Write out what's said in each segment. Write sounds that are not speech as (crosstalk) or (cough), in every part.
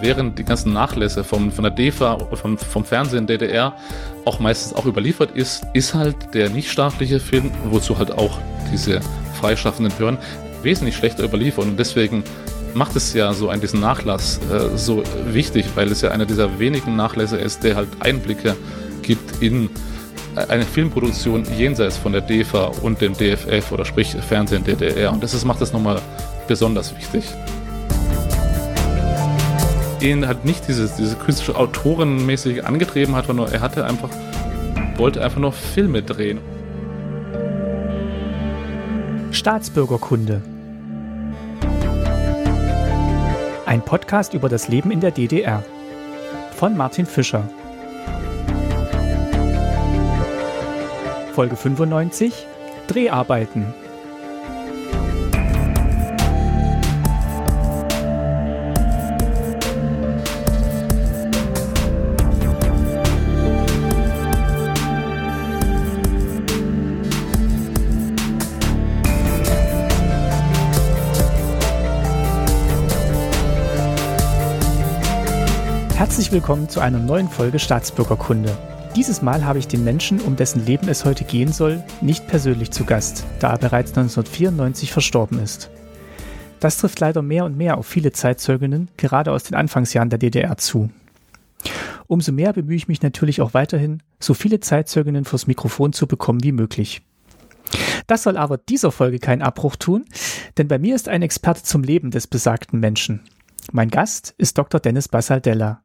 während die ganzen Nachlässe vom, von der DEFA, vom, vom Fernsehen DDR auch meistens auch überliefert ist, ist halt der nichtstaatliche Film, wozu halt auch diese freischaffenden Behörden wesentlich schlechter überliefert und deswegen macht es ja so einen diesen Nachlass äh, so wichtig, weil es ja einer dieser wenigen Nachlässe ist, der halt Einblicke gibt in eine Filmproduktion jenseits von der DEFA und dem DFF oder sprich Fernsehen DDR. Und das ist, macht das nochmal besonders wichtig. Den halt nicht dieses, diese künstlerische Autorenmäßig angetrieben hat, sondern er hatte einfach, wollte einfach nur Filme drehen. Staatsbürgerkunde. Ein Podcast über das Leben in der DDR. Von Martin Fischer. Folge 95 Dreharbeiten. Herzlich willkommen zu einer neuen Folge Staatsbürgerkunde. Dieses Mal habe ich den Menschen, um dessen Leben es heute gehen soll, nicht persönlich zu Gast, da er bereits 1994 verstorben ist. Das trifft leider mehr und mehr auf viele Zeitzeuginnen, gerade aus den Anfangsjahren der DDR zu. Umso mehr bemühe ich mich natürlich auch weiterhin, so viele Zeitzeuginnen fürs Mikrofon zu bekommen wie möglich. Das soll aber dieser Folge keinen Abbruch tun, denn bei mir ist ein Experte zum Leben des besagten Menschen. Mein Gast ist Dr. Dennis Basaldella.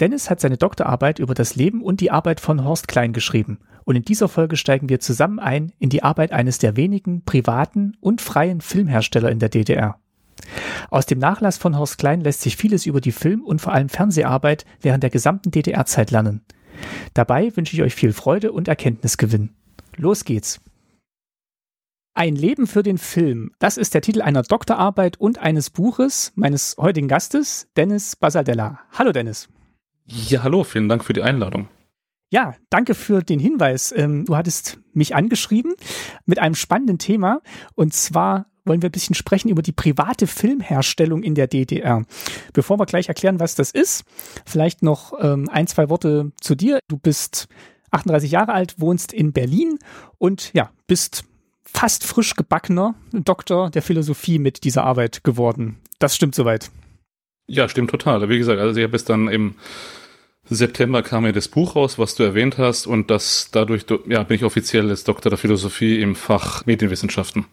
Dennis hat seine Doktorarbeit über das Leben und die Arbeit von Horst Klein geschrieben. Und in dieser Folge steigen wir zusammen ein in die Arbeit eines der wenigen privaten und freien Filmhersteller in der DDR. Aus dem Nachlass von Horst Klein lässt sich vieles über die Film- und vor allem Fernseharbeit während der gesamten DDR-Zeit lernen. Dabei wünsche ich euch viel Freude und Erkenntnisgewinn. Los geht's! Ein Leben für den Film. Das ist der Titel einer Doktorarbeit und eines Buches meines heutigen Gastes, Dennis Basaldella. Hallo Dennis. Ja, hallo, vielen Dank für die Einladung. Ja, danke für den Hinweis. Ähm, du hattest mich angeschrieben mit einem spannenden Thema und zwar wollen wir ein bisschen sprechen über die private Filmherstellung in der DDR. Bevor wir gleich erklären, was das ist, vielleicht noch ähm, ein, zwei Worte zu dir. Du bist 38 Jahre alt, wohnst in Berlin und ja, bist fast frisch gebackener Doktor der Philosophie mit dieser Arbeit geworden. Das stimmt soweit. Ja, stimmt total. Wie gesagt, also ich habe es dann im September kam ja das Buch raus, was du erwähnt hast, und das dadurch ja, bin ich offiziell als Doktor der Philosophie im Fach Medienwissenschaften.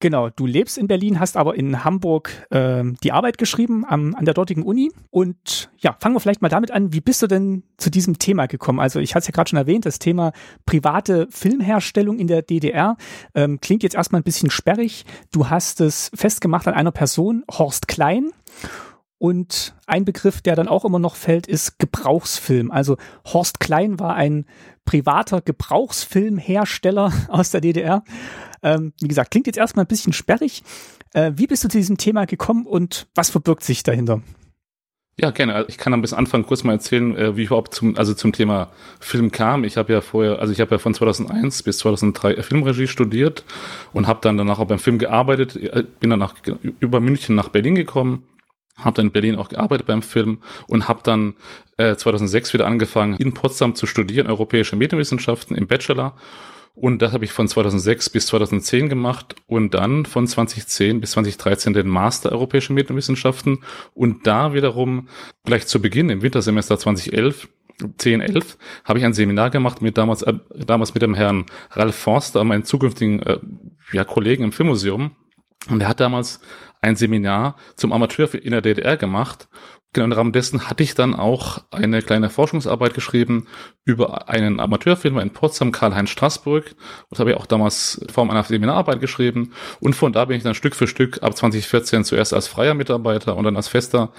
Genau, du lebst in Berlin, hast aber in Hamburg äh, die Arbeit geschrieben am, an der dortigen Uni. Und ja, fangen wir vielleicht mal damit an, wie bist du denn zu diesem Thema gekommen? Also ich hatte es ja gerade schon erwähnt, das Thema private Filmherstellung in der DDR ähm, klingt jetzt erstmal ein bisschen sperrig. Du hast es festgemacht an einer Person, Horst Klein. Und ein Begriff, der dann auch immer noch fällt, ist Gebrauchsfilm. Also Horst Klein war ein privater Gebrauchsfilmhersteller (laughs) aus der DDR. Ähm, wie gesagt, klingt jetzt erstmal ein bisschen sperrig. Äh, wie bist du zu diesem Thema gekommen und was verbirgt sich dahinter? Ja, gerne. Ich kann am bis Anfang kurz mal erzählen, äh, wie ich überhaupt zum, also zum Thema Film kam. Ich habe ja vorher, also ich habe ja von 2001 bis 2003 Filmregie studiert und habe dann danach auch beim Film gearbeitet. Bin dann über München nach Berlin gekommen habe dann in Berlin auch gearbeitet beim Film und habe dann äh, 2006 wieder angefangen, in Potsdam zu studieren, europäische Medienwissenschaften im Bachelor. Und das habe ich von 2006 bis 2010 gemacht und dann von 2010 bis 2013 den Master Europäische Medienwissenschaften. Und da wiederum gleich zu Beginn im Wintersemester 2011 10, 11 habe ich ein Seminar gemacht mit damals, äh, damals mit dem Herrn Ralf Forster, meinem zukünftigen äh, ja, Kollegen im Filmmuseum. Und er hat damals ein Seminar zum Amateurfilm in der DDR gemacht. Genau im Rahmen dessen hatte ich dann auch eine kleine Forschungsarbeit geschrieben über einen Amateurfilmer in Potsdam, Karl-Heinz Straßburg. Das habe ich auch damals in Form einer Seminararbeit geschrieben. Und von da bin ich dann Stück für Stück ab 2014 zuerst als freier Mitarbeiter und dann als fester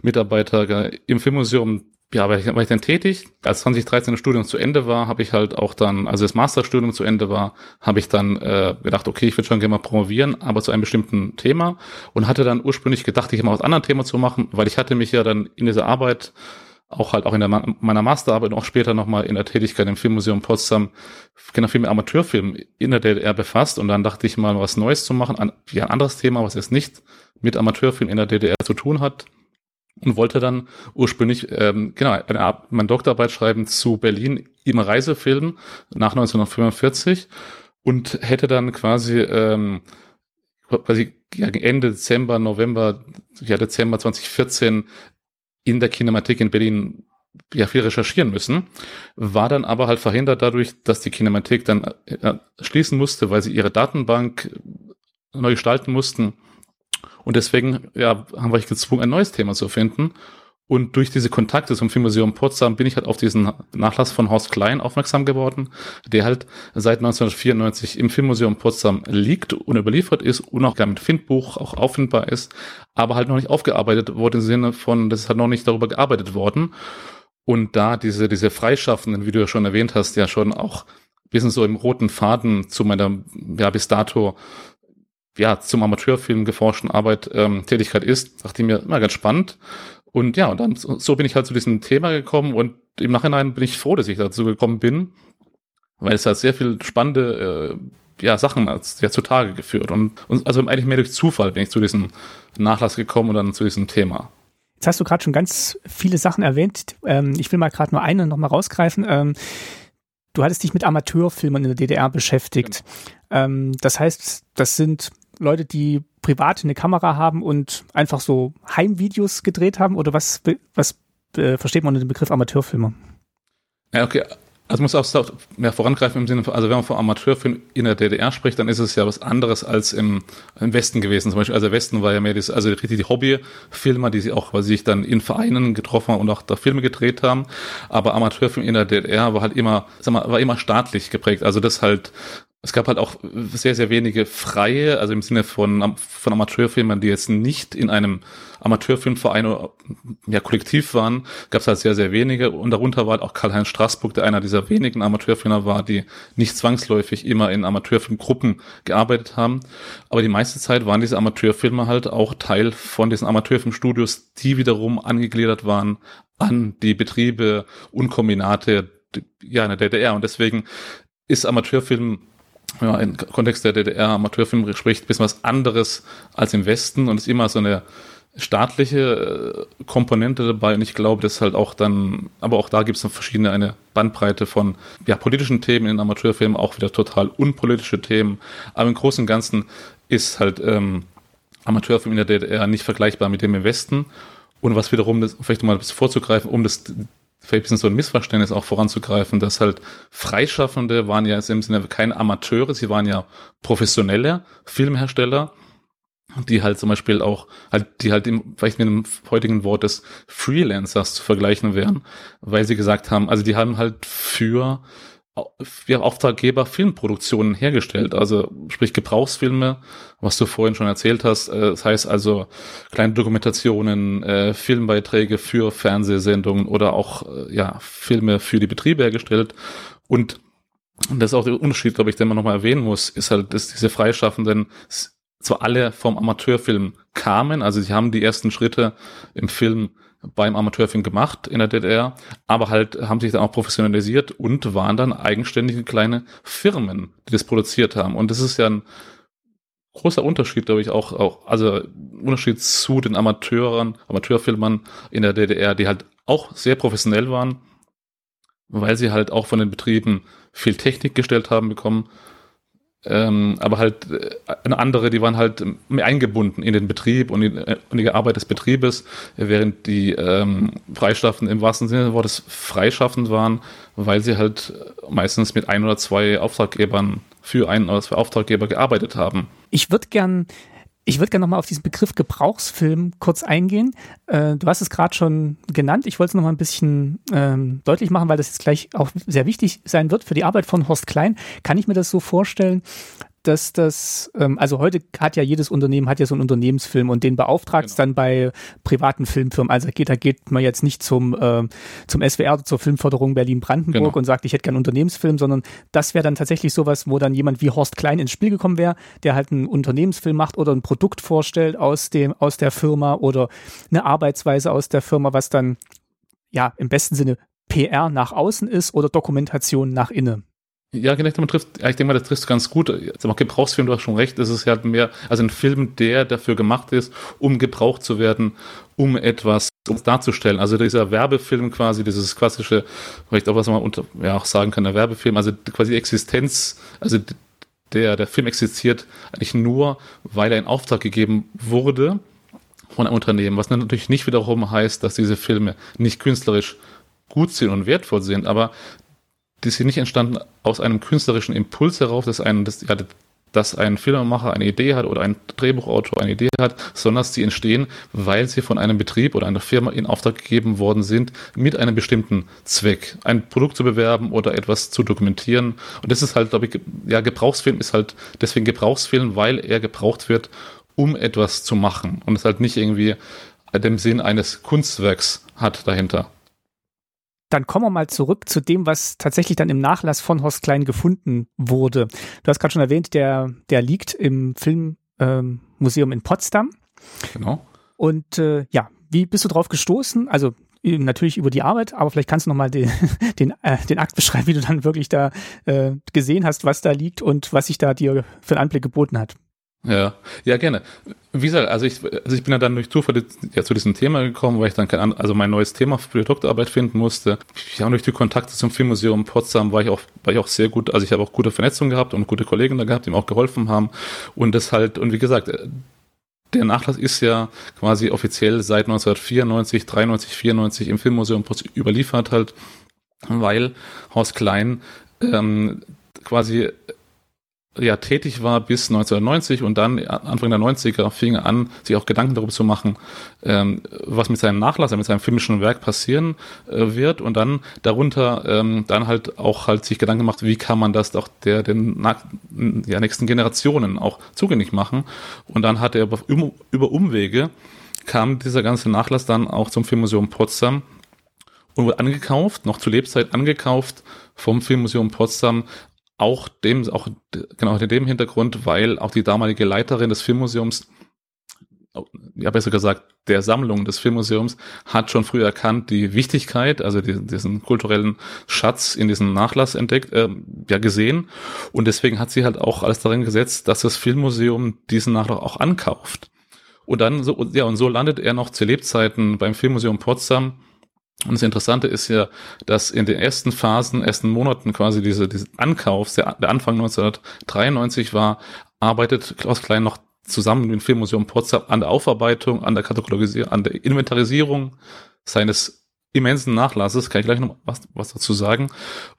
Mitarbeiter im Filmmuseum ja, war ich, war ich dann tätig. Als 2013 das Studium zu Ende war, habe ich halt auch dann, also das Masterstudium zu Ende war, habe ich dann äh, gedacht, okay, ich würde schon gerne mal promovieren, aber zu einem bestimmten Thema und hatte dann ursprünglich gedacht, ich mal was anderes Thema zu machen, weil ich hatte mich ja dann in dieser Arbeit auch halt auch in der, meiner Masterarbeit und auch später nochmal in der Tätigkeit im Filmmuseum Potsdam genau viel mit Amateurfilm in der DDR befasst und dann dachte ich mal was Neues zu machen, an, ja, ein anderes Thema, was jetzt nicht mit Amateurfilm in der DDR zu tun hat und wollte dann ursprünglich ähm, genau eine, meine Doktorarbeit schreiben zu Berlin im Reisefilm nach 1945 und hätte dann quasi ähm, quasi Ende Dezember, November, ja Dezember 2014 in der Kinematik in Berlin ja viel recherchieren müssen, war dann aber halt verhindert dadurch, dass die Kinematik dann äh, schließen musste, weil sie ihre Datenbank neu gestalten mussten. Und deswegen ja, haben wir gezwungen, ein neues Thema zu finden. Und durch diese Kontakte zum Filmmuseum Potsdam bin ich halt auf diesen Nachlass von Horst Klein aufmerksam geworden, der halt seit 1994 im Filmmuseum Potsdam liegt und überliefert ist und auch mit Findbuch auch auffindbar ist, aber halt noch nicht aufgearbeitet wurde im Sinne von, das ist halt noch nicht darüber gearbeitet worden. Und da diese, diese Freischaffenden, wie du ja schon erwähnt hast, ja schon auch bisschen so im roten Faden zu meiner, ja, bis dato, ja, zum Amateurfilm geforschten Arbeit, ähm, Tätigkeit ist, dachte ich mir, immer ganz spannend. Und ja, und dann, so bin ich halt zu diesem Thema gekommen und im Nachhinein bin ich froh, dass ich dazu gekommen bin, weil es halt sehr viel spannende, äh, ja, Sachen als, ja, zutage geführt und, und also eigentlich mehr durch Zufall bin ich zu diesem Nachlass gekommen und dann zu diesem Thema. Jetzt hast du gerade schon ganz viele Sachen erwähnt. Ähm, ich will mal gerade nur eine nochmal rausgreifen. Ähm, du hattest dich mit Amateurfilmern in der DDR beschäftigt. Genau. Ähm, das heißt, das sind Leute, die privat eine Kamera haben und einfach so Heimvideos gedreht haben? Oder was, was äh, versteht man unter dem Begriff Amateurfilmer? Ja, okay. Also muss auch mehr vorangreifen im Sinne von, also wenn man von Amateurfilm in der DDR spricht, dann ist es ja was anderes als im, im Westen gewesen. Zum Beispiel, also der Westen war ja mehr das, also richtig die Hobbyfilmer, die sie auch, weil sie sich dann in Vereinen getroffen haben und auch da Filme gedreht haben. Aber Amateurfilm in der DDR war halt immer, sag mal, war immer staatlich geprägt. Also das halt es gab halt auch sehr, sehr wenige freie, also im Sinne von, von Amateurfilmern, die jetzt nicht in einem Amateurfilmverein oder ja, Kollektiv waren, gab es halt sehr, sehr wenige. Und darunter war halt auch Karl-Heinz Straßburg, der einer dieser wenigen Amateurfilmer war, die nicht zwangsläufig immer in Amateurfilmgruppen gearbeitet haben. Aber die meiste Zeit waren diese Amateurfilmer halt auch Teil von diesen Amateurfilmstudios, die wiederum angegliedert waren an die Betriebe und Kombinate ja, in der DDR. Und deswegen ist Amateurfilm wenn man im Kontext der DDR Amateurfilm spricht, ein bisschen was anderes als im Westen und ist immer so eine staatliche äh, Komponente dabei und ich glaube, dass halt auch dann, aber auch da gibt es verschiedene, eine Bandbreite von ja, politischen Themen in Amateurfilmen, auch wieder total unpolitische Themen, aber im Großen und Ganzen ist halt ähm, Amateurfilm in der DDR nicht vergleichbar mit dem im Westen. Und was wiederum, das, vielleicht mal vorzugreifen, um das vielleicht ein bisschen so ein Missverständnis auch voranzugreifen, dass halt Freischaffende waren ja im Sinne keine Amateure, sie waren ja professionelle Filmhersteller, die halt zum Beispiel auch, halt, die halt im, vielleicht mit dem heutigen Wort des Freelancers zu vergleichen wären, weil sie gesagt haben, also die haben halt für ja, Auftraggeber Filmproduktionen hergestellt, also sprich Gebrauchsfilme, was du vorhin schon erzählt hast. Äh, das heißt also kleine Dokumentationen, äh, Filmbeiträge für Fernsehsendungen oder auch äh, ja Filme für die Betriebe hergestellt. Und das ist auch der Unterschied, glaube ich, den man nochmal erwähnen muss, ist halt, dass diese Freischaffenden zwar alle vom Amateurfilm kamen, also sie haben die ersten Schritte im Film beim Amateurfilm gemacht in der DDR, aber halt haben sich dann auch professionalisiert und waren dann eigenständige kleine Firmen, die das produziert haben. Und das ist ja ein großer Unterschied, glaube ich, auch, auch, also Unterschied zu den Amateuren, Amateurfilmern in der DDR, die halt auch sehr professionell waren, weil sie halt auch von den Betrieben viel Technik gestellt haben bekommen ähm, aber halt äh, andere, die waren halt mehr eingebunden in den Betrieb und in, äh, in die Arbeit des Betriebes, während die ähm, Freischaffenden im wahrsten Sinne des Wortes freischaffend waren, weil sie halt meistens mit ein oder zwei Auftraggebern für einen oder zwei Auftraggeber gearbeitet haben. Ich würde gern ich würde gerne nochmal auf diesen Begriff Gebrauchsfilm kurz eingehen. Äh, du hast es gerade schon genannt. Ich wollte es nochmal ein bisschen ähm, deutlich machen, weil das jetzt gleich auch sehr wichtig sein wird für die Arbeit von Horst Klein. Kann ich mir das so vorstellen, dass das, ähm, also heute hat ja jedes Unternehmen hat ja so einen Unternehmensfilm und den beauftragt es genau. dann bei privaten Filmfirmen. Also geht, da geht man jetzt nicht zum, äh, zum SWR oder zur Filmförderung Berlin-Brandenburg genau. und sagt, ich hätte gern einen Unternehmensfilm, sondern das wäre dann tatsächlich sowas, wo dann jemand wie Horst Klein ins Spiel gekommen wäre, der halt einen Unternehmensfilm macht oder ein Produkt vorstellt aus dem, aus der Firma oder eine Arbeitsweise aus der Firma, was dann ja im besten Sinne PR nach außen ist oder Dokumentation nach innen. Ja, genau, man trifft, ich denke mal, das trifft ganz gut. Also Gebrauchsfilm, du hast schon recht, es ist halt mehr, also ein Film, der dafür gemacht ist, um gebraucht zu werden, um etwas darzustellen. Also dieser Werbefilm quasi, dieses klassische, vielleicht auch was man unter, ja auch sagen kann, der Werbefilm, also quasi Existenz, also der, der Film existiert eigentlich nur, weil er in Auftrag gegeben wurde von einem Unternehmen, was natürlich nicht wiederum heißt, dass diese Filme nicht künstlerisch gut sind und wertvoll sind, aber die sind nicht entstanden aus einem künstlerischen Impuls heraus, dass ein, das, ja, dass ein Filmemacher eine Idee hat oder ein Drehbuchautor eine Idee hat, sondern sie entstehen, weil sie von einem Betrieb oder einer Firma in Auftrag gegeben worden sind, mit einem bestimmten Zweck, ein Produkt zu bewerben oder etwas zu dokumentieren. Und das ist halt, glaube ich, ja, Gebrauchsfilm ist halt deswegen Gebrauchsfilm, weil er gebraucht wird, um etwas zu machen. Und es halt nicht irgendwie den Sinn eines Kunstwerks hat dahinter dann kommen wir mal zurück zu dem, was tatsächlich dann im Nachlass von Horst Klein gefunden wurde. Du hast gerade schon erwähnt, der, der liegt im Filmmuseum ähm, in Potsdam. Genau. Und äh, ja, wie bist du drauf gestoßen? Also äh, natürlich über die Arbeit, aber vielleicht kannst du nochmal den, (laughs) den, äh, den Akt beschreiben, wie du dann wirklich da äh, gesehen hast, was da liegt und was sich da dir für einen Anblick geboten hat. Ja, ja, gerne. Wie gesagt, also ich, also ich bin ja dann durch Zufall ja, zu diesem Thema gekommen, weil ich dann kein, also mein neues Thema für die Doktorarbeit finden musste. Ja, durch die Kontakte zum Filmmuseum Potsdam war ich auch, war ich auch sehr gut, also ich habe auch gute Vernetzung gehabt und gute Kollegen da gehabt, die mir auch geholfen haben. Und das halt, und wie gesagt, der Nachlass ist ja quasi offiziell seit 1994, 93, 94 im Filmmuseum überliefert halt, weil Horst Klein ähm, quasi ja tätig war bis 1990 und dann Anfang der 90er fing er an, sich auch Gedanken darüber zu machen, ähm, was mit seinem Nachlass, mit seinem filmischen Werk passieren äh, wird. Und dann darunter ähm, dann halt auch halt sich Gedanken gemacht, wie kann man das doch der den ja, nächsten Generationen auch zugänglich machen. Und dann hat er über, über Umwege kam dieser ganze Nachlass dann auch zum Filmmuseum Potsdam und wurde angekauft, noch zu Lebzeit angekauft vom Filmmuseum Potsdam auch dem, auch genau in dem Hintergrund, weil auch die damalige Leiterin des Filmmuseums, ja besser gesagt, der Sammlung des Filmmuseums, hat schon früh erkannt die Wichtigkeit, also die, diesen kulturellen Schatz in diesem Nachlass entdeckt, äh, ja gesehen. Und deswegen hat sie halt auch alles darin gesetzt, dass das Filmmuseum diesen Nachlass auch ankauft. Und dann so, ja, und so landet er noch zu Lebzeiten beim Filmmuseum Potsdam und das Interessante ist ja, dass in den ersten Phasen, ersten Monaten quasi diese, diese Ankaufs, der, der Anfang 1993 war, arbeitet Klaus Klein noch zusammen mit dem Filmmuseum Potsdam an der Aufarbeitung, an der Katalogisierung, an der Inventarisierung seines immensen Nachlasses, kann ich gleich noch was, was dazu sagen.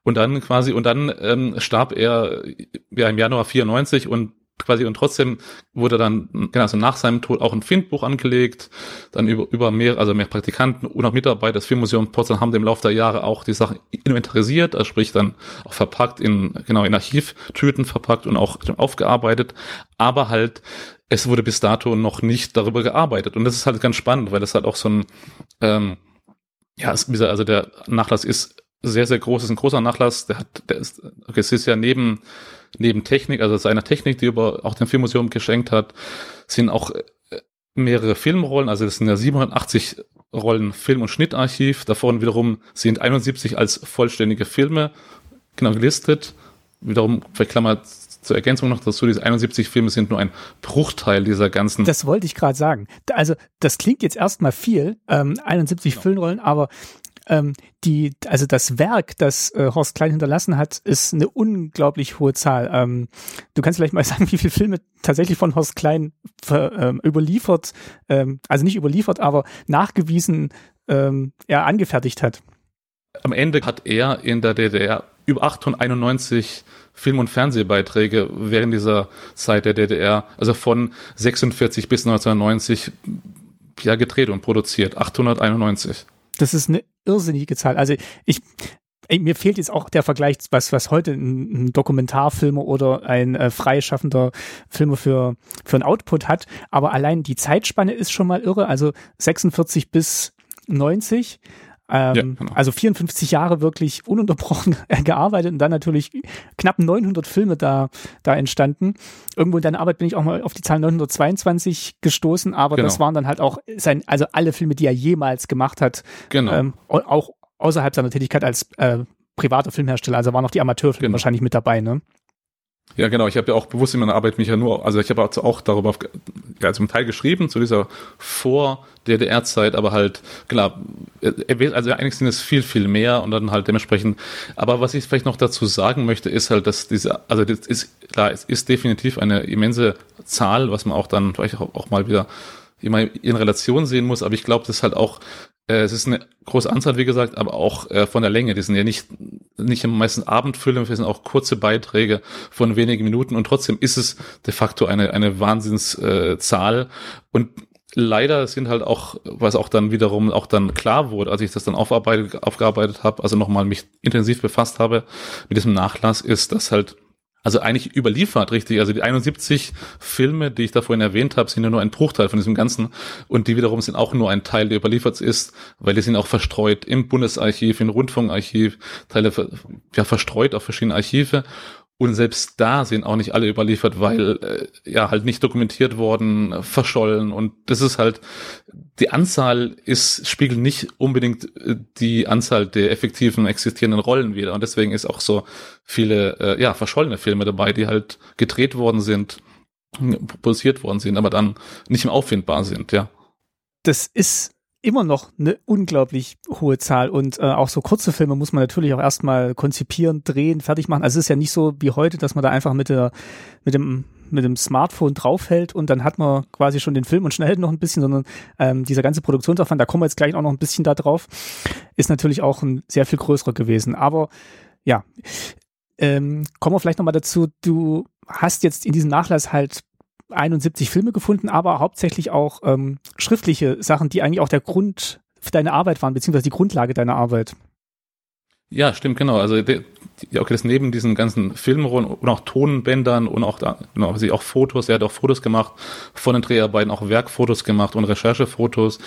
Und dann quasi, und dann ähm, starb er ja im Januar 94 und quasi und trotzdem wurde dann genau also nach seinem Tod auch ein Findbuch angelegt, dann über über mehr also mehr Praktikanten und auch Mitarbeiter des Filmmuseums Potsdam haben im Laufe der Jahre auch die Sachen inventarisiert, also sprich dann auch verpackt in genau in Archivtüten verpackt und auch aufgearbeitet, aber halt es wurde bis dato noch nicht darüber gearbeitet. Und das ist halt ganz spannend, weil das halt auch so ein ähm, ja, also der Nachlass ist sehr, sehr groß, ist ein großer Nachlass. Der hat, der ist, okay, es ist ja neben, neben Technik, also seiner Technik, die über auch dem Filmmuseum geschenkt hat, sind auch äh, mehrere Filmrollen, also es sind ja 780 Rollen Film- und Schnittarchiv. Davon wiederum sind 71 als vollständige Filme genau gelistet. Wiederum, vielleicht Klammer zur Ergänzung noch dazu, diese 71 Filme sind nur ein Bruchteil dieser ganzen. Das wollte ich gerade sagen. Also das klingt jetzt erstmal viel, ähm, 71 genau. Filmrollen, aber ähm, die, also das Werk, das äh, Horst Klein hinterlassen hat, ist eine unglaublich hohe Zahl. Ähm, du kannst vielleicht mal (laughs) sagen, wie viele Filme tatsächlich von Horst Klein ver, ähm, überliefert, ähm, also nicht überliefert, aber nachgewiesen ähm, er angefertigt hat. Am Ende hat er in der DDR über 891 Film- und Fernsehbeiträge während dieser Zeit der DDR, also von 46 bis 1990, ja, gedreht und produziert. 891. Das ist eine irrsinnige Zahl. Also ich, mir fehlt jetzt auch der Vergleich, was, was heute ein, ein Dokumentarfilmer oder ein äh, freischaffender Filmer für, für ein Output hat. Aber allein die Zeitspanne ist schon mal irre. Also 46 bis 90. Ähm, ja, genau. Also 54 Jahre wirklich ununterbrochen (laughs) gearbeitet und dann natürlich knapp 900 Filme da, da entstanden. Irgendwo in deiner Arbeit bin ich auch mal auf die Zahl 922 gestoßen, aber genau. das waren dann halt auch sein, also alle Filme, die er jemals gemacht hat. Genau. Ähm, auch außerhalb seiner Tätigkeit als äh, privater Filmhersteller, also waren auch die Amateurfilme genau. wahrscheinlich mit dabei, ne? Ja, genau. Ich habe ja auch bewusst in meiner Arbeit mich ja nur, also ich habe auch darüber ja, zum Teil geschrieben, zu dieser Vor-DDR-Zeit, aber halt, klar, also eigentlich sind es viel, viel mehr und dann halt dementsprechend, aber was ich vielleicht noch dazu sagen möchte, ist halt, dass diese, also das ist, klar, es ist definitiv eine immense Zahl, was man auch dann vielleicht auch, mal wieder immer in Relation sehen muss, aber ich glaube, das ist halt auch es ist eine große Anzahl, wie gesagt, aber auch äh, von der Länge. Die sind ja nicht, nicht im meisten Abendfilme, wir sind auch kurze Beiträge von wenigen Minuten und trotzdem ist es de facto eine, eine Wahnsinnszahl. Äh, und leider sind halt auch, was auch dann wiederum auch dann klar wurde, als ich das dann aufarbeitet, aufgearbeitet habe, also nochmal mich intensiv befasst habe mit diesem Nachlass, ist, dass halt also eigentlich überliefert, richtig. Also die 71 Filme, die ich da vorhin erwähnt habe, sind ja nur ein Bruchteil von diesem Ganzen. Und die wiederum sind auch nur ein Teil, der überliefert ist, weil die sind auch verstreut im Bundesarchiv, im Rundfunkarchiv, Teile ja, verstreut auf verschiedene Archive. Und selbst da sind auch nicht alle überliefert, weil äh, ja halt nicht dokumentiert worden, verschollen. Und das ist halt, die Anzahl ist, spiegelt nicht unbedingt äh, die Anzahl der effektiven existierenden Rollen wieder. Und deswegen ist auch so viele äh, ja, verschollene Filme dabei, die halt gedreht worden sind, produziert worden sind, aber dann nicht mehr auffindbar sind, ja. Das ist immer noch eine unglaublich hohe Zahl und äh, auch so kurze Filme muss man natürlich auch erstmal konzipieren, drehen, fertig machen. Also es ist ja nicht so wie heute, dass man da einfach mit der mit dem mit dem Smartphone draufhält und dann hat man quasi schon den Film und schnellt noch ein bisschen, sondern ähm, dieser ganze Produktionsaufwand, da kommen wir jetzt gleich auch noch ein bisschen da drauf, ist natürlich auch ein sehr viel größerer gewesen. Aber ja, ähm, kommen wir vielleicht nochmal dazu, du hast jetzt in diesem Nachlass halt 71 Filme gefunden, aber hauptsächlich auch ähm, schriftliche Sachen, die eigentlich auch der Grund für deine Arbeit waren, beziehungsweise die Grundlage deiner Arbeit. Ja, stimmt, genau. Also okay, das neben diesen ganzen Filmrollen und auch Tonbändern und auch genau, also auch Fotos, er hat auch Fotos gemacht von den Dreharbeiten, auch Werkfotos gemacht und Recherchefotos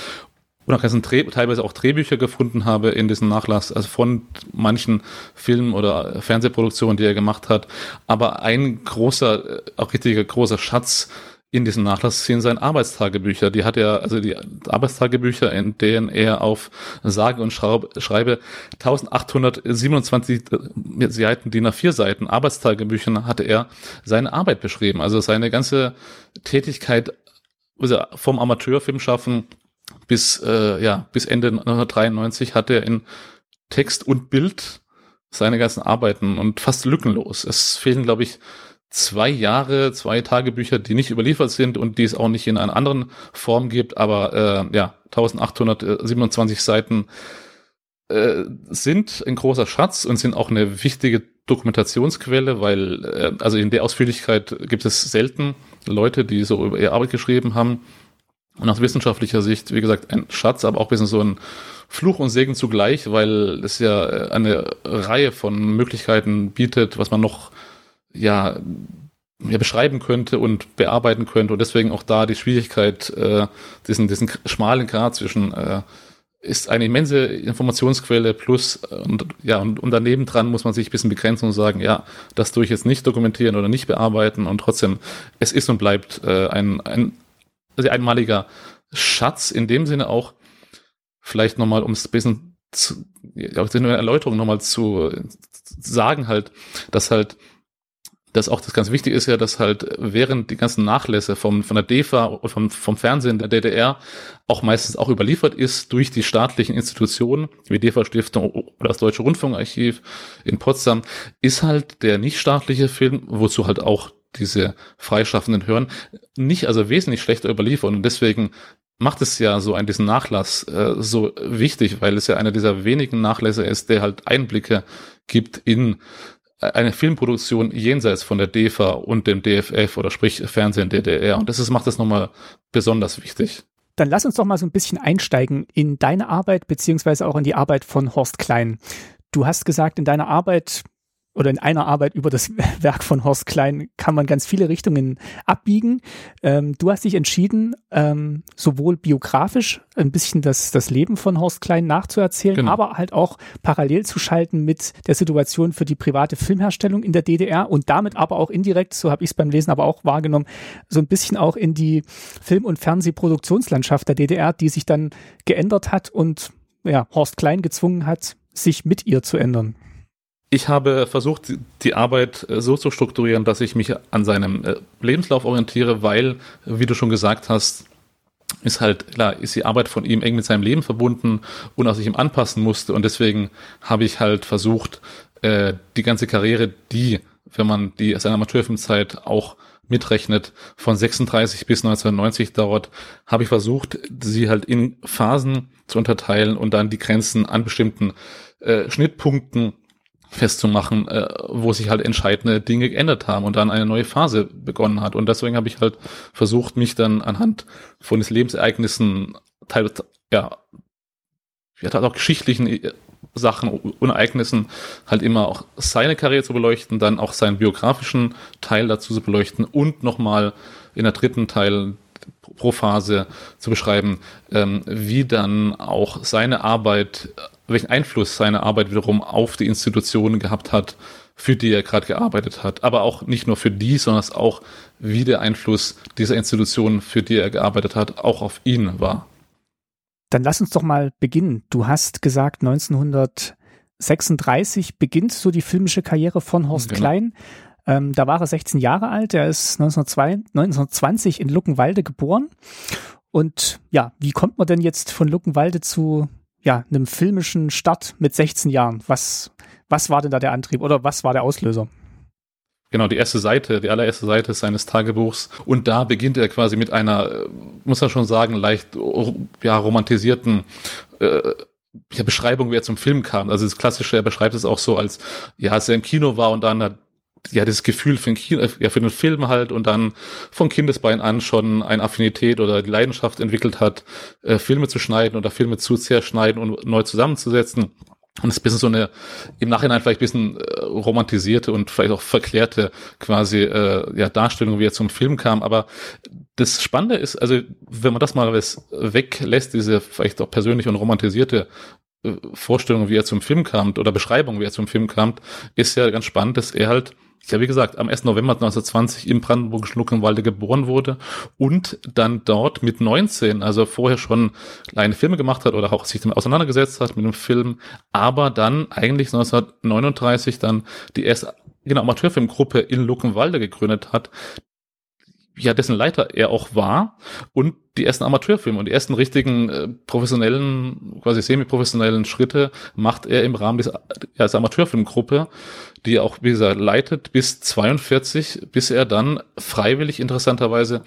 und auch ganzen teilweise auch Drehbücher gefunden habe in diesem Nachlass, also von manchen Filmen oder Fernsehproduktionen, die er gemacht hat. Aber ein großer, äh, auch richtiger großer Schatz in diesem Nachlass sind seine Arbeitstagebücher. Die hat er, also die Arbeitstagebücher, in denen er auf sage und schreibe 1827 äh, Seiten, DIN A4 Seiten Arbeitstagebüchern hatte er seine Arbeit beschrieben. Also seine ganze Tätigkeit also vom Amateurfilm schaffen bis, äh, ja, bis Ende 1993 hat er in Text und Bild seine ganzen Arbeiten und fast lückenlos. Es fehlen, glaube ich, zwei Jahre, zwei Tagebücher, die nicht überliefert sind und die es auch nicht in einer anderen Form gibt, aber äh, ja, 1827 Seiten äh, sind ein großer Schatz und sind auch eine wichtige Dokumentationsquelle, weil äh, also in der Ausführlichkeit gibt es selten Leute, die so über ihre Arbeit geschrieben haben. Und aus wissenschaftlicher Sicht, wie gesagt, ein Schatz, aber auch ein bisschen so ein Fluch und Segen zugleich, weil es ja äh, eine Reihe von Möglichkeiten bietet, was man noch ja, ja beschreiben könnte und bearbeiten könnte. Und deswegen auch da die Schwierigkeit, äh, diesen, diesen schmalen Grad zwischen äh, ist eine immense Informationsquelle plus äh, und ja und, und daneben dran muss man sich ein bisschen begrenzen und sagen, ja, das tue ich jetzt nicht dokumentieren oder nicht bearbeiten und trotzdem es ist und bleibt äh, ein, ein also einmaliger Schatz in dem Sinne auch, vielleicht nochmal, um es ein bisschen zu, ja, eine Erläuterung nochmal zu, sagen halt, dass halt dass auch das ganz wichtig ist ja, dass halt während die ganzen Nachlässe vom, von der DEFA und vom, vom Fernsehen der DDR auch meistens auch überliefert ist durch die staatlichen Institutionen, wie DEFA-Stiftung oder das Deutsche Rundfunkarchiv in Potsdam, ist halt der nichtstaatliche Film, wozu halt auch diese Freischaffenden hören, nicht also wesentlich schlechter überliefert und deswegen macht es ja so ein diesen Nachlass äh, so wichtig, weil es ja einer dieser wenigen Nachlässe ist, der halt Einblicke gibt in eine Filmproduktion jenseits von der DEFA und dem DFF oder sprich Fernsehen DDR. Und das ist, macht das nochmal besonders wichtig. Dann lass uns doch mal so ein bisschen einsteigen in deine Arbeit beziehungsweise auch in die Arbeit von Horst Klein. Du hast gesagt, in deiner Arbeit oder in einer Arbeit über das (laughs) Werk von Horst Klein kann man ganz viele Richtungen abbiegen. Ähm, du hast dich entschieden, ähm, sowohl biografisch ein bisschen das, das Leben von Horst Klein nachzuerzählen, genau. aber halt auch parallel zu schalten mit der Situation für die private Filmherstellung in der DDR und damit aber auch indirekt, so habe ich es beim Lesen aber auch wahrgenommen, so ein bisschen auch in die Film- und Fernsehproduktionslandschaft der DDR, die sich dann geändert hat und ja, Horst Klein gezwungen hat, sich mit ihr zu ändern. Ich habe versucht, die Arbeit äh, so zu strukturieren, dass ich mich an seinem äh, Lebenslauf orientiere, weil, wie du schon gesagt hast, ist halt, klar, ist die Arbeit von ihm eng mit seinem Leben verbunden und auch sich ihm anpassen musste. Und deswegen habe ich halt versucht, äh, die ganze Karriere, die, wenn man die seine Amateurfilmzeit auch mitrechnet, von 36 bis 1990 dauert, habe ich versucht, sie halt in Phasen zu unterteilen und dann die Grenzen an bestimmten äh, Schnittpunkten festzumachen, äh, wo sich halt entscheidende Dinge geändert haben und dann eine neue Phase begonnen hat. Und deswegen habe ich halt versucht, mich dann anhand von diesen Lebensereignissen, teilweise, ja, ja, halt auch geschichtlichen äh, Sachen und Ereignissen halt immer auch seine Karriere zu beleuchten, dann auch seinen biografischen Teil dazu zu beleuchten und nochmal in der dritten Teil pro Phase zu beschreiben, ähm, wie dann auch seine Arbeit welchen Einfluss seine Arbeit wiederum auf die Institutionen gehabt hat, für die er gerade gearbeitet hat. Aber auch nicht nur für die, sondern auch, wie der Einfluss dieser Institutionen, für die er gearbeitet hat, auch auf ihn war. Dann lass uns doch mal beginnen. Du hast gesagt, 1936 beginnt so die filmische Karriere von Horst genau. Klein. Ähm, da war er 16 Jahre alt. Er ist 1920 in Luckenwalde geboren. Und ja, wie kommt man denn jetzt von Luckenwalde zu ja, einem filmischen Start mit 16 Jahren. Was, was war denn da der Antrieb oder was war der Auslöser? Genau, die erste Seite, die allererste Seite seines Tagebuchs. Und da beginnt er quasi mit einer, äh, muss man schon sagen, leicht ja, romantisierten äh, ja, Beschreibung, wie er zum Film kam. Also das Klassische, er beschreibt es auch so als, ja, als er im Kino war und dann hat ja, das Gefühl für, Kino, ja, für den Film halt und dann von Kindesbein an schon eine Affinität oder die Leidenschaft entwickelt hat, äh, Filme zu schneiden oder Filme zu zerschneiden und neu zusammenzusetzen. Und es ist ein bisschen so eine, im Nachhinein vielleicht ein bisschen äh, romantisierte und vielleicht auch verklärte quasi äh, ja, Darstellung, wie er zum Film kam. Aber das Spannende ist, also wenn man das mal weglässt, diese vielleicht auch persönliche und romantisierte äh, Vorstellung, wie er zum Film kam oder Beschreibung, wie er zum Film kam, ist ja ganz spannend, dass er halt ja, wie gesagt, am 1. November 1920 im brandenburgischen Luckenwalde geboren wurde und dann dort mit 19, also vorher schon kleine Filme gemacht hat oder auch sich damit auseinandergesetzt hat mit dem Film, aber dann eigentlich 1939 dann die erste genau, Amateurfilmgruppe in Luckenwalde gegründet hat, ja, dessen Leiter er auch war und die ersten Amateurfilme und die ersten richtigen äh, professionellen, quasi semi-professionellen Schritte macht er im Rahmen dieser, ja, dieser Amateurfilmgruppe, die er auch, wie gesagt, leitet bis 42, bis er dann freiwillig interessanterweise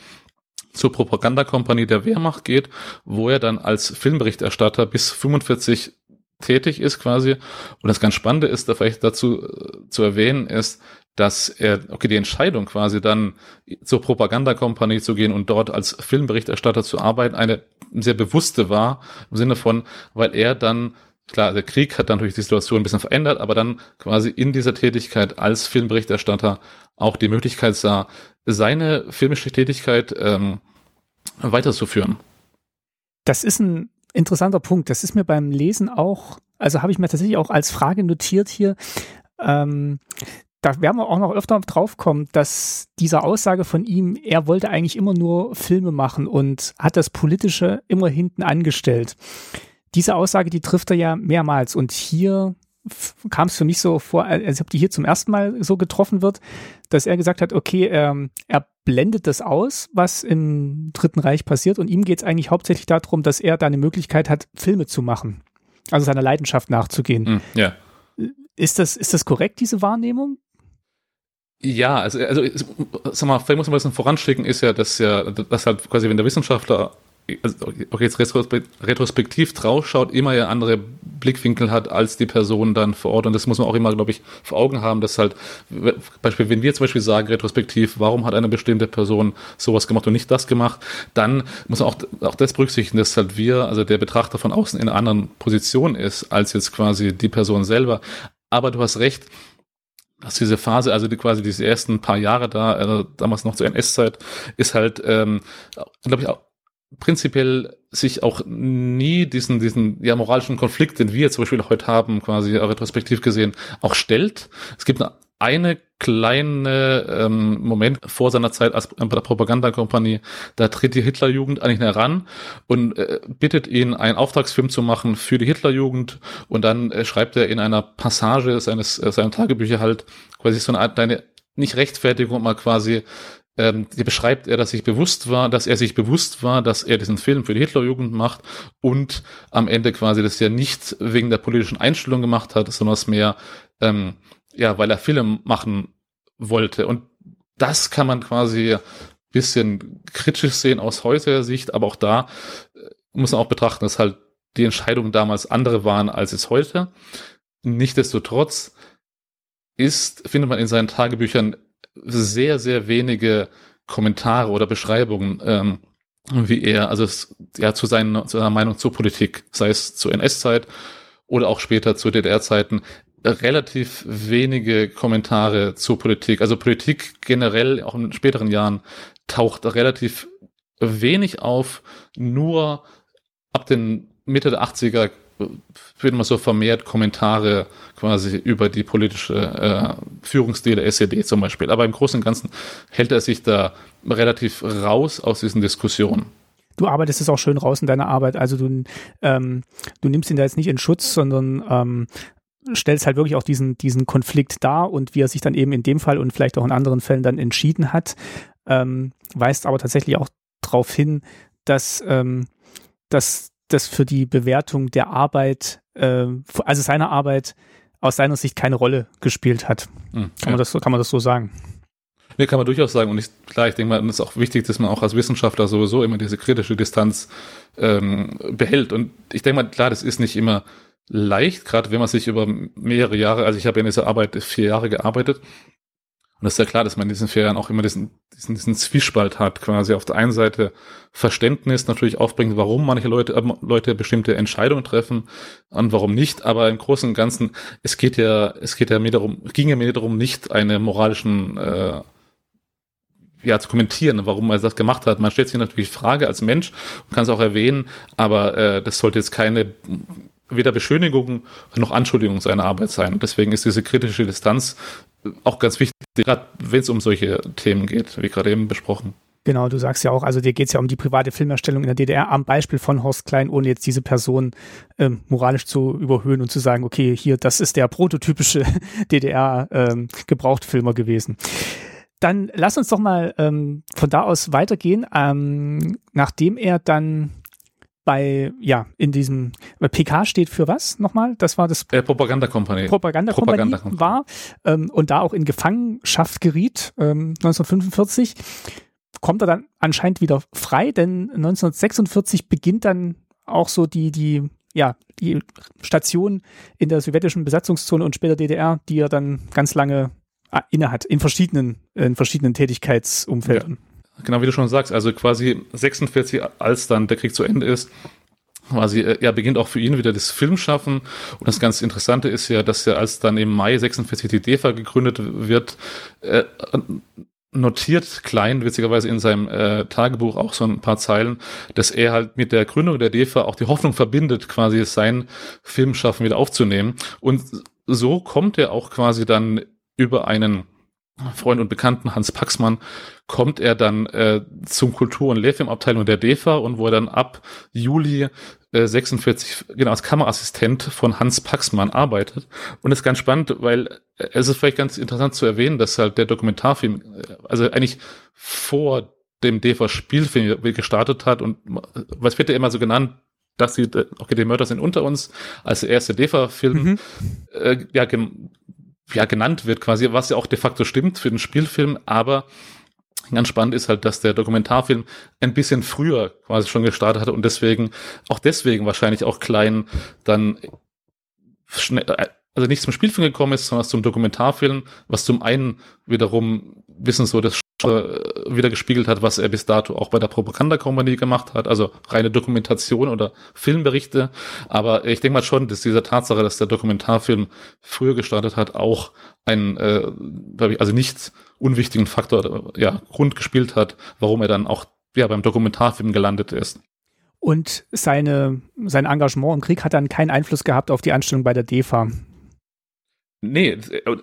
zur Propagandakompanie der Wehrmacht geht, wo er dann als Filmberichterstatter bis 45 tätig ist quasi. Und das ganz Spannende ist, da vielleicht dazu äh, zu erwähnen ist, dass er, okay, die Entscheidung quasi dann zur Propagandakompanie zu gehen und dort als Filmberichterstatter zu arbeiten, eine sehr bewusste war, im Sinne von, weil er dann, klar, der Krieg hat dann natürlich die Situation ein bisschen verändert, aber dann quasi in dieser Tätigkeit als Filmberichterstatter auch die Möglichkeit sah, seine filmische Tätigkeit ähm, weiterzuführen. Das ist ein interessanter Punkt. Das ist mir beim Lesen auch, also habe ich mir tatsächlich auch als Frage notiert hier. Ähm, da werden wir auch noch öfter drauf kommen, dass diese Aussage von ihm, er wollte eigentlich immer nur Filme machen und hat das Politische immer hinten angestellt. Diese Aussage, die trifft er ja mehrmals und hier kam es für mich so vor, als ob die hier zum ersten Mal so getroffen wird, dass er gesagt hat, okay, ähm, er blendet das aus, was im Dritten Reich passiert und ihm geht es eigentlich hauptsächlich darum, dass er da eine Möglichkeit hat, Filme zu machen, also seiner Leidenschaft nachzugehen. Mm, ja. Ist das, ist das korrekt, diese Wahrnehmung? Ja, also, also sag mal, vielleicht muss man ein bisschen voranschicken, ist ja, dass ja, dass halt quasi, wenn der Wissenschaftler also auch jetzt retrospektiv draufschaut, immer ja andere Blickwinkel hat als die Person dann vor Ort. Und das muss man auch immer, glaube ich, vor Augen haben, dass halt, Beispiel, wenn wir zum Beispiel sagen, retrospektiv, warum hat eine bestimmte Person sowas gemacht und nicht das gemacht, dann muss man auch, auch das berücksichtigen, dass halt wir, also der Betrachter von außen in einer anderen Position ist, als jetzt quasi die Person selber. Aber du hast recht, dass diese Phase, also die quasi diese ersten paar Jahre da, äh, damals noch zur NS-Zeit, ist halt, ähm, glaube ich, auch prinzipiell sich auch nie diesen, diesen ja, moralischen Konflikt, den wir zum Beispiel heute haben, quasi retrospektiv gesehen, auch stellt. Es gibt eine kleine ähm, Moment vor seiner Zeit als der Propagandakompanie, da tritt die Hitlerjugend an ihn heran und äh, bittet ihn, einen Auftragsfilm zu machen für die Hitlerjugend und dann äh, schreibt er in einer Passage seines äh, seiner Tagebücher halt quasi so eine Art deine nicht Rechtfertigung, mal quasi ähm, die beschreibt er, dass sich bewusst war, dass er sich bewusst war, dass er diesen Film für die Hitlerjugend macht und am Ende quasi das ja nicht wegen der politischen Einstellung gemacht hat, sondern es mehr ähm, ja, weil er Film machen wollte. Und das kann man quasi bisschen kritisch sehen aus heutiger Sicht, aber auch da äh, muss man auch betrachten, dass halt die Entscheidungen damals andere waren als es heute. Nichtsdestotrotz ist, findet man in seinen Tagebüchern sehr, sehr wenige Kommentare oder Beschreibungen, ähm, wie er, also es, ja, zu, seinen, zu seiner Meinung zur Politik, sei es zur NS-Zeit oder auch später zu DDR-Zeiten, relativ wenige Kommentare zur Politik. Also Politik generell, auch in späteren Jahren, taucht relativ wenig auf. Nur ab den Mitte der 80er wird man so vermehrt Kommentare quasi über die politische äh, Führungsstil der SED zum Beispiel. Aber im Großen und Ganzen hält er sich da relativ raus aus diesen Diskussionen. Du arbeitest es auch schön raus in deiner Arbeit. Also du, ähm, du nimmst ihn da jetzt nicht in Schutz, sondern ähm, stellst halt wirklich auch diesen, diesen Konflikt dar und wie er sich dann eben in dem Fall und vielleicht auch in anderen Fällen dann entschieden hat, ähm, weist aber tatsächlich auch darauf hin, dass, ähm, dass das für die Bewertung der Arbeit, äh, also seiner Arbeit aus seiner Sicht keine Rolle gespielt hat. Mhm, kann, man das, kann man das so sagen? Nee, kann man durchaus sagen. Und ich, klar, ich denke mal, es ist auch wichtig, dass man auch als Wissenschaftler sowieso immer diese kritische Distanz ähm, behält. Und ich denke mal, klar, das ist nicht immer leicht, gerade wenn man sich über mehrere Jahre, also ich habe in dieser Arbeit vier Jahre gearbeitet, und es ist ja klar, dass man in diesen vier Jahren auch immer diesen, diesen, diesen Zwiespalt hat, quasi auf der einen Seite Verständnis natürlich aufbringt, warum manche Leute, äh, Leute bestimmte Entscheidungen treffen und warum nicht, aber im Großen und Ganzen, es geht ja, es geht ja mir darum, ging ja mir darum, nicht eine moralischen äh, ja, zu kommentieren, warum er das gemacht hat. Man stellt sich natürlich Frage als Mensch und kann es auch erwähnen, aber äh, das sollte jetzt keine weder Beschönigung noch Anschuldigung seiner Arbeit sein. Deswegen ist diese kritische Distanz auch ganz wichtig, gerade wenn es um solche Themen geht, wie gerade eben besprochen. Genau, du sagst ja auch, also dir geht es ja um die private Filmerstellung in der DDR am Beispiel von Horst Klein, ohne jetzt diese Person ähm, moralisch zu überhöhen und zu sagen, okay, hier, das ist der prototypische (laughs) DDR-Gebrauchtfilmer ähm, gewesen. Dann lass uns doch mal ähm, von da aus weitergehen. Ähm, nachdem er dann bei, ja, in diesem, PK steht für was nochmal? Das war das äh, Propagandakompanie. Propagandakompanie Propaganda war ähm, und da auch in Gefangenschaft geriet, ähm, 1945, kommt er dann anscheinend wieder frei, denn 1946 beginnt dann auch so die, die, ja, die Station in der sowjetischen Besatzungszone und später DDR, die er dann ganz lange äh, innehat, in verschiedenen, in verschiedenen Tätigkeitsumfeldern. Ja. Genau wie du schon sagst, also quasi 46, als dann der Krieg zu Ende ist, quasi, äh, ja, beginnt auch für ihn wieder das Filmschaffen. Und das ganz Interessante ist ja, dass er als dann im Mai 46 die DEFA gegründet wird, äh, notiert Klein witzigerweise in seinem äh, Tagebuch auch so ein paar Zeilen, dass er halt mit der Gründung der DEFA auch die Hoffnung verbindet, quasi sein Filmschaffen wieder aufzunehmen. Und so kommt er auch quasi dann über einen Freund und Bekannten Hans Paxmann kommt er dann äh, zum Kultur- und Lehrfilmabteilung der DEFA und wo er dann ab Juli äh, 46 genau als Kameraassistent von Hans Paxmann arbeitet. Und ist ganz spannend, weil äh, es ist vielleicht ganz interessant zu erwähnen, dass halt der Dokumentarfilm, äh, also eigentlich vor dem DEFA-Spielfilm gestartet hat und was wird ja immer so genannt, dass die, äh, okay, die Mörder sind unter uns, als der erste DEFA-Film, mhm. äh, ja, ja, genannt wird quasi, was ja auch de facto stimmt für den Spielfilm, aber ganz spannend ist halt, dass der Dokumentarfilm ein bisschen früher quasi schon gestartet hatte und deswegen, auch deswegen wahrscheinlich auch klein dann schnell, also nicht zum Spielfilm gekommen ist, sondern zum Dokumentarfilm, was zum einen wiederum wissen so das wieder gespiegelt hat, was er bis dato auch bei der Propaganda-Kompanie gemacht hat, also reine Dokumentation oder Filmberichte. Aber ich denke mal schon, dass dieser Tatsache, dass der Dokumentarfilm früher gestartet hat, auch ein, äh, also nicht unwichtigen Faktor, ja, Grund gespielt hat, warum er dann auch ja, beim Dokumentarfilm gelandet ist. Und seine, sein Engagement im Krieg hat dann keinen Einfluss gehabt auf die Anstellung bei der DEFA. Nee, äh,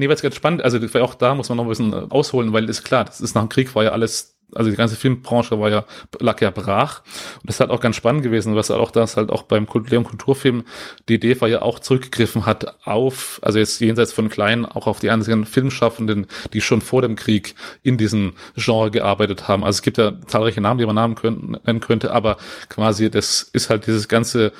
Nee, weil es ganz spannend, also auch da muss man noch ein bisschen äh, ausholen, weil ist klar, das ist nach dem Krieg war ja alles also die ganze Filmbranche war ja, lag ja brach. Und das ist halt auch ganz spannend gewesen, was auch das halt auch beim Leon Kulturfilm die Idee war ja auch zurückgegriffen hat auf, also jetzt jenseits von Kleinen, auch auf die einzigen Filmschaffenden, die schon vor dem Krieg in diesem Genre gearbeitet haben. Also es gibt ja zahlreiche Namen, die man Namen können, nennen könnte, aber quasi das ist halt dieses ganze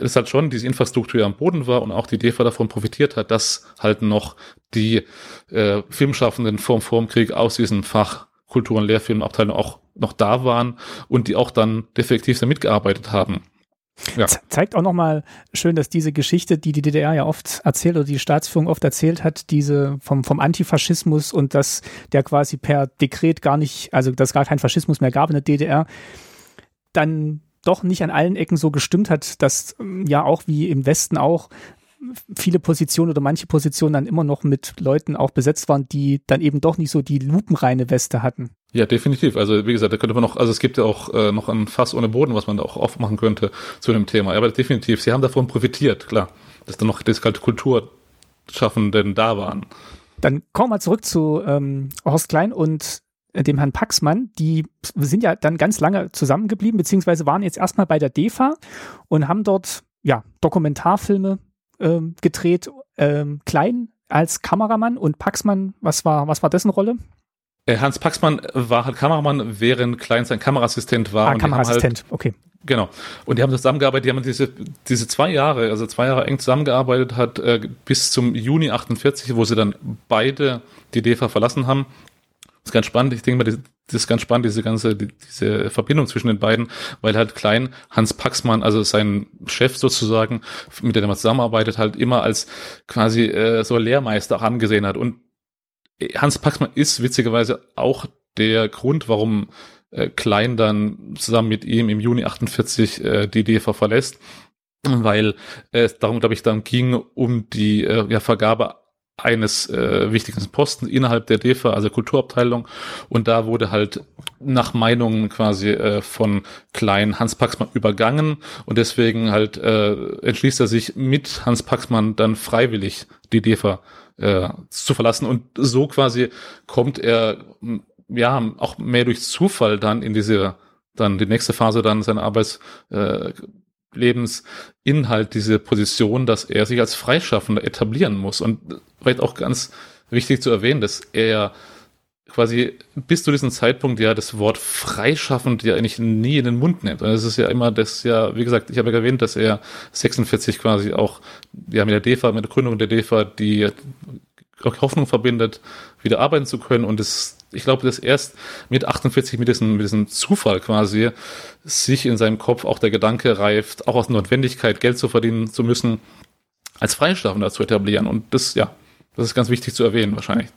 es hat schon diese Infrastruktur am Boden war und auch die DEFA davon profitiert hat, dass halt noch die äh, Filmschaffenden vorm Krieg aus diesem Fach Kultur- und Lehrfilmabteilung auch noch da waren und die auch dann defektiv damit gearbeitet haben. Ja. Zeigt auch nochmal schön, dass diese Geschichte, die die DDR ja oft erzählt oder die Staatsführung oft erzählt hat, diese vom, vom Antifaschismus und dass der quasi per Dekret gar nicht, also dass gar kein Faschismus mehr gab in der DDR, dann doch nicht an allen Ecken so gestimmt hat, dass ja auch wie im Westen auch viele Positionen oder manche Positionen dann immer noch mit Leuten auch besetzt waren, die dann eben doch nicht so die lupenreine Weste hatten. Ja, definitiv. Also wie gesagt, da könnte man noch, also es gibt ja auch äh, noch ein Fass ohne Boden, was man da auch aufmachen könnte zu dem Thema. Aber definitiv, sie haben davon profitiert, klar, dass dann noch das kalte Kulturschaffenden da waren. Dann kommen wir zurück zu ähm, Horst Klein und dem Herrn Paxmann, die sind ja dann ganz lange zusammengeblieben, beziehungsweise waren jetzt erstmal bei der DEFA und haben dort ja Dokumentarfilme ähm, gedreht. Ähm, Klein als Kameramann und Paxmann, was war, was war dessen Rolle? Äh, Hans Paxmann war halt Kameramann, während Klein sein Kameraassistent war. Ah, Kameraassistent, halt, okay. Genau. Und die haben zusammengearbeitet, die haben diese, diese zwei Jahre, also zwei Jahre eng zusammengearbeitet hat, äh, bis zum Juni 48, wo sie dann beide die DEFA verlassen haben ist ganz spannend. Ich denke mal, das, ist ganz spannend, diese ganze, diese Verbindung zwischen den beiden, weil halt Klein, Hans Paxmann, also sein Chef sozusagen, mit dem er zusammenarbeitet, halt immer als quasi äh, so Lehrmeister auch angesehen hat. Und Hans Paxmann ist witzigerweise auch der Grund, warum äh, Klein dann zusammen mit ihm im Juni 48 äh, die DEFA verlässt, weil es darum, glaube ich, dann ging um die äh, ja, Vergabe eines äh, wichtigen Posten innerhalb der DEFA, also Kulturabteilung. Und da wurde halt nach Meinungen quasi äh, von Klein Hans Paxmann übergangen. Und deswegen halt äh, entschließt er sich mit Hans Paxmann dann freiwillig die DEFA äh, zu verlassen. Und so quasi kommt er ja auch mehr durch Zufall dann in diese dann die nächste Phase dann seiner Arbeits äh, Lebensinhalt, diese Position, dass er sich als Freischaffender etablieren muss. Und vielleicht auch ganz wichtig zu erwähnen, dass er quasi bis zu diesem Zeitpunkt ja das Wort freischaffend ja eigentlich nie in den Mund nimmt. Und es ist ja immer das ja, wie gesagt, ich habe ja erwähnt, dass er 46 quasi auch ja mit der DEFA, mit der Gründung der DEFA die Hoffnung verbindet, wieder arbeiten zu können und es ich glaube, dass erst mit 48, mit diesem, mit diesem Zufall quasi, sich in seinem Kopf auch der Gedanke reift, auch aus Notwendigkeit Geld zu verdienen zu müssen, als Freischaffender zu etablieren. Und das, ja, das ist ganz wichtig zu erwähnen wahrscheinlich.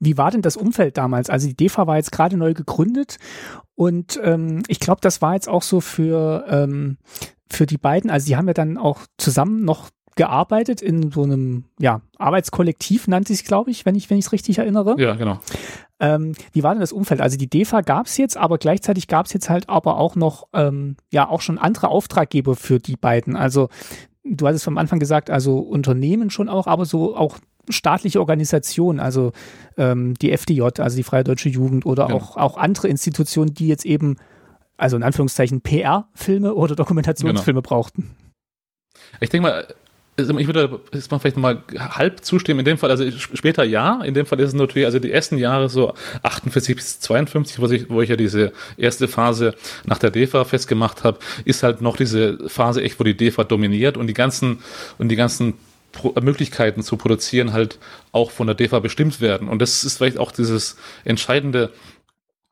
Wie war denn das Umfeld damals? Also die DEFA war jetzt gerade neu gegründet und ähm, ich glaube, das war jetzt auch so für, ähm, für die beiden, also die haben ja dann auch zusammen noch gearbeitet in so einem ja, Arbeitskollektiv, nannte sich, glaube ich, wenn ich es richtig erinnere. Ja, genau. Ähm, wie war denn das Umfeld? Also die DEFA gab es jetzt, aber gleichzeitig gab es jetzt halt aber auch noch ähm, ja auch schon andere Auftraggeber für die beiden. Also du hattest vom Anfang gesagt, also Unternehmen schon auch, aber so auch staatliche Organisationen, also ähm, die FDJ, also die Freie Deutsche Jugend oder ja. auch, auch andere Institutionen, die jetzt eben, also in Anführungszeichen PR-Filme oder Dokumentationsfilme genau. brauchten. Ich denke mal, ich würde jetzt mal vielleicht mal halb zustimmen. In dem Fall, also später ja. In dem Fall ist es natürlich, also die ersten Jahre so 48 bis 52, wo ich, wo ich ja diese erste Phase nach der DEFA festgemacht habe, ist halt noch diese Phase echt, wo die DEFA dominiert und die ganzen und die ganzen Möglichkeiten zu produzieren halt auch von der DEFA bestimmt werden. Und das ist vielleicht auch dieses entscheidende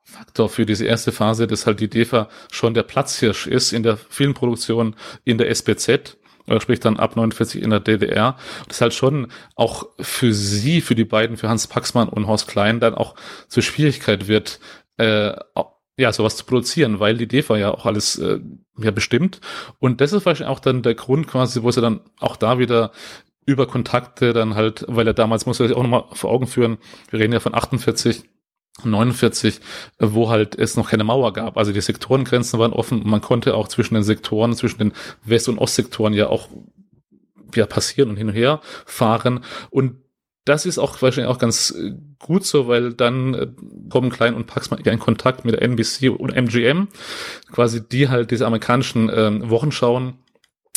Faktor für diese erste Phase, dass halt die DEFA schon der Platzhirsch ist in der Filmproduktion in der SPZ oder sprich dann ab 49 in der DDR. Das ist halt schon auch für sie, für die beiden, für Hans Paxmann und Horst Klein dann auch zur Schwierigkeit wird, äh, ja, sowas zu produzieren, weil die DEFA ja auch alles äh, ja bestimmt. Und das ist wahrscheinlich auch dann der Grund quasi, wo sie dann auch da wieder über Kontakte dann halt, weil er damals, muss er sich auch nochmal vor Augen führen, wir reden ja von 48, 49, wo halt es noch keine Mauer gab. Also die Sektorengrenzen waren offen und man konnte auch zwischen den Sektoren, zwischen den West- und Ostsektoren ja auch ja, passieren und hin und her fahren. Und das ist auch wahrscheinlich auch ganz äh, gut so, weil dann äh, kommen Klein und Paxman in Kontakt mit der NBC und MGM, quasi die halt diese amerikanischen ähm, Wochenschauen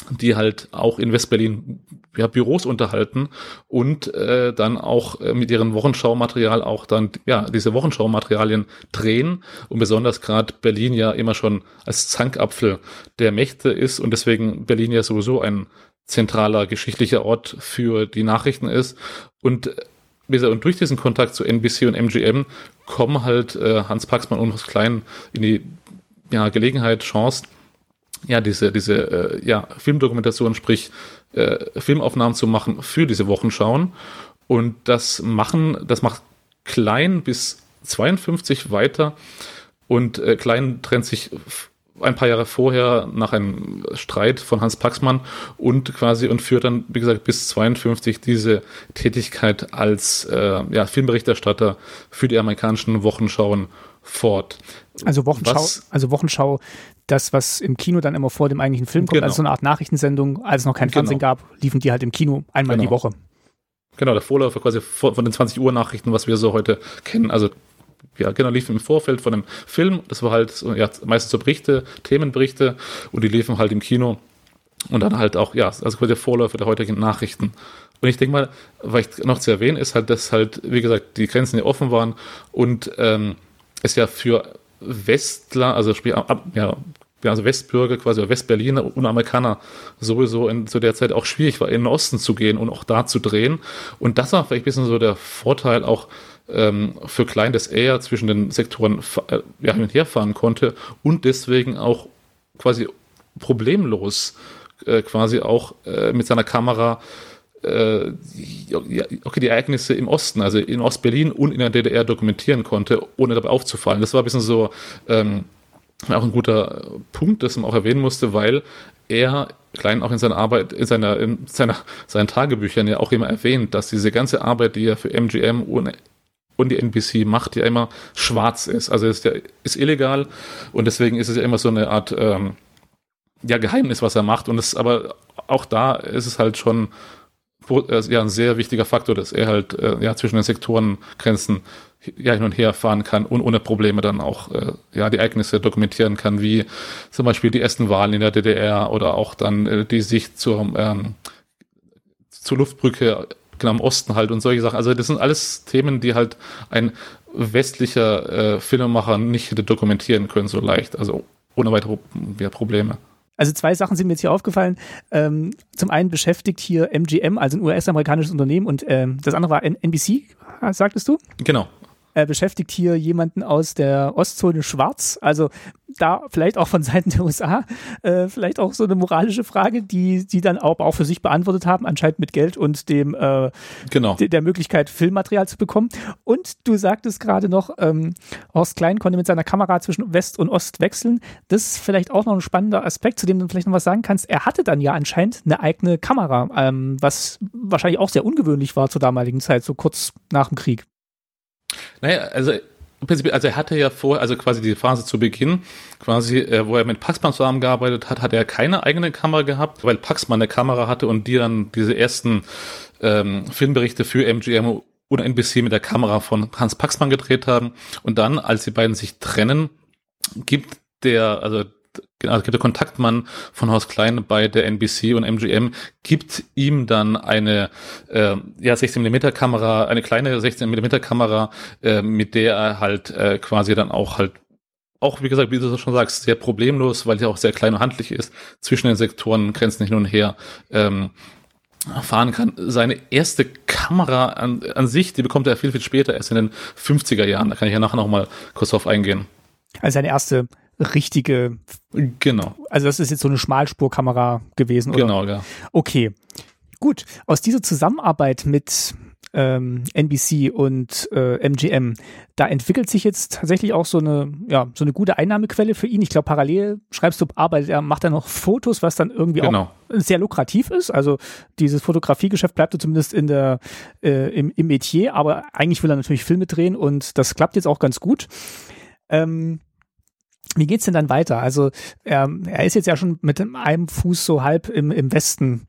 die halt auch in Westberlin ja, Büros unterhalten und äh, dann auch äh, mit ihrem Wochenschaumaterial auch dann ja diese Wochenschaumaterialien drehen. Und besonders gerade Berlin ja immer schon als Zankapfel der Mächte ist und deswegen Berlin ja sowieso ein zentraler geschichtlicher Ort für die Nachrichten ist. Und und durch diesen Kontakt zu NBC und MGM kommen halt äh, Hans Paxmann und Hans Klein in die ja, Gelegenheit, Chance, ja, diese, diese äh, ja, Filmdokumentation, sprich äh, Filmaufnahmen zu machen für diese Wochenschauen. Und das machen, das macht Klein bis 52 weiter. Und äh, Klein trennt sich ein paar Jahre vorher nach einem Streit von Hans Paxmann und quasi und führt dann, wie gesagt, bis 52 diese Tätigkeit als äh, ja, Filmberichterstatter für die amerikanischen Wochenschauen fort. Also Wochenschau, was, also Wochenschau, das, was im Kino dann immer vor dem eigentlichen Film kommt, genau. also so eine Art Nachrichtensendung, als es noch kein Fernsehen genau. gab, liefen die halt im Kino einmal genau. die Woche. Genau, der Vorläufer quasi von den 20 Uhr Nachrichten, was wir so heute kennen. Also ja, genau, liefen im Vorfeld von einem Film. Das war halt ja, meistens so Berichte, Themenberichte und die liefen halt im Kino. Und dann halt auch, ja, also quasi der Vorläufer der heutigen Nachrichten. Und ich denke mal, was ich noch zu erwähnen ist halt, dass halt, wie gesagt, die Grenzen ja offen waren und ähm, es ja für Westler, also sprich, ja, also Westbürger quasi, oder Westberliner und Amerikaner sowieso in, zu der Zeit auch schwierig war, in den Osten zu gehen und auch da zu drehen. Und das war vielleicht ein bisschen so der Vorteil auch ähm, für Klein, dass er zwischen den Sektoren äh, ja, hin und her fahren konnte und deswegen auch quasi problemlos äh, quasi auch äh, mit seiner Kamera äh, okay, die Ereignisse im Osten, also in Ostberlin und in der DDR dokumentieren konnte, ohne dabei aufzufallen. Das war ein bisschen so ähm, auch ein guter Punkt, das man auch erwähnen musste, weil er Klein auch in seiner Arbeit, in seiner, in seiner, seinen Tagebüchern ja auch immer erwähnt, dass diese ganze Arbeit, die er für MGM und, und die NBC macht, ja immer schwarz ist. Also ist, ja, ist illegal und deswegen ist es ja immer so eine Art ähm, ja, Geheimnis, was er macht. Und es aber auch da ist es halt schon ja ein sehr wichtiger Faktor, dass er halt äh, ja zwischen den Sektorengrenzen ja hin und her fahren kann und ohne Probleme dann auch äh, ja die Ereignisse dokumentieren kann, wie zum Beispiel die ersten Wahlen in der DDR oder auch dann äh, die Sicht zur ähm, zur Luftbrücke genau im Osten halt und solche Sachen. Also das sind alles Themen, die halt ein westlicher äh, Filmemacher nicht hätte dokumentieren können so leicht, also ohne weitere ja, Probleme. Also zwei Sachen sind mir jetzt hier aufgefallen. Ähm, zum einen beschäftigt hier MGM, also ein US-amerikanisches Unternehmen, und ähm, das andere war NBC, sagtest du? Genau äh, beschäftigt hier jemanden aus der Ostzone Schwarz. Also da vielleicht auch von Seiten der USA, äh, vielleicht auch so eine moralische Frage, die sie dann auch, auch für sich beantwortet haben, anscheinend mit Geld und dem äh, genau. der Möglichkeit, Filmmaterial zu bekommen. Und du sagtest gerade noch, ähm, Horst Klein konnte mit seiner Kamera zwischen West und Ost wechseln. Das ist vielleicht auch noch ein spannender Aspekt, zu dem du vielleicht noch was sagen kannst. Er hatte dann ja anscheinend eine eigene Kamera, ähm, was wahrscheinlich auch sehr ungewöhnlich war zur damaligen Zeit, so kurz nach dem Krieg. Naja, also also er hatte ja vor, also quasi die Phase zu Beginn, quasi, äh, wo er mit Paxman zusammengearbeitet hat, hat er keine eigene Kamera gehabt, weil Paxman eine Kamera hatte und die dann diese ersten ähm, Filmberichte für MGM und NBC mit der Kamera von Hans Paxman gedreht haben. Und dann, als die beiden sich trennen, gibt der, also also gibt der Kontaktmann von Haus Klein bei der NBC und MGM, gibt ihm dann eine äh, ja, 16 mm Kamera, eine kleine 16 mm Kamera, äh, mit der er halt äh, quasi dann auch halt auch, wie gesagt, wie du schon sagst, sehr problemlos, weil sie auch sehr klein und handlich ist, zwischen den Sektoren, Grenzen hin und her ähm, fahren kann. Seine erste Kamera an, an sich, die bekommt er viel, viel später, erst in den 50er Jahren. Da kann ich ja nachher noch mal kurz drauf eingehen. Also seine erste richtige. Genau. Also das ist jetzt so eine Schmalspurkamera gewesen, oder? Genau, ja. Okay. Gut. Aus dieser Zusammenarbeit mit ähm, NBC und äh, MGM, da entwickelt sich jetzt tatsächlich auch so eine, ja, so eine gute Einnahmequelle für ihn. Ich glaube, parallel schreibst du, arbeitet er, macht er noch Fotos, was dann irgendwie genau. auch sehr lukrativ ist. Also dieses Fotografiegeschäft bleibt zumindest in der, äh, im, im Metier, aber eigentlich will er natürlich Filme drehen und das klappt jetzt auch ganz gut. Ähm, wie geht's denn dann weiter? Also er, er ist jetzt ja schon mit einem Fuß so halb im, im Westen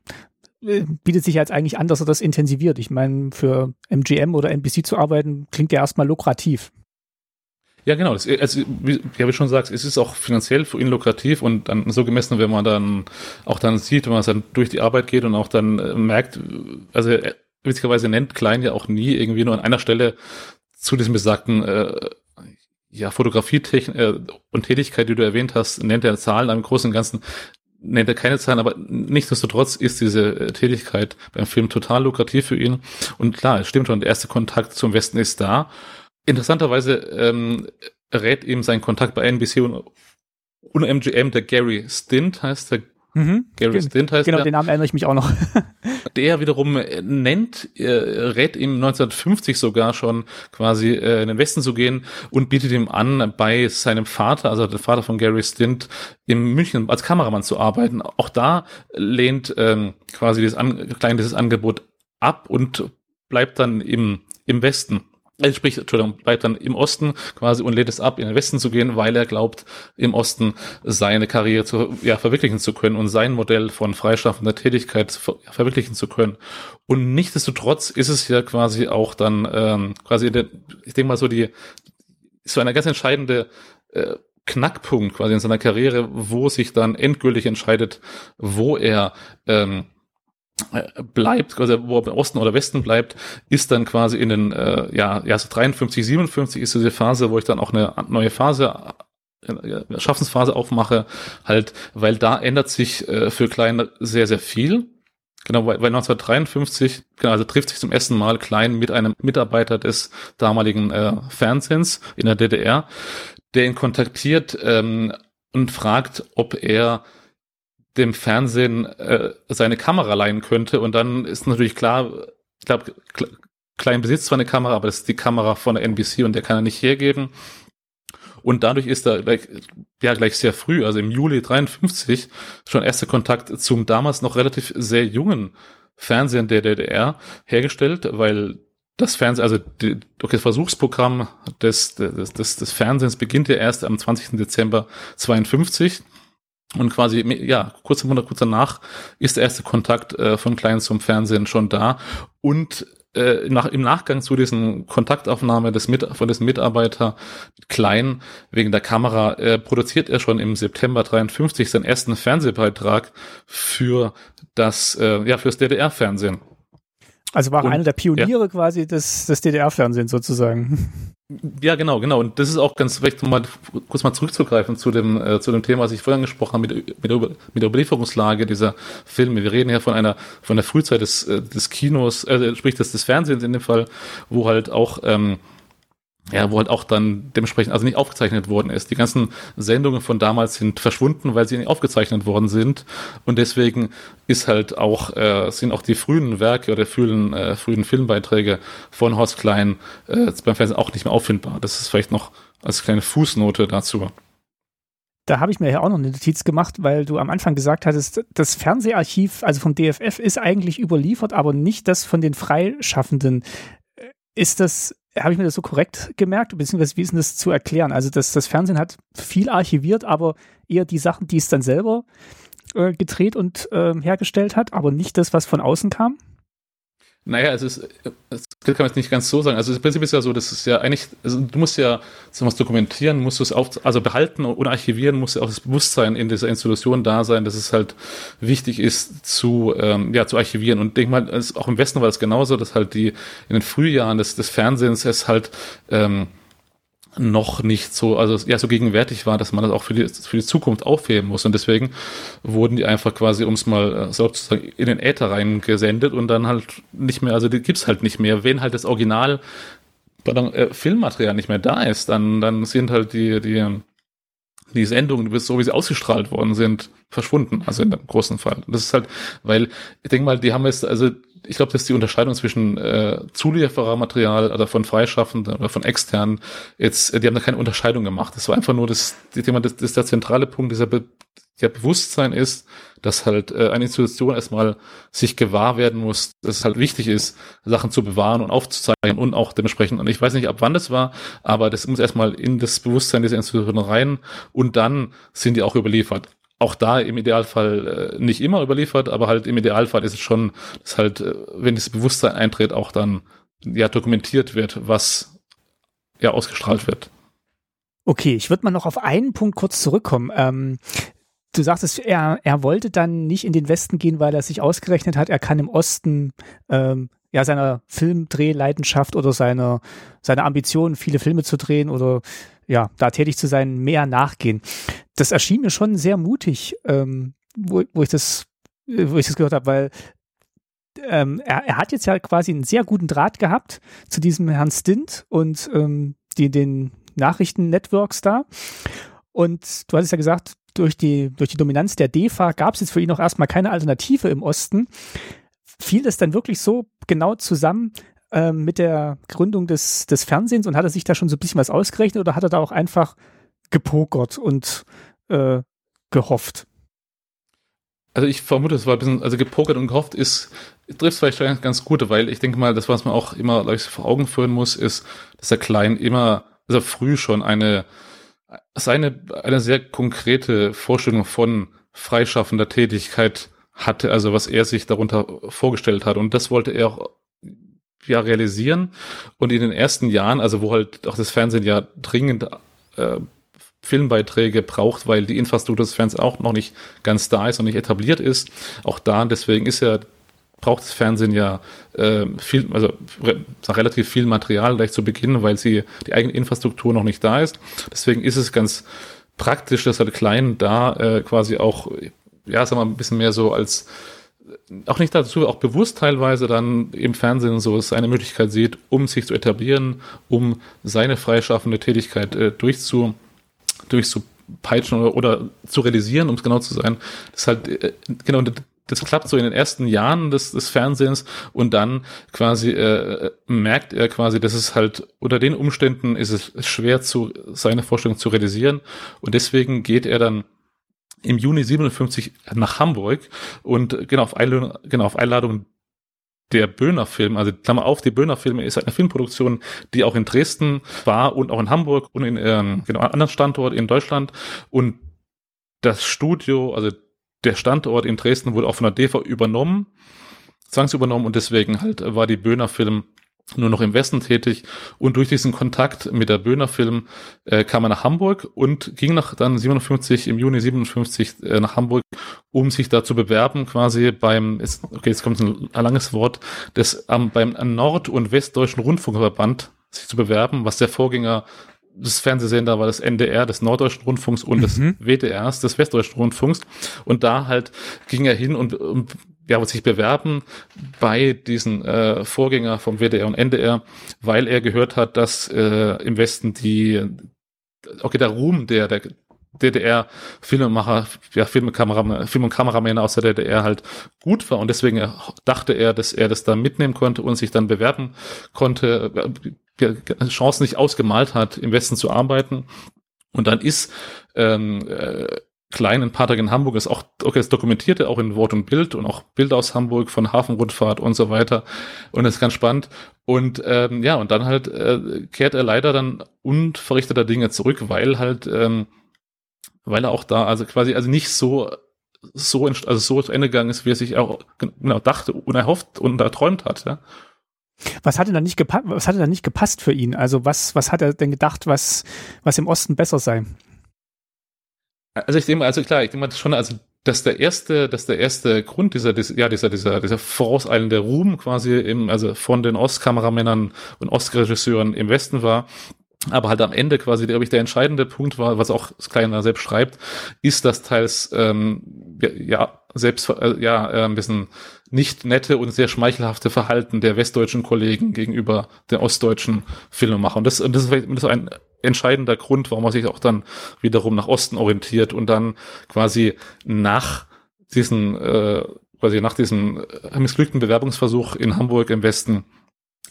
äh, bietet sich jetzt eigentlich an, dass er das intensiviert. Ich meine, für MGM oder NBC zu arbeiten, klingt ja erstmal lukrativ. Ja, genau. Das, also, wie, wie schon sagst, es ist auch finanziell für ihn lukrativ und dann so gemessen, wenn man dann auch dann sieht, wenn man dann durch die Arbeit geht und auch dann äh, merkt, also er, witzigerweise nennt Klein ja auch nie irgendwie nur an einer Stelle zu diesem besagten äh, ja, Fotografietechnik äh, und Tätigkeit, die du erwähnt hast, nennt er Zahlen am Großen und Ganzen, nennt er keine Zahlen, aber nichtsdestotrotz ist diese äh, Tätigkeit beim Film total lukrativ für ihn. Und klar, es stimmt schon, der erste Kontakt zum Westen ist da. Interessanterweise ähm, rät ihm sein Kontakt bei NBC und, und MGM, der Gary Stint heißt der. Mhm. Gary Stint heißt Genau, der, den Namen erinnere ich mich auch noch. (laughs) der wiederum nennt, äh, rät ihm 1950 sogar schon quasi äh, in den Westen zu gehen und bietet ihm an, bei seinem Vater, also der Vater von Gary Stint, in München als Kameramann zu arbeiten. Auch da lehnt ähm, quasi dieses, an, klein dieses Angebot ab und bleibt dann im, im Westen sprich, Entschuldigung, bleibt dann im Osten quasi und lädt es ab, in den Westen zu gehen, weil er glaubt, im Osten seine Karriere zu, ja, verwirklichen zu können und sein Modell von freischaffender Tätigkeit ver verwirklichen zu können. Und nichtsdestotrotz ist es ja quasi auch dann ähm, quasi, der, ich denke mal so die, so eine ganz entscheidende äh, Knackpunkt quasi in seiner Karriere, wo sich dann endgültig entscheidet, wo er ähm, äh, bleibt, also wo er im Osten oder Westen bleibt, ist dann quasi in den, äh, ja, so 53, 57 ist diese Phase, wo ich dann auch eine neue Phase äh, Schaffensphase aufmache, halt, weil da ändert sich äh, für Klein sehr, sehr viel. Genau, weil, weil 1953, genau, also trifft sich zum ersten Mal Klein mit einem Mitarbeiter des damaligen äh, Fernsehens in der DDR, der ihn kontaktiert ähm, und fragt, ob er dem Fernsehen äh, seine Kamera leihen könnte. Und dann ist natürlich klar, ich glaube, Klein besitzt zwar eine Kamera, aber das ist die Kamera von der NBC und der kann er nicht hergeben. Und dadurch ist er gleich, ja gleich sehr früh, also im Juli 53, schon erster Kontakt zum damals noch relativ sehr jungen Fernsehen der DDR hergestellt, weil das Fernsehen, also die, das Versuchsprogramm des, des, des, des Fernsehens beginnt ja erst am 20. Dezember 52 und quasi, ja, kurz im Monat, kurz danach ist der erste Kontakt äh, von Klein zum Fernsehen schon da. Und äh, nach, im Nachgang zu diesen Kontaktaufnahme des Mit von diesem Mitarbeiter Klein wegen der Kamera äh, produziert er schon im September 53 seinen ersten Fernsehbeitrag für das, äh, ja, fürs DDR-Fernsehen. Also war und, einer der Pioniere ja. quasi des, des DDR-Fernsehens sozusagen. Ja, genau, genau. Und das ist auch ganz vielleicht um mal kurz mal zurückzugreifen zu dem, äh, zu dem Thema, was ich vorhin angesprochen habe, mit, mit, der, mit der Überlieferungslage dieser Filme. Wir reden ja von einer, von der Frühzeit des, äh, des Kinos, äh, sprich des, des Fernsehens in dem Fall, wo halt auch, ähm, ja, wo halt auch dann dementsprechend also nicht aufgezeichnet worden ist. Die ganzen Sendungen von damals sind verschwunden, weil sie nicht aufgezeichnet worden sind. Und deswegen ist halt auch, äh, sind auch die frühen Werke oder frühen, äh, frühen Filmbeiträge von Horst Klein äh, beim Fernsehen auch nicht mehr auffindbar. Das ist vielleicht noch als kleine Fußnote dazu. Da habe ich mir ja auch noch eine Notiz gemacht, weil du am Anfang gesagt hattest, das Fernseharchiv, also vom DFF, ist eigentlich überliefert, aber nicht das von den Freischaffenden. Ist das habe ich mir das so korrekt gemerkt, beziehungsweise wie ist denn das zu erklären? Also das, das Fernsehen hat viel archiviert, aber eher die Sachen, die es dann selber äh, gedreht und äh, hergestellt hat, aber nicht das, was von außen kam? Naja, es ist, das kann man jetzt nicht ganz so sagen. Also im Prinzip ist ja so, das ist ja eigentlich, also du musst ja sowas dokumentieren, musst du es auf, also behalten und archivieren, muss ja auch das Bewusstsein in dieser Institution da sein, dass es halt wichtig ist zu, ähm, ja, zu archivieren. Und denk mal, auch im Westen war das genauso, dass halt die in den Frühjahren des, des Fernsehens es halt ähm, noch nicht so, also ja, so gegenwärtig war, dass man das auch für die, für die Zukunft aufheben muss. Und deswegen wurden die einfach quasi, um es mal äh, sozusagen in den Äther reingesendet und dann halt nicht mehr, also die gibt's halt nicht mehr. Wenn halt das Original pardon, äh, Filmmaterial nicht mehr da ist, dann, dann sind halt die, die, die Sendungen, so wie sie ausgestrahlt worden sind, verschwunden, also in dem großen Fall. Das ist halt, weil ich denke mal, die haben jetzt, also ich glaube, das ist die Unterscheidung zwischen äh, Zulieferermaterial oder von Freischaffenden oder von externen. Jetzt, äh, die haben da keine Unterscheidung gemacht. Das war einfach nur das, das Thema, das, das der zentrale Punkt dieser Be ja, Bewusstsein ist, dass halt äh, eine Institution erstmal sich gewahr werden muss, dass es halt wichtig ist, Sachen zu bewahren und aufzuzeigen und auch dementsprechend, und ich weiß nicht, ab wann das war, aber das muss erstmal in das Bewusstsein dieser Institution rein und dann sind die auch überliefert. Auch da im Idealfall äh, nicht immer überliefert, aber halt im Idealfall ist es schon, dass halt, äh, wenn das Bewusstsein eintritt, auch dann ja dokumentiert wird, was ja ausgestrahlt wird. Okay, ich würde mal noch auf einen Punkt kurz zurückkommen. Ähm, du sagtest, er, er wollte dann nicht in den Westen gehen, weil er sich ausgerechnet hat, er kann im Osten ähm, ja seiner Filmdrehleidenschaft oder seiner seiner Ambition, viele Filme zu drehen oder ja, da tätig zu sein, mehr nachgehen. Das erschien mir schon sehr mutig, ähm, wo, wo ich das, wo ich das gehört habe, weil ähm, er, er hat jetzt ja quasi einen sehr guten Draht gehabt zu diesem Herrn Stint und ähm, die, den Nachrichtennetworks da. Und du hattest ja gesagt, durch die, durch die Dominanz der DEFA gab es jetzt für ihn auch erstmal keine Alternative im Osten. Fiel das dann wirklich so genau zusammen, ähm, mit der Gründung des, des Fernsehens und hat er sich da schon so ein bisschen was ausgerechnet oder hat er da auch einfach gepokert und äh, gehofft? Also ich vermute, es war ein bisschen, also gepokert und gehofft ist, trifft vielleicht ganz gut, weil ich denke mal, das, was man auch immer ich, vor Augen führen muss, ist, dass der Klein immer, also früh schon eine, seine, eine sehr konkrete Vorstellung von freischaffender Tätigkeit hatte, also was er sich darunter vorgestellt hat. Und das wollte er auch ja realisieren. Und in den ersten Jahren, also wo halt auch das Fernsehen ja dringend äh, Filmbeiträge braucht, weil die Infrastruktur des Fernsehens auch noch nicht ganz da ist und nicht etabliert ist. Auch da, deswegen ist ja braucht das Fernsehen ja äh, viel, also re relativ viel Material gleich zu Beginn, weil sie die eigene Infrastruktur noch nicht da ist. Deswegen ist es ganz praktisch, dass halt Klein da äh, quasi auch, ja, sagen wir mal, ein bisschen mehr so als auch nicht dazu, auch bewusst teilweise dann im Fernsehen so es eine Möglichkeit sieht, um sich zu etablieren, um seine freischaffende Tätigkeit äh, durchzu, durchzupeitschen oder, oder zu realisieren, um es genau zu sein. Das ist halt, äh, genau, das klappt so in den ersten Jahren des, des Fernsehens und dann quasi äh, merkt er quasi, dass es halt unter den Umständen ist es schwer zu seine Vorstellung zu realisieren und deswegen geht er dann im Juni 57 nach Hamburg und genau auf Einladung, genau auf Einladung der Böhner Film, also Klammer auf, die Böhner Filme ist halt eine Filmproduktion, die auch in Dresden war und auch in Hamburg und in ähm, genau anderen Standort in Deutschland. Und das Studio, also der Standort in Dresden wurde auch von der DV übernommen, zwangsübernommen und deswegen halt war die Böhner Film nur noch im Westen tätig und durch diesen Kontakt mit der Böhner Film äh, kam er nach Hamburg und ging nach dann 57 im Juni 57 äh, nach Hamburg, um sich da zu bewerben quasi beim ist, okay jetzt kommt ein, ein langes Wort des ähm, beim Nord- und Westdeutschen Rundfunkverband sich zu bewerben, was der Vorgänger des Fernsehsender war das NDR des Norddeutschen Rundfunks und mhm. des WDRs des Westdeutschen Rundfunks und da halt ging er hin und, und ja, sich bewerben bei diesen äh, Vorgänger vom WDR und NDR, weil er gehört hat, dass äh, im Westen die, okay, der Ruhm der, der DDR-Filmemacher, ja, Filmkamera, Film- und Kameramänner aus der DDR halt gut war und deswegen dachte er, dass er das da mitnehmen konnte und sich dann bewerben konnte, äh, Chancen nicht ausgemalt hat, im Westen zu arbeiten. Und dann ist ähm, äh, Patrick in Hamburg ist auch, okay, es dokumentierte auch in Wort und Bild und auch Bilder aus Hamburg von Hafenrundfahrt und so weiter. Und das ist ganz spannend. Und ähm, ja, und dann halt äh, kehrt er leider dann unverrichteter Dinge zurück, weil halt, ähm, weil er auch da, also quasi, also nicht so so also so zu Ende gegangen ist, wie er sich auch genau dachte und erhofft und erträumt hat, ja. Was hat denn da nicht gepasst, was hat denn da nicht gepasst für ihn? Also was, was hat er denn gedacht, was, was im Osten besser sei? Also ich denke also klar, ich denke mal schon, also dass der erste, dass der erste Grund dieser, ja, dieser, dieser, dieser vorauseilende Ruhm quasi im, also von den Ostkameramännern und Ostregisseuren im Westen war, aber halt am Ende quasi, glaube ich, der entscheidende Punkt war, was auch das Kleiner selbst schreibt, ist, dass teils ähm, ja selbst äh, ja äh, ein bisschen nicht nette und sehr schmeichelhafte Verhalten der westdeutschen Kollegen gegenüber der ostdeutschen Filmemacher. Und das, und das ist vielleicht so ein entscheidender Grund, warum man sich auch dann wiederum nach Osten orientiert und dann quasi nach diesen, äh, quasi nach diesem missglückten Bewerbungsversuch in Hamburg im Westen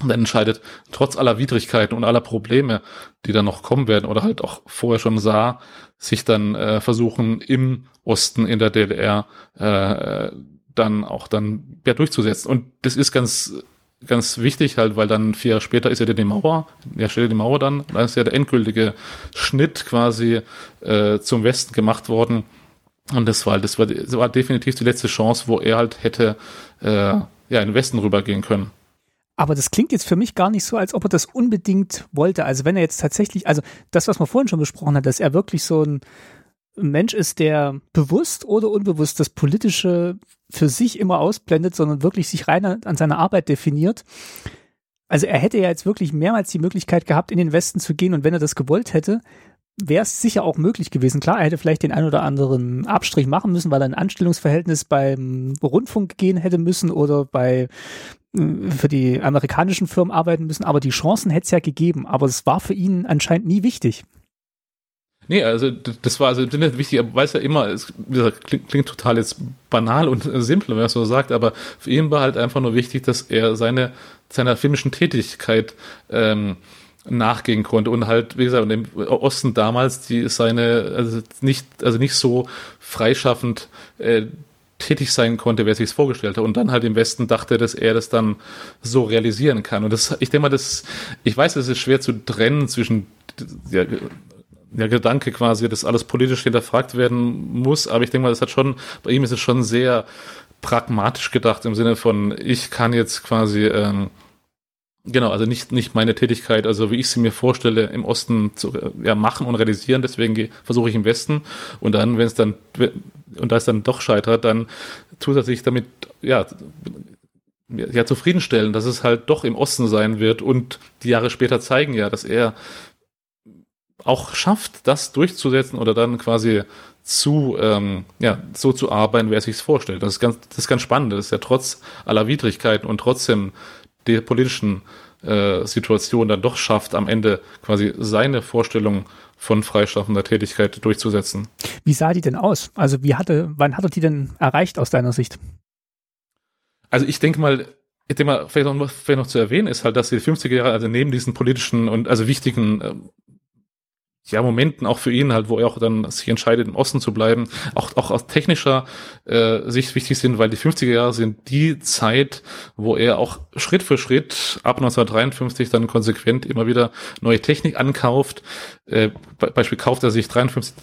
dann entscheidet, trotz aller Widrigkeiten und aller Probleme, die dann noch kommen werden oder halt auch vorher schon sah, sich dann äh, versuchen im Osten in der DDR äh, dann auch dann ja durchzusetzen. Und das ist ganz ganz wichtig halt, weil dann vier Jahre später ist ja die Mauer, ja steht die Mauer dann, dann ist ja der endgültige Schnitt quasi äh, zum Westen gemacht worden Und das war, das war, das war definitiv die letzte Chance, wo er halt hätte äh, ja in den Westen rübergehen können. Aber das klingt jetzt für mich gar nicht so, als ob er das unbedingt wollte. Also wenn er jetzt tatsächlich, also das, was man vorhin schon besprochen hat, dass er wirklich so ein Mensch ist, der bewusst oder unbewusst das Politische für sich immer ausblendet, sondern wirklich sich rein an seiner Arbeit definiert. Also er hätte ja jetzt wirklich mehrmals die Möglichkeit gehabt, in den Westen zu gehen und wenn er das gewollt hätte, wäre es sicher auch möglich gewesen. Klar, er hätte vielleicht den ein oder anderen Abstrich machen müssen, weil er ein Anstellungsverhältnis beim Rundfunk gehen hätte müssen oder bei für die amerikanischen Firmen arbeiten müssen, aber die Chancen hätte es ja gegeben, aber es war für ihn anscheinend nie wichtig. Nee, also das war also im Sinne wichtig, er weiß ja immer, es klingt, klingt, total jetzt banal und simpel, wenn er so sagt, aber für ihn war halt einfach nur wichtig, dass er seine seiner filmischen Tätigkeit ähm, nachgehen konnte und halt, wie gesagt, im Osten damals, die seine, also nicht, also nicht so freischaffend äh, tätig sein konnte, wer sich es vorgestellt hat. Und dann halt im Westen dachte, dass er das dann so realisieren kann. Und das, ich denke mal, das, ich weiß, es ist schwer zu trennen zwischen ja, der Gedanke quasi, dass alles politisch hinterfragt werden muss, aber ich denke mal, das hat schon, bei ihm ist es schon sehr pragmatisch gedacht im Sinne von, ich kann jetzt quasi ähm, Genau, also nicht, nicht meine Tätigkeit, also wie ich sie mir vorstelle, im Osten zu ja, machen und realisieren, deswegen versuche ich im Westen. Und dann, wenn es dann, und da es dann doch scheitert, dann sich damit, ja, ja, zufriedenstellen, dass es halt doch im Osten sein wird. Und die Jahre später zeigen ja, dass er auch schafft, das durchzusetzen oder dann quasi zu, ähm, ja, so zu arbeiten, wer sich vorstellt. Das ist ganz, das ist ganz spannend. Das ist ja trotz aller Widrigkeiten und trotzdem der politischen äh, Situation dann doch schafft, am Ende quasi seine Vorstellung von freischaffender Tätigkeit durchzusetzen. Wie sah die denn aus? Also wie hatte, wann hat er die denn erreicht aus deiner Sicht? Also ich denke mal, ich denke mal, vielleicht noch, vielleicht noch zu erwähnen ist halt, dass die 50er Jahre, also neben diesen politischen und also wichtigen äh, ja, Momenten auch für ihn halt, wo er auch dann sich entscheidet, im Osten zu bleiben, auch, auch aus technischer äh, Sicht wichtig sind, weil die 50er Jahre sind die Zeit, wo er auch Schritt für Schritt ab 1953 dann konsequent immer wieder neue Technik ankauft. Äh, Beispiel kauft er sich 53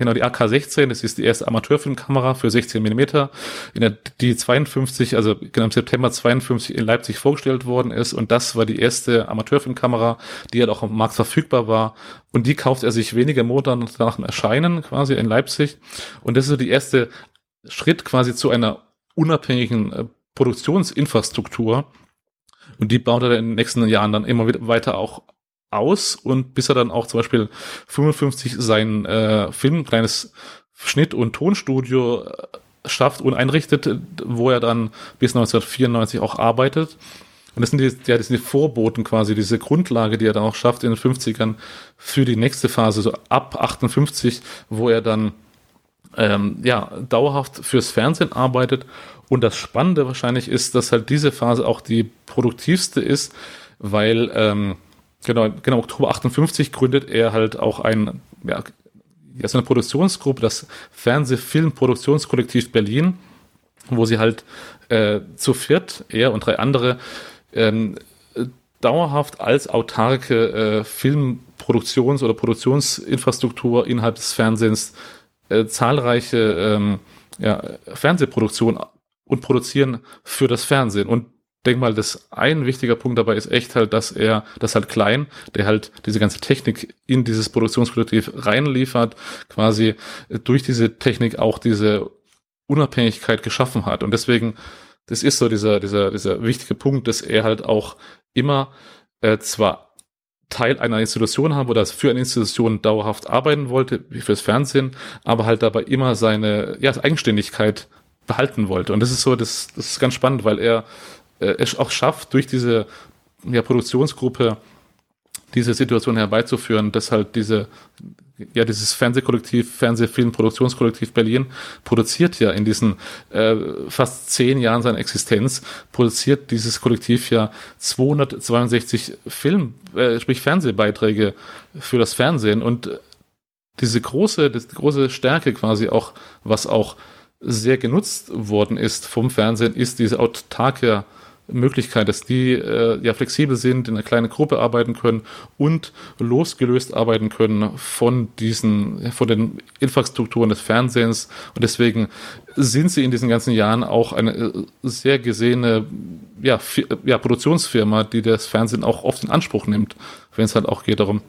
Genau, die AK-16, das ist die erste Amateurfilmkamera für 16 Millimeter, in der die 52, also genau im September 52 in Leipzig vorgestellt worden ist. Und das war die erste Amateurfilmkamera, die halt auch am Markt verfügbar war. Und die kauft er sich wenige Monate nach dem Erscheinen quasi in Leipzig. Und das ist so die erste Schritt quasi zu einer unabhängigen äh, Produktionsinfrastruktur. Und die baut er in den nächsten Jahren dann immer weiter auch aus und bis er dann auch zum Beispiel 55 sein äh, Film, kleines Schnitt- und Tonstudio äh, schafft und einrichtet, wo er dann bis 1994 auch arbeitet. Und das sind die, ja, das sind die Vorboten quasi, diese Grundlage, die er dann auch schafft in den 50ern für die nächste Phase, so ab 58, wo er dann ähm, ja, dauerhaft fürs Fernsehen arbeitet. Und das Spannende wahrscheinlich ist, dass halt diese Phase auch die produktivste ist, weil ähm, Genau, genau, Oktober 58 gründet er halt auch ein, ja, ja, so eine Produktionsgruppe, das Fernsehfilmproduktionskollektiv Berlin, wo sie halt äh, zu viert, er und drei andere, ähm, dauerhaft als autarke äh, Filmproduktions- oder Produktionsinfrastruktur innerhalb des Fernsehens äh, zahlreiche ähm, ja, Fernsehproduktionen und produzieren für das Fernsehen. Und denke mal, dass ein wichtiger Punkt dabei ist echt halt, dass er, das halt klein, der halt diese ganze Technik in dieses Produktionskollektiv reinliefert, quasi durch diese Technik auch diese Unabhängigkeit geschaffen hat. Und deswegen, das ist so dieser, dieser, dieser wichtige Punkt, dass er halt auch immer äh, zwar Teil einer Institution haben oder für eine Institution dauerhaft arbeiten wollte, wie fürs Fernsehen, aber halt dabei immer seine ja, Eigenständigkeit behalten wollte. Und das ist so, das, das ist ganz spannend, weil er äh, es auch schafft, durch diese ja, Produktionsgruppe diese Situation herbeizuführen, dass halt diese, ja, dieses Fernsehkollektiv, Fernsehfilmproduktionskollektiv Berlin produziert ja in diesen äh, fast zehn Jahren seiner Existenz, produziert dieses Kollektiv ja 262 Film, äh, sprich Fernsehbeiträge für das Fernsehen. Und diese große, das große Stärke quasi auch, was auch sehr genutzt worden ist vom Fernsehen, ist diese autarke Möglichkeit, dass die äh, ja flexibel sind, in einer kleinen Gruppe arbeiten können und losgelöst arbeiten können von diesen, von den Infrastrukturen des Fernsehens. Und deswegen sind sie in diesen ganzen Jahren auch eine äh, sehr gesehene ja, ja, Produktionsfirma, die das Fernsehen auch oft in Anspruch nimmt, wenn es halt auch geht darum,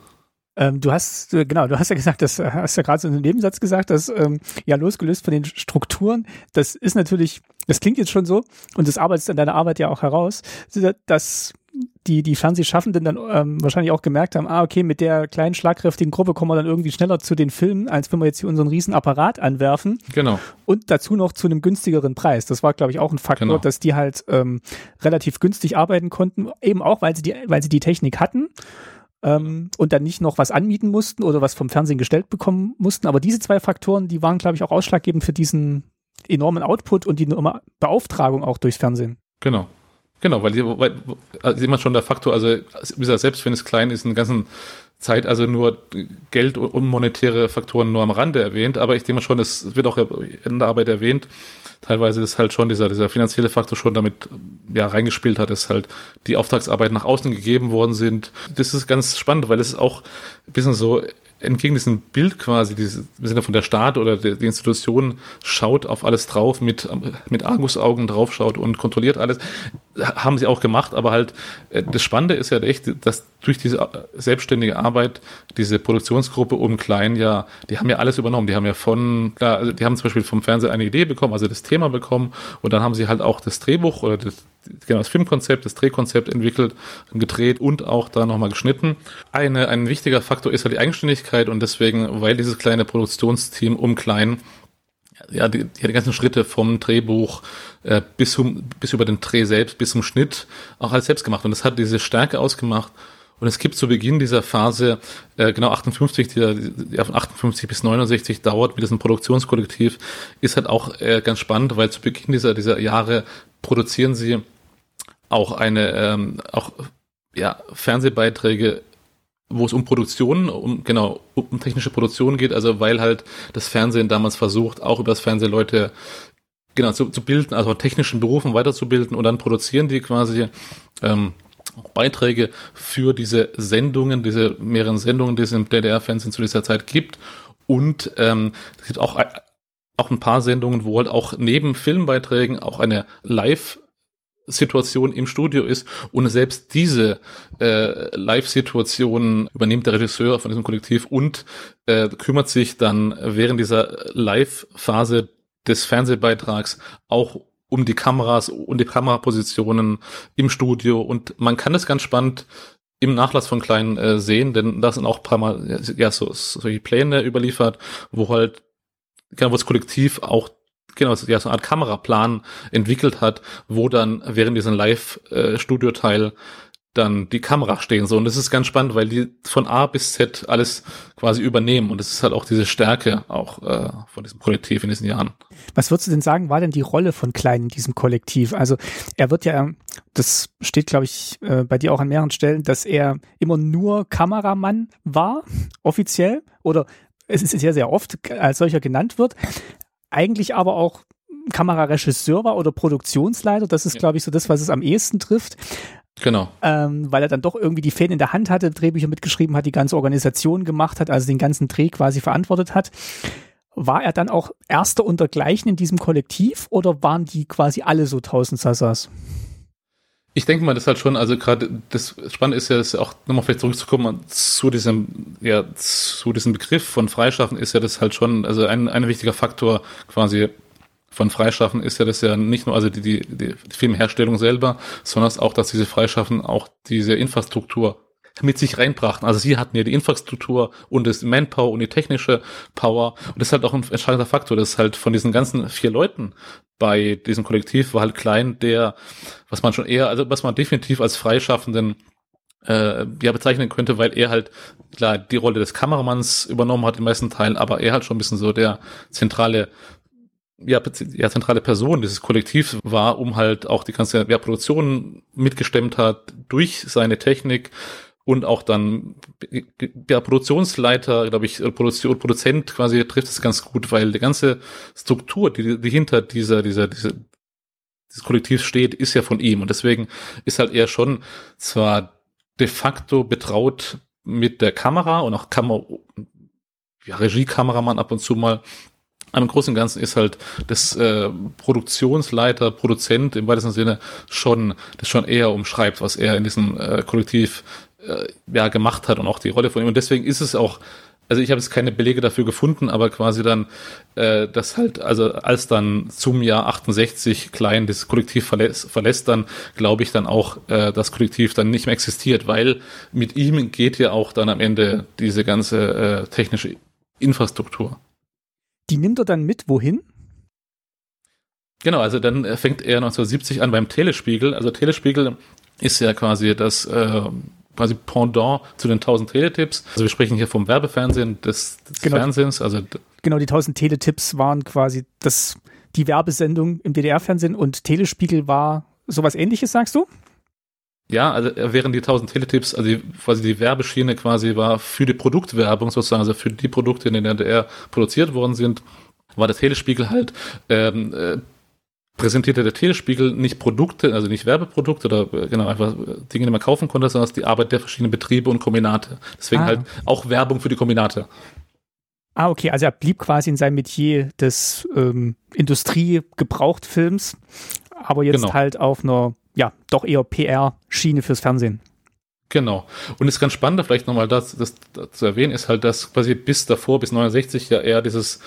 ähm, du hast, äh, genau, du hast ja gesagt, das äh, hast ja gerade so einen Nebensatz gesagt, dass ähm, ja losgelöst von den Strukturen, das ist natürlich, das klingt jetzt schon so und das arbeitest in deiner Arbeit ja auch heraus, dass die, die Fernsehschaffenden dann ähm, wahrscheinlich auch gemerkt haben, ah, okay, mit der kleinen, schlagkräftigen Gruppe kommen wir dann irgendwie schneller zu den Filmen, als wenn wir jetzt hier unseren riesen Apparat anwerfen. Genau. Und dazu noch zu einem günstigeren Preis. Das war, glaube ich, auch ein Faktor, genau. dass die halt ähm, relativ günstig arbeiten konnten, eben auch, weil sie die, weil sie die Technik hatten ähm, und dann nicht noch was anmieten mussten oder was vom Fernsehen gestellt bekommen mussten. Aber diese zwei Faktoren, die waren, glaube ich, auch ausschlaggebend für diesen enormen Output und die enorme Beauftragung auch durchs Fernsehen. Genau. Genau, weil, weil also immer schon der Faktor, also selbst wenn es klein ist, in der ganzen Zeit also nur Geld und monetäre Faktoren nur am Rande erwähnt, aber ich denke schon, es wird auch in der Arbeit erwähnt, teilweise ist halt schon dieser, dieser finanzielle Faktor schon damit ja, reingespielt hat, dass halt die Auftragsarbeit nach außen gegeben worden sind. Das ist ganz spannend, weil es ist auch ein bisschen so entgegen diesem Bild quasi, dieses, im Sinne von der Staat oder die, die Institution schaut auf alles drauf, mit, mit Argusaugen draufschaut und kontrolliert alles, haben sie auch gemacht, aber halt, äh, das Spannende ist ja echt, dass durch diese selbstständige Arbeit diese Produktionsgruppe um Klein ja, die haben ja alles übernommen, die haben ja von, klar, also die haben zum Beispiel vom Fernseher eine Idee bekommen, also das Thema bekommen und dann haben sie halt auch das Drehbuch oder das, genau das Filmkonzept, das Drehkonzept entwickelt, gedreht und auch da nochmal geschnitten. Eine, ein wichtiger Faktor ist halt die Eigenständigkeit und deswegen, weil dieses kleine Produktionsteam um Klein ja, die, die ganzen Schritte vom Drehbuch äh, bis, zum, bis über den Dreh selbst, bis zum Schnitt auch alles selbst gemacht. Und das hat diese Stärke ausgemacht. Und es gibt zu Beginn dieser Phase, äh, genau 58, die, die von 58 bis 69 dauert mit diesem Produktionskollektiv, ist halt auch äh, ganz spannend, weil zu Beginn dieser, dieser Jahre produzieren sie auch eine, ähm, auch ja, Fernsehbeiträge wo es um Produktion, um genau um technische Produktion geht, also weil halt das Fernsehen damals versucht, auch über das Fernsehen Leute genau zu, zu bilden, also technischen Berufen weiterzubilden und dann produzieren die quasi ähm, Beiträge für diese Sendungen, diese mehreren Sendungen, die es im DDR-Fernsehen zu dieser Zeit gibt. Und ähm, es gibt auch, auch ein paar Sendungen, wo halt auch neben Filmbeiträgen auch eine Live- Situation im Studio ist. Und selbst diese äh, Live-Situation übernimmt der Regisseur von diesem Kollektiv und äh, kümmert sich dann während dieser Live-Phase des Fernsehbeitrags auch um die Kameras und die Kamerapositionen im Studio. Und man kann es ganz spannend im Nachlass von Klein äh, sehen, denn da sind auch ein paar Mal ja, so, solche Pläne überliefert, wo halt genau, wo das Kollektiv auch genau, ja, so eine Art Kameraplan entwickelt hat, wo dann während diesem Live-Studio-Teil dann die Kamera stehen so und das ist ganz spannend, weil die von A bis Z alles quasi übernehmen und das ist halt auch diese Stärke auch äh, von diesem Kollektiv in diesen Jahren. Was würdest du denn sagen, war denn die Rolle von Klein in diesem Kollektiv? Also er wird ja, das steht glaube ich äh, bei dir auch an mehreren Stellen, dass er immer nur Kameramann war, offiziell oder es ist sehr, sehr oft als solcher genannt wird eigentlich aber auch Kameraregisseur war oder Produktionsleiter. Das ist, ja. glaube ich, so das, was es am ehesten trifft. Genau. Ähm, weil er dann doch irgendwie die Fäden in der Hand hatte, Drehbücher mitgeschrieben hat, die ganze Organisation gemacht hat, also den ganzen Dreh quasi verantwortet hat. War er dann auch Erster untergleichen in diesem Kollektiv oder waren die quasi alle so tausend Sassas? Ich denke mal, das halt schon, also gerade das Spannende ist ja, dass auch nochmal vielleicht zurückzukommen zu diesem, ja, zu diesem Begriff von Freischaffen ist ja das halt schon, also ein, ein wichtiger Faktor quasi von Freischaffen ist ja das ja nicht nur also die, die, die Filmherstellung selber, sondern auch, dass diese Freischaffen auch diese Infrastruktur mit sich reinbrachten. Also sie hatten ja die Infrastruktur und das Manpower und die technische Power. Und das ist halt auch ein entscheidender Faktor. Das ist halt von diesen ganzen vier Leuten bei diesem Kollektiv war halt klein, der, was man schon eher, also was man definitiv als Freischaffenden äh, ja bezeichnen könnte, weil er halt klar die Rolle des Kameramanns übernommen hat den meisten Teilen, aber er halt schon ein bisschen so der zentrale ja, ja, zentrale Person dieses Kollektivs war, um halt auch die ganze ja, Produktion mitgestemmt hat durch seine Technik, und auch dann der Produktionsleiter, glaube ich, Produktion, Produzent quasi trifft es ganz gut, weil die ganze Struktur, die, die hinter dieser, dieser, dieser, das Kollektiv steht, ist ja von ihm. Und deswegen ist halt er schon zwar de facto betraut mit der Kamera und auch Kamera, ja, Regiekameramann ab und zu mal. Am Großen und Ganzen ist halt das äh, Produktionsleiter, Produzent im weitesten Sinne schon, das schon eher umschreibt, was er in diesem äh, Kollektiv äh, ja gemacht hat und auch die Rolle von ihm. Und deswegen ist es auch also ich habe jetzt keine Belege dafür gefunden, aber quasi dann, äh, das halt, also als dann zum Jahr 68 Klein das Kollektiv verlässt, verlässt dann glaube ich dann auch, äh, das Kollektiv dann nicht mehr existiert, weil mit ihm geht ja auch dann am Ende diese ganze äh, technische Infrastruktur. Die nimmt er dann mit wohin? Genau, also dann fängt er 1970 an beim Telespiegel. Also Telespiegel ist ja quasi das äh, quasi Pendant zu den 1000 Teletipps. Also wir sprechen hier vom Werbefernsehen des, des genau, Fernsehens. Also genau, die 1000 Teletipps waren quasi das, die Werbesendung im DDR-Fernsehen und Telespiegel war sowas ähnliches, sagst du? Ja, also während die 1000 Teletipps, also die, quasi die Werbeschiene quasi war für die Produktwerbung sozusagen, also für die Produkte, die in der DDR produziert worden sind, war der Telespiegel halt ähm, äh, präsentierte der Telespiegel nicht Produkte, also nicht Werbeprodukte oder äh, genau einfach Dinge, die man kaufen konnte, sondern die Arbeit der verschiedenen Betriebe und Kombinate. Deswegen ah. halt auch Werbung für die Kombinate. Ah, okay, also er blieb quasi in seinem Metier des ähm, Industriegebrauchtfilms, aber jetzt genau. halt auf einer, ja, doch eher PR-Schiene fürs Fernsehen. Genau. Und das ganz Spannende, vielleicht nochmal das, das, das zu erwähnen, ist halt, dass quasi bis davor, bis 69 ja eher dieses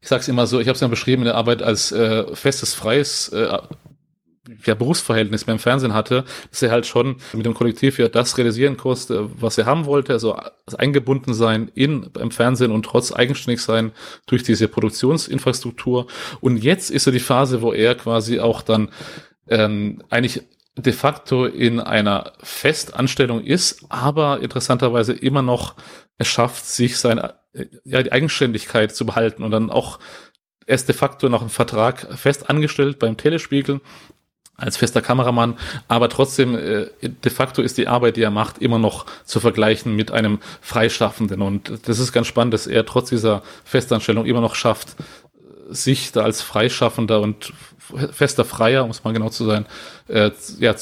ich sage es immer so, ich habe es ja beschrieben in der Arbeit als äh, festes, freies äh, ja, Berufsverhältnis beim Fernsehen hatte, dass er halt schon mit dem Kollektiv ja das realisieren konnte, was er haben wollte, also eingebunden sein in beim Fernsehen und trotz eigenständig sein durch diese Produktionsinfrastruktur. Und jetzt ist ja die Phase, wo er quasi auch dann ähm, eigentlich de facto in einer Festanstellung ist, aber interessanterweise immer noch es schafft, sich sein ja, die Eigenständigkeit zu behalten und dann auch erst de facto noch einen Vertrag fest angestellt beim Telespiegel als fester Kameramann, aber trotzdem äh, de facto ist die Arbeit, die er macht, immer noch zu vergleichen mit einem Freischaffenden. Und das ist ganz spannend, dass er trotz dieser Festanstellung immer noch schafft, sich da als Freischaffender und fester Freier, um es mal genau zu sein, äh, ja,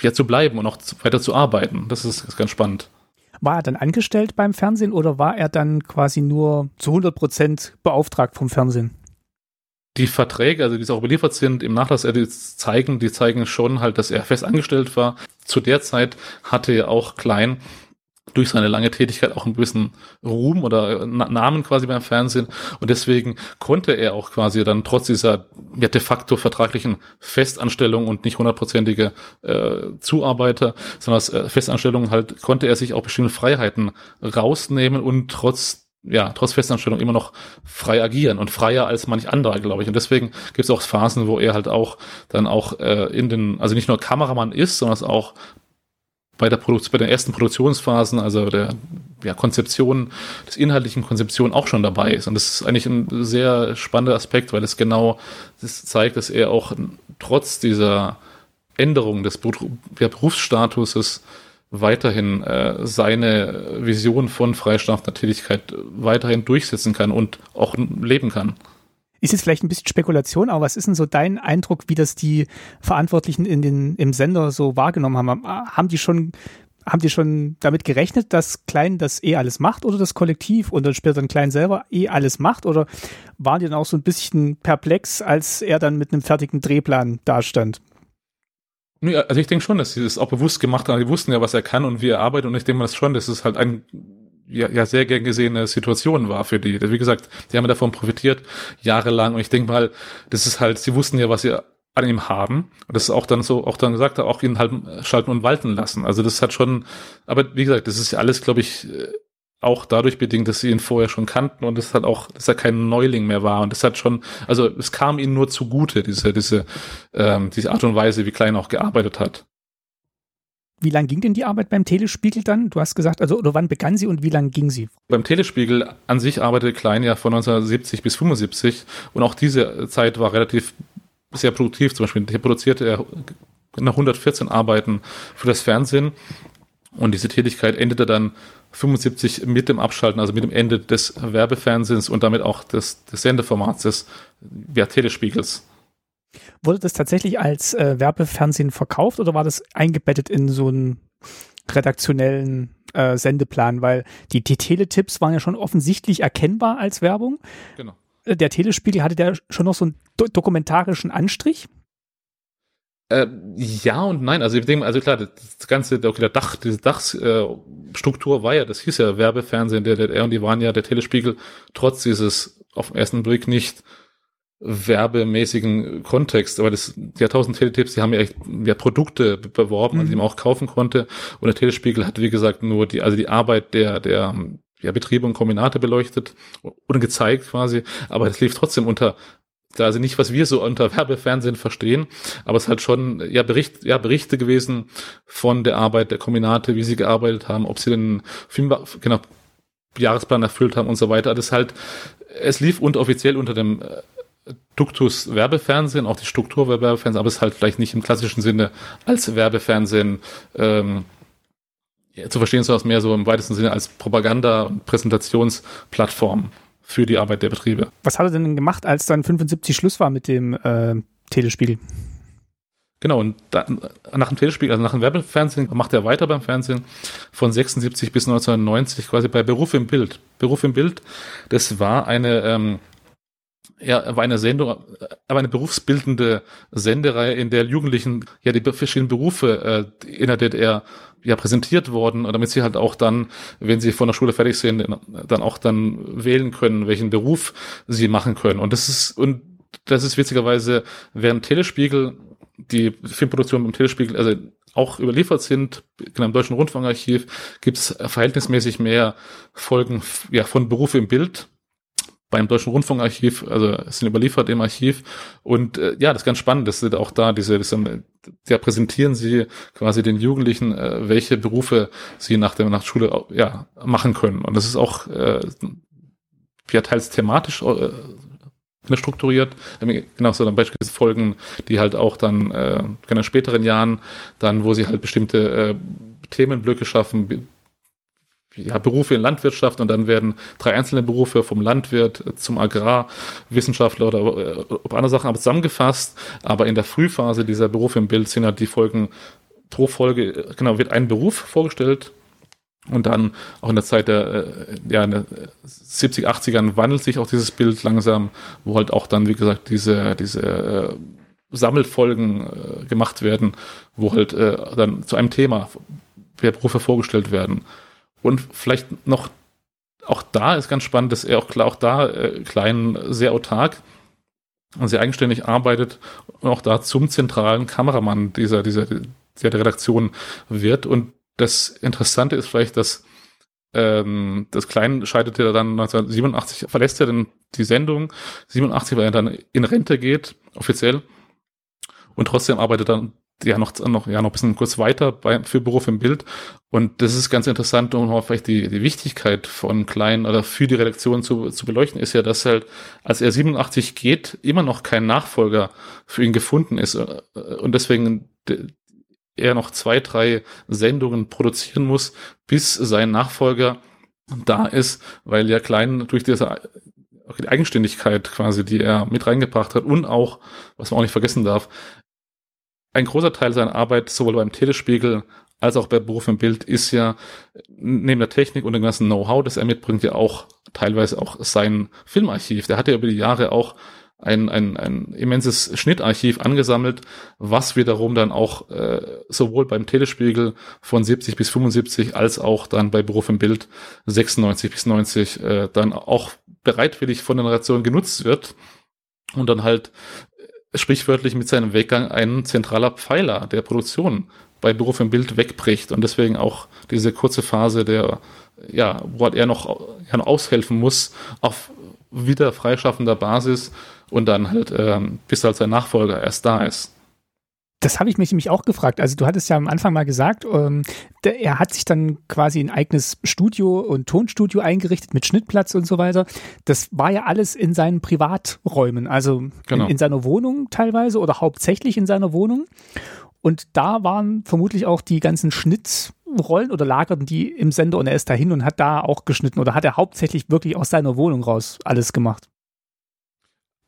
ja, zu bleiben und auch weiter zu arbeiten. Das ist, ist ganz spannend. War er dann angestellt beim Fernsehen oder war er dann quasi nur zu 100 Prozent beauftragt vom Fernsehen? Die Verträge, also die auch überliefert sind, im Nachlass die zeigen, die zeigen schon halt, dass er fest angestellt war. Zu der Zeit hatte er auch Klein durch seine lange Tätigkeit auch einen gewissen Ruhm oder Namen quasi beim Fernsehen und deswegen konnte er auch quasi dann trotz dieser ja, de facto vertraglichen Festanstellung und nicht hundertprozentige äh, Zuarbeiter, sondern äh, Festanstellung halt konnte er sich auch bestimmte Freiheiten rausnehmen und trotz ja, trotz Festanstellung immer noch frei agieren und freier als manch anderer, glaube ich. Und deswegen gibt es auch Phasen, wo er halt auch dann auch äh, in den, also nicht nur Kameramann ist, sondern auch bei der Produktion, bei den ersten Produktionsphasen, also der ja, Konzeption, des inhaltlichen Konzeption auch schon dabei ist. Und das ist eigentlich ein sehr spannender Aspekt, weil es genau das zeigt, dass er auch trotz dieser Änderung des Berufsstatuses weiterhin äh, seine Vision von freischaffender Tätigkeit weiterhin durchsetzen kann und auch leben kann. Ist jetzt vielleicht ein bisschen Spekulation, aber was ist denn so dein Eindruck, wie das die Verantwortlichen in den, im Sender so wahrgenommen haben? Haben die schon, haben die schon damit gerechnet, dass Klein das eh alles macht oder das Kollektiv und dann später dann Klein selber eh alles macht? Oder waren die dann auch so ein bisschen perplex, als er dann mit einem fertigen Drehplan dastand? Also ich denke schon, dass sie das auch bewusst gemacht haben. Die wussten ja, was er kann und wie er arbeitet und ich denke mal das schon, das ist halt ein ja, ja sehr gern gesehene Situation war für die. Wie gesagt, die haben davon profitiert, jahrelang. Und ich denke mal, das ist halt, sie wussten ja, was sie an ihm haben. Und das ist auch dann so, auch dann gesagt, auch ihn halt schalten und walten lassen. Also das hat schon, aber wie gesagt, das ist ja alles, glaube ich, auch dadurch bedingt, dass sie ihn vorher schon kannten und es hat auch, dass er kein Neuling mehr war und das hat schon, also es kam ihnen nur zugute, diese, diese, ähm, diese Art und Weise, wie Klein auch gearbeitet hat. Wie lang ging denn die Arbeit beim Telespiegel dann? Du hast gesagt, also oder wann begann sie und wie lang ging sie? Beim Telespiegel an sich arbeitete Klein ja von 1970 bis 75 und auch diese Zeit war relativ sehr produktiv. Zum Beispiel hier produzierte er nach 114 Arbeiten für das Fernsehen und diese Tätigkeit endete dann 75 mit dem Abschalten, also mit dem Ende des Werbefernsehens und damit auch des, des Sendeformats des ja, Telespiegels. Wurde das tatsächlich als äh, Werbefernsehen verkauft oder war das eingebettet in so einen redaktionellen äh, Sendeplan? Weil die, die Teletipps waren ja schon offensichtlich erkennbar als Werbung. Genau. Äh, der Telespiegel hatte ja schon noch so einen do dokumentarischen Anstrich. Äh, ja und nein, also denke, also klar, das ganze, okay, der Dach, diese Dachstruktur äh, war ja, das hieß ja Werbefernsehen der DDR und die waren ja der Telespiegel trotz dieses auf den ersten Blick nicht werbemäßigen Kontext, aber das, die Jahrtausend Teletipps, die haben ja echt ja, Produkte beworben, mhm. also die man auch kaufen konnte und der Telespiegel hat, wie gesagt, nur die, also die Arbeit der, der ja, Betriebe und Kombinate beleuchtet oder gezeigt quasi, aber es lief trotzdem unter also nicht, was wir so unter Werbefernsehen verstehen, aber es halt schon ja, Bericht, ja Berichte gewesen von der Arbeit der Kombinate, wie sie gearbeitet haben, ob sie den Film, genau, Jahresplan erfüllt haben und so weiter. Das ist halt, es lief unter, offiziell unter dem äh, Duktus Werbefernsehen, auch die Struktur Werbefernsehen, aber es ist halt vielleicht nicht im klassischen Sinne als Werbefernsehen ähm, zu verstehen, sondern mehr so im weitesten Sinne als Propaganda- und Präsentationsplattform für die Arbeit der Betriebe. Was hat er denn gemacht, als dann 75 Schluss war mit dem äh, Telespiegel? Genau, und da, nach dem Telespiegel, also nach dem Werbefernsehen, macht er weiter beim Fernsehen von 76 bis 1990 quasi bei Beruf im Bild. Beruf im Bild, das war eine, ähm, ja, war eine Sendung, aber eine berufsbildende Sendereihe, in der Jugendlichen ja die verschiedenen Berufe äh, in der DDR ja präsentiert worden, damit sie halt auch dann, wenn sie von der Schule fertig sind, dann auch dann wählen können, welchen Beruf sie machen können. Und das ist und das ist witzigerweise, während Telespiegel die Filmproduktion beim Telespiegel also auch überliefert sind, genau im Deutschen Rundfunkarchiv gibt es verhältnismäßig mehr Folgen ja, von Berufe im Bild beim Deutschen Rundfunkarchiv, also es sind überliefert im Archiv. Und äh, ja, das ist ganz spannend, das sind auch da diese, das, ja, präsentieren sie quasi den Jugendlichen, äh, welche Berufe sie nach der nach Schule ja, machen können. Und das ist auch äh, ja, teils thematisch äh, strukturiert. Genau, so dann beispielsweise Folgen, die halt auch dann äh, in späteren Jahren, dann, wo sie halt bestimmte äh, Themenblöcke schaffen, ja, Berufe in Landwirtschaft und dann werden drei einzelne Berufe vom Landwirt zum Agrarwissenschaftler oder äh, andere Sachen aber zusammengefasst. Aber in der Frühphase dieser Berufe im Bild sind halt die Folgen pro Folge, genau, wird ein Beruf vorgestellt und dann auch in der Zeit der, äh, ja, der 70, 80ern wandelt sich auch dieses Bild langsam, wo halt auch dann, wie gesagt, diese, diese äh, Sammelfolgen äh, gemacht werden, wo halt dann zu einem Thema Berufe vorgestellt werden. Und vielleicht noch, auch da ist ganz spannend, dass er auch klar, auch da äh, klein, sehr autark und sehr eigenständig arbeitet und auch da zum zentralen Kameramann dieser, dieser, der Redaktion wird. Und das Interessante ist vielleicht, dass ähm, das Klein scheitert er dann 1987, verlässt er dann die Sendung, 87, weil er dann in Rente geht, offiziell. Und trotzdem arbeitet dann ja noch, noch, ja, noch ein bisschen kurz weiter bei, für Beruf im Bild. Und das ist ganz interessant, um auch vielleicht die, die Wichtigkeit von Klein oder für die Redaktion zu, zu beleuchten, ist ja, dass halt, als er 87 geht, immer noch kein Nachfolger für ihn gefunden ist. Und deswegen er noch zwei, drei Sendungen produzieren muss, bis sein Nachfolger da ist, weil ja Klein durch diese die Eigenständigkeit quasi, die er mit reingebracht hat und auch, was man auch nicht vergessen darf, ein großer Teil seiner Arbeit, sowohl beim Telespiegel als auch bei Beruf im Bild, ist ja neben der Technik und dem ganzen Know-how, das er mitbringt, ja auch teilweise auch sein Filmarchiv. Der hat ja über die Jahre auch ein, ein, ein immenses Schnittarchiv angesammelt, was wiederum dann auch äh, sowohl beim Telespiegel von 70 bis 75 als auch dann bei Beruf im Bild 96 bis 90 äh, dann auch bereitwillig von der Generation genutzt wird und dann halt sprichwörtlich mit seinem Weggang ein zentraler Pfeiler der Produktion bei Beruf im Bild wegbricht und deswegen auch diese kurze Phase der, ja, wo er noch, ja, noch aushelfen muss, auf wieder freischaffender Basis und dann halt, ähm, bis halt sein Nachfolger erst da ist. Das habe ich mich nämlich auch gefragt. Also du hattest ja am Anfang mal gesagt, ähm, der, er hat sich dann quasi ein eigenes Studio und Tonstudio eingerichtet mit Schnittplatz und so weiter. Das war ja alles in seinen Privaträumen, also genau. in, in seiner Wohnung teilweise oder hauptsächlich in seiner Wohnung. Und da waren vermutlich auch die ganzen Schnittrollen oder lagerten die im Sender und er ist dahin und hat da auch geschnitten oder hat er hauptsächlich wirklich aus seiner Wohnung raus alles gemacht?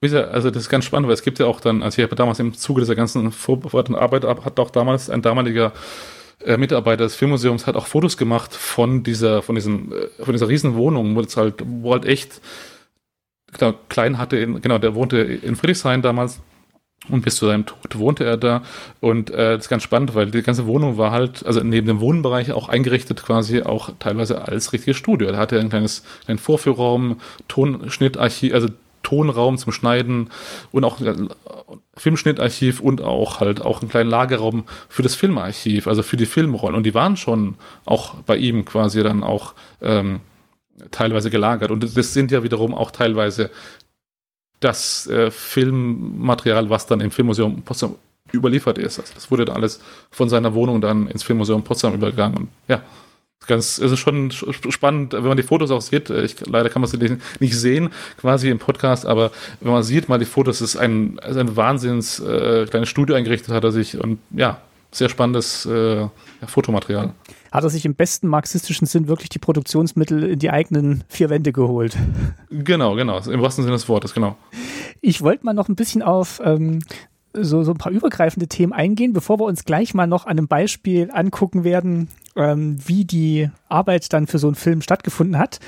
Also das ist ganz spannend, weil es gibt ja auch dann, also ich habe damals im Zuge dieser ganzen vorbereitenden Arbeit, hat auch damals ein damaliger äh, Mitarbeiter des Filmmuseums hat auch Fotos gemacht von dieser, von diesem, äh, von dieser riesen Wohnung, wo es halt, wo halt echt genau, klein hatte, in, genau, der wohnte in Friedrichshain damals und bis zu seinem Tod wohnte er da. Und äh, das ist ganz spannend, weil die ganze Wohnung war halt, also neben dem Wohnbereich auch eingerichtet, quasi auch teilweise als richtiges Studio. Da hatte er ein kleines, kleinen Vorführraum, Tonschnittarchiv, also Tonraum zum Schneiden und auch äh, Filmschnittarchiv und auch halt auch einen kleinen Lagerraum für das Filmarchiv, also für die Filmrollen. Und die waren schon auch bei ihm quasi dann auch ähm, teilweise gelagert. Und das sind ja wiederum auch teilweise das äh, Filmmaterial, was dann im Filmmuseum Potsdam überliefert ist. Also das wurde dann alles von seiner Wohnung dann ins Filmmuseum Potsdam übergegangen. Und ja, ganz, es ist schon spannend, wenn man die Fotos auch sieht. Ich, leider kann man sie nicht sehen, quasi im Podcast, aber wenn man sieht mal die Fotos, ist ein, ist ein Wahnsinns äh, kleines Studio eingerichtet hat er sich und ja, sehr spannendes äh, Fotomaterial hat er sich im besten marxistischen Sinn wirklich die Produktionsmittel in die eigenen vier Wände geholt. Genau, genau, im wahrsten Sinne des Wortes, genau. Ich wollte mal noch ein bisschen auf ähm, so, so ein paar übergreifende Themen eingehen, bevor wir uns gleich mal noch an einem Beispiel angucken werden, ähm, wie die Arbeit dann für so einen Film stattgefunden hat.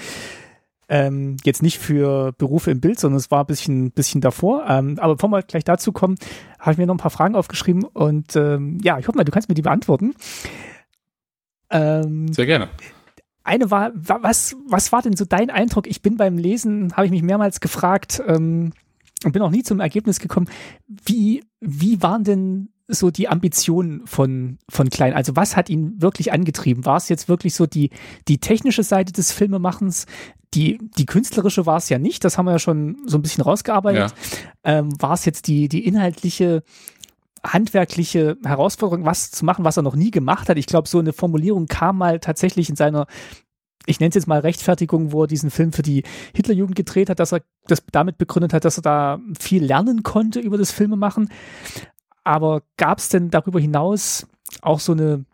Ähm, jetzt nicht für Berufe im Bild, sondern es war ein bisschen, bisschen davor. Ähm, aber bevor wir gleich dazu kommen, habe ich mir noch ein paar Fragen aufgeschrieben und ähm, ja, ich hoffe mal, du kannst mir die beantworten. Ähm, Sehr gerne. Eine war, was, was war denn so dein Eindruck? Ich bin beim Lesen, habe ich mich mehrmals gefragt ähm, und bin auch nie zum Ergebnis gekommen, wie, wie waren denn so die Ambitionen von, von Klein? Also was hat ihn wirklich angetrieben? War es jetzt wirklich so die, die technische Seite des Filmemachens? Die, die künstlerische war es ja nicht, das haben wir ja schon so ein bisschen rausgearbeitet. Ja. Ähm, war es jetzt die, die inhaltliche handwerkliche Herausforderung, was zu machen, was er noch nie gemacht hat. Ich glaube, so eine Formulierung kam mal tatsächlich in seiner ich nenne es jetzt mal Rechtfertigung, wo er diesen Film für die Hitlerjugend gedreht hat, dass er das damit begründet hat, dass er da viel lernen konnte über das Filmemachen. Aber gab es denn darüber hinaus auch so eine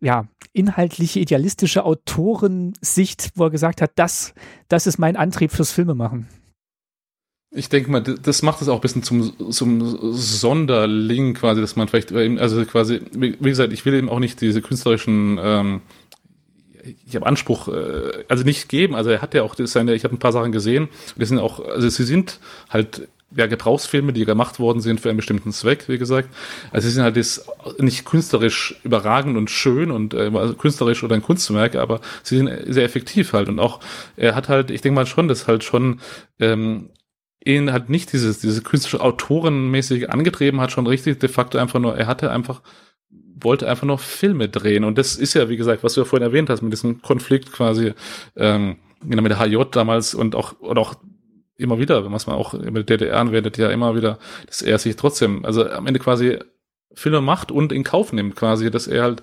ja, inhaltliche, idealistische Autorensicht, wo er gesagt hat, das, das ist mein Antrieb fürs Filmemachen? Ich denke mal, das macht es auch ein bisschen zum, zum Sonderling quasi, dass man vielleicht, also quasi, wie gesagt, ich will eben auch nicht diese künstlerischen, ähm, ich habe Anspruch, äh, also nicht geben, also er hat ja auch seine, ich habe ein paar Sachen gesehen, die sind auch, also sie sind halt ja, Gebrauchsfilme, die gemacht worden sind für einen bestimmten Zweck, wie gesagt. Also sie sind halt jetzt nicht künstlerisch überragend und schön und äh, also künstlerisch oder ein Kunstwerk, aber sie sind sehr effektiv halt. Und auch, er hat halt, ich denke mal schon, dass halt schon ähm, ihn halt nicht dieses, diese künstlerische Autorenmäßig angetrieben hat, schon richtig de facto einfach nur, er hatte einfach, wollte einfach nur Filme drehen. Und das ist ja, wie gesagt, was du ja vorhin erwähnt hast, mit diesem Konflikt quasi, ähm, genau mit der HJ damals und auch, und auch immer wieder, was man auch mit der DDR anwendet, ja immer wieder, dass er sich trotzdem, also am Ende quasi Filme macht und in Kauf nimmt quasi, dass er halt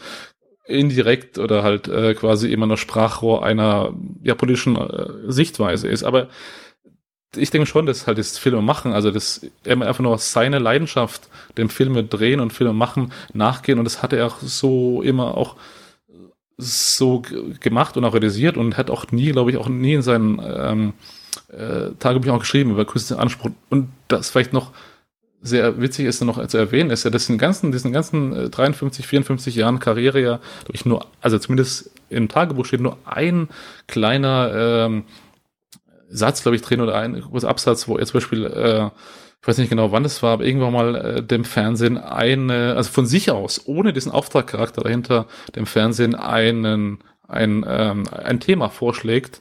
indirekt oder halt äh, quasi immer noch Sprachrohr einer ja, politischen äh, Sichtweise ist. Aber ich denke schon, dass halt das Filme machen, also das er einfach nur seine Leidenschaft, dem Filme drehen und Filme machen, nachgehen und das hat er auch so immer auch so gemacht und auch realisiert und hat auch nie, glaube ich, auch nie in seinen ähm, äh, Tagebüchern auch geschrieben über künstlichen Anspruch. Und das vielleicht noch sehr witzig ist noch zu erwähnen, ist ja, dass in ganzen, diesen ganzen 53, äh, 54 Jahren Karriere ja, glaube ich, nur, also zumindest im Tagebuch steht nur ein kleiner ähm, Satz, glaube ich, drin oder ein großer Absatz, wo er zum Beispiel, äh, ich weiß nicht genau, wann es war, aber irgendwann mal äh, dem Fernsehen eine, also von sich aus, ohne diesen Auftragcharakter dahinter, dem Fernsehen einen, ein, ähm, ein Thema vorschlägt,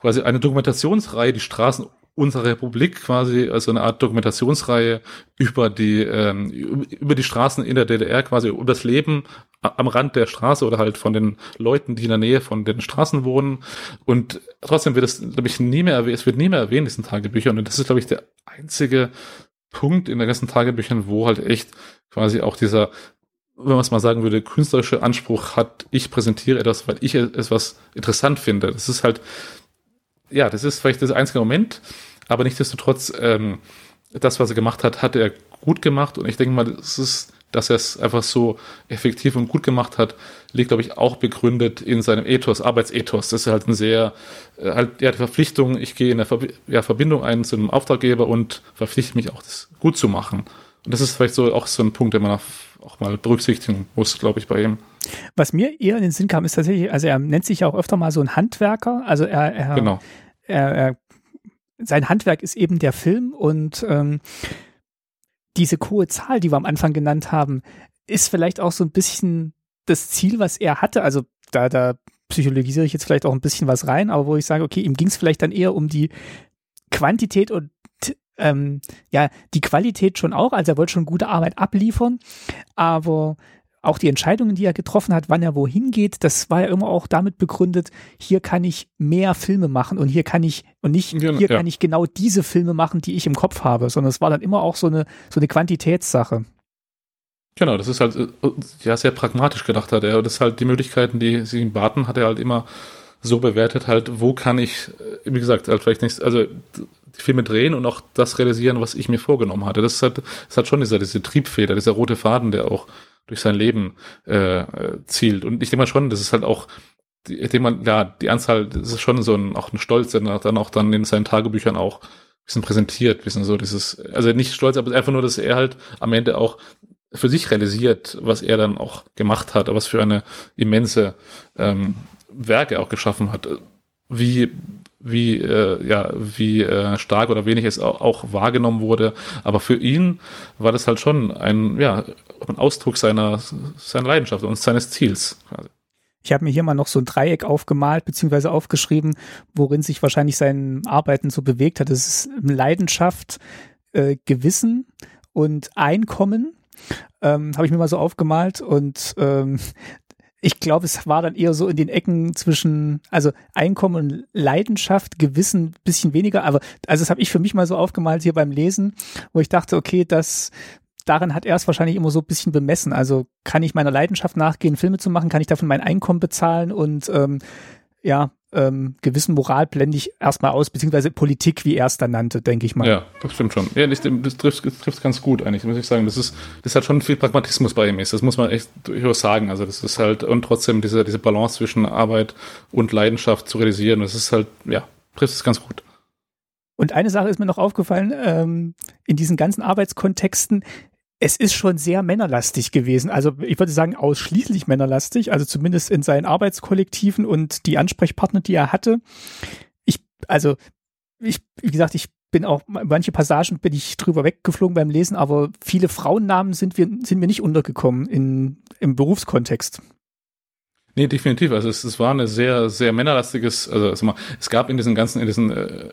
quasi eine Dokumentationsreihe, die Straßen unserer Republik quasi, also eine Art Dokumentationsreihe über die, ähm, über die Straßen in der DDR quasi, über das Leben am Rand der Straße oder halt von den Leuten, die in der Nähe von den Straßen wohnen. Und trotzdem wird es, glaube ich, nie mehr erwähnt, es wird nie mehr erwähnt, diesen Tagebüchern. Und das ist, glaube ich, der einzige Punkt in den ganzen Tagebüchern, wo halt echt quasi auch dieser, wenn man es mal sagen würde, künstlerische Anspruch hat, ich präsentiere etwas, weil ich etwas interessant finde. Das ist halt, ja, das ist vielleicht das einzige Moment, aber nichtsdestotrotz, ähm, das, was er gemacht hat, hat er gut gemacht und ich denke mal, das ist dass er es einfach so effektiv und gut gemacht hat, liegt, glaube ich, auch begründet in seinem Ethos, Arbeitsethos. Das ist halt ein sehr, äh, halt, ja, die Verpflichtung, ich gehe in der Ver ja, Verbindung ein zu einem Auftraggeber und verpflichte mich auch, das gut zu machen. Und das ist vielleicht so auch so ein Punkt, den man auch mal berücksichtigen muss, glaube ich, bei ihm. Was mir eher in den Sinn kam, ist tatsächlich, also er nennt sich ja auch öfter mal so ein Handwerker. Also er, er, genau. er, er sein Handwerk ist eben der Film und ähm, diese hohe Zahl, die wir am Anfang genannt haben, ist vielleicht auch so ein bisschen das Ziel, was er hatte. Also da, da psychologisiere ich jetzt vielleicht auch ein bisschen was rein, aber wo ich sage, okay, ihm ging es vielleicht dann eher um die Quantität und ähm, ja, die Qualität schon auch. Also er wollte schon gute Arbeit abliefern, aber auch die Entscheidungen, die er getroffen hat, wann er wohin geht, das war ja immer auch damit begründet, hier kann ich mehr Filme machen und hier kann ich, und nicht, hier ja. kann ich genau diese Filme machen, die ich im Kopf habe, sondern es war dann immer auch so eine, so eine Quantitätssache. Genau, das ist halt, äh, ja, sehr pragmatisch gedacht hat er. Das ist halt die Möglichkeiten, die sie ihm baten, hat er halt immer so bewertet, halt, wo kann ich, äh, wie gesagt, halt vielleicht nicht, also die Filme drehen und auch das realisieren, was ich mir vorgenommen hatte. Das ist halt, das halt schon dieser, diese Triebfeder, dieser rote Faden, der auch durch sein Leben äh, zielt. Und ich denke mal schon, das ist halt auch, ich denke mal, ja, die Anzahl, das ist schon so ein, auch ein Stolz, der dann auch dann in seinen Tagebüchern auch ein bisschen präsentiert, bisschen so dieses, also nicht stolz, aber einfach nur, dass er halt am Ende auch für sich realisiert, was er dann auch gemacht hat, was für eine immense ähm, Werke auch geschaffen hat. Wie wie äh, ja wie äh, stark oder wenig es auch, auch, wahrgenommen wurde. Aber für ihn war das halt schon ein ja ein Ausdruck seiner seiner Leidenschaft und seines Ziels. Ich habe mir hier mal noch so ein Dreieck aufgemalt beziehungsweise aufgeschrieben, worin sich wahrscheinlich sein Arbeiten so bewegt hat. Das ist Leidenschaft, äh, Gewissen und Einkommen. Ähm, habe ich mir mal so aufgemalt und ähm, ich glaube, es war dann eher so in den Ecken zwischen, also Einkommen und Leidenschaft, Gewissen bisschen weniger, aber also das habe ich für mich mal so aufgemalt hier beim Lesen, wo ich dachte, okay, das daran hat er es wahrscheinlich immer so ein bisschen bemessen. Also kann ich meiner Leidenschaft nachgehen, Filme zu machen, kann ich davon mein Einkommen bezahlen und ähm, ja, ähm, gewissen Moral blende ich erstmal aus, beziehungsweise Politik, wie er es dann nannte, denke ich mal. Ja, das stimmt schon. Ja, das, das trifft es ganz gut eigentlich, muss ich sagen. Das ist, das hat schon viel Pragmatismus bei ihm ist. Das muss man echt durchaus sagen. Also das ist halt, und trotzdem diese, diese Balance zwischen Arbeit und Leidenschaft zu realisieren, das ist halt, ja, trifft es ganz gut. Und eine Sache ist mir noch aufgefallen, ähm, in diesen ganzen Arbeitskontexten, es ist schon sehr männerlastig gewesen. Also ich würde sagen, ausschließlich männerlastig, also zumindest in seinen Arbeitskollektiven und die Ansprechpartner, die er hatte. Ich, also, ich, wie gesagt, ich bin auch, manche Passagen bin ich drüber weggeflogen beim Lesen, aber viele Frauennamen sind wir, sind mir nicht untergekommen in, im Berufskontext. Nee, definitiv. Also es, es war eine sehr, sehr männerlastiges, also, also mal, es gab in diesen ganzen, in diesen, äh,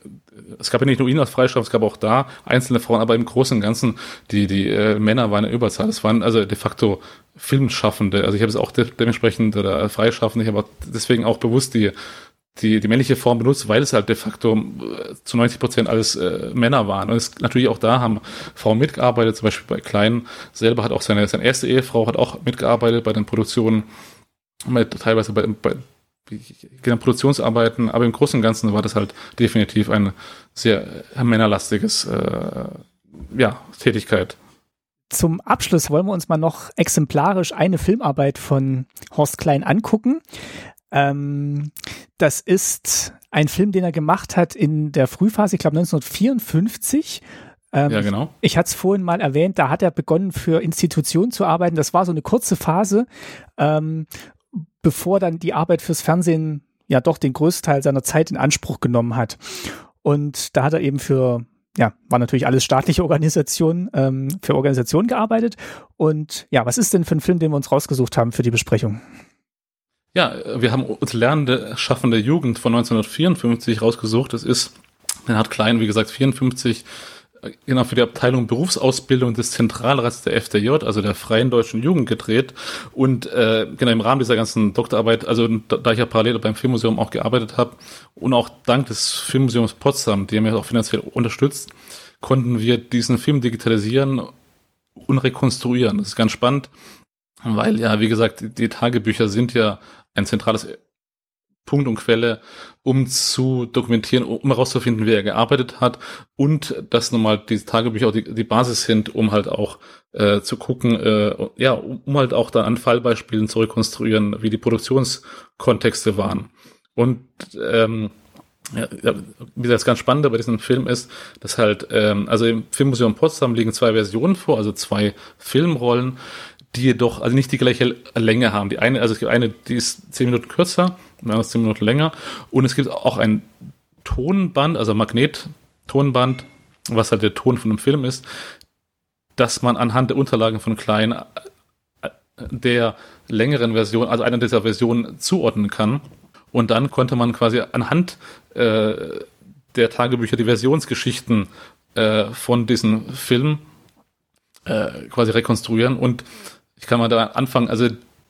es gab ja nicht nur ihn als Freistrafe, es gab auch da einzelne Frauen, aber im Großen und Ganzen, die, die äh, Männer waren in Überzahl. Es waren also de facto Filmschaffende. Also ich habe es auch de dementsprechend oder Freischaffende, ich habe deswegen auch bewusst die, die, die männliche Form benutzt, weil es halt de facto äh, zu 90 Prozent alles äh, Männer waren. Und es natürlich auch da haben Frauen mitgearbeitet, zum Beispiel bei Klein selber hat auch seine, seine erste Ehefrau hat auch mitgearbeitet bei den Produktionen teilweise bei, bei genau, Produktionsarbeiten, aber im Großen und Ganzen war das halt definitiv ein sehr männerlastiges äh, ja, Tätigkeit. Zum Abschluss wollen wir uns mal noch exemplarisch eine Filmarbeit von Horst Klein angucken. Ähm, das ist ein Film, den er gemacht hat in der Frühphase, ich glaube 1954 ähm, ja, genau. Ich, ich hatte es vorhin mal erwähnt, da hat er begonnen, für Institutionen zu arbeiten. Das war so eine kurze Phase. Ähm, bevor dann die Arbeit fürs Fernsehen ja doch den größten Teil seiner Zeit in Anspruch genommen hat. Und da hat er eben für, ja, war natürlich alles staatliche Organisationen, ähm, für Organisationen gearbeitet. Und ja, was ist denn für ein Film, den wir uns rausgesucht haben für die Besprechung? Ja, wir haben uns Lernende, schaffende Jugend von 1954 rausgesucht. Das ist, den hat Klein, wie gesagt, 54 genau für die Abteilung Berufsausbildung des Zentralrats der FDJ, also der Freien Deutschen Jugend gedreht und äh, genau im Rahmen dieser ganzen Doktorarbeit, also da, da ich ja parallel beim Filmmuseum auch gearbeitet habe und auch dank des Filmmuseums Potsdam, die haben ja auch finanziell unterstützt, konnten wir diesen Film digitalisieren und rekonstruieren. Das ist ganz spannend, weil ja, wie gesagt, die, die Tagebücher sind ja ein zentrales Punkt und Quelle, um zu dokumentieren, um herauszufinden, wer er gearbeitet hat und dass nochmal diese Tagebücher auch die, die Basis sind, um halt auch äh, zu gucken, äh, ja, um halt auch dann an Fallbeispielen zu rekonstruieren, wie die Produktionskontexte waren. Und ähm, ja, wie das ganz Spannende bei diesem Film ist, dass halt, ähm, also im Filmmuseum Potsdam liegen zwei Versionen vor, also zwei Filmrollen, die jedoch also nicht die gleiche Länge haben. Die eine, also es gibt eine, die ist zehn Minuten kürzer, eine ist zehn Minuten länger, und es gibt auch ein Tonband, also Magnet-Tonband, was halt der Ton von einem Film ist, dass man anhand der Unterlagen von Klein äh, der längeren Version, also einer dieser Versionen zuordnen kann. Und dann konnte man quasi anhand äh, der Tagebücher die Versionsgeschichten äh, von diesem Film äh, quasi rekonstruieren. Und ich kann mal da anfangen, also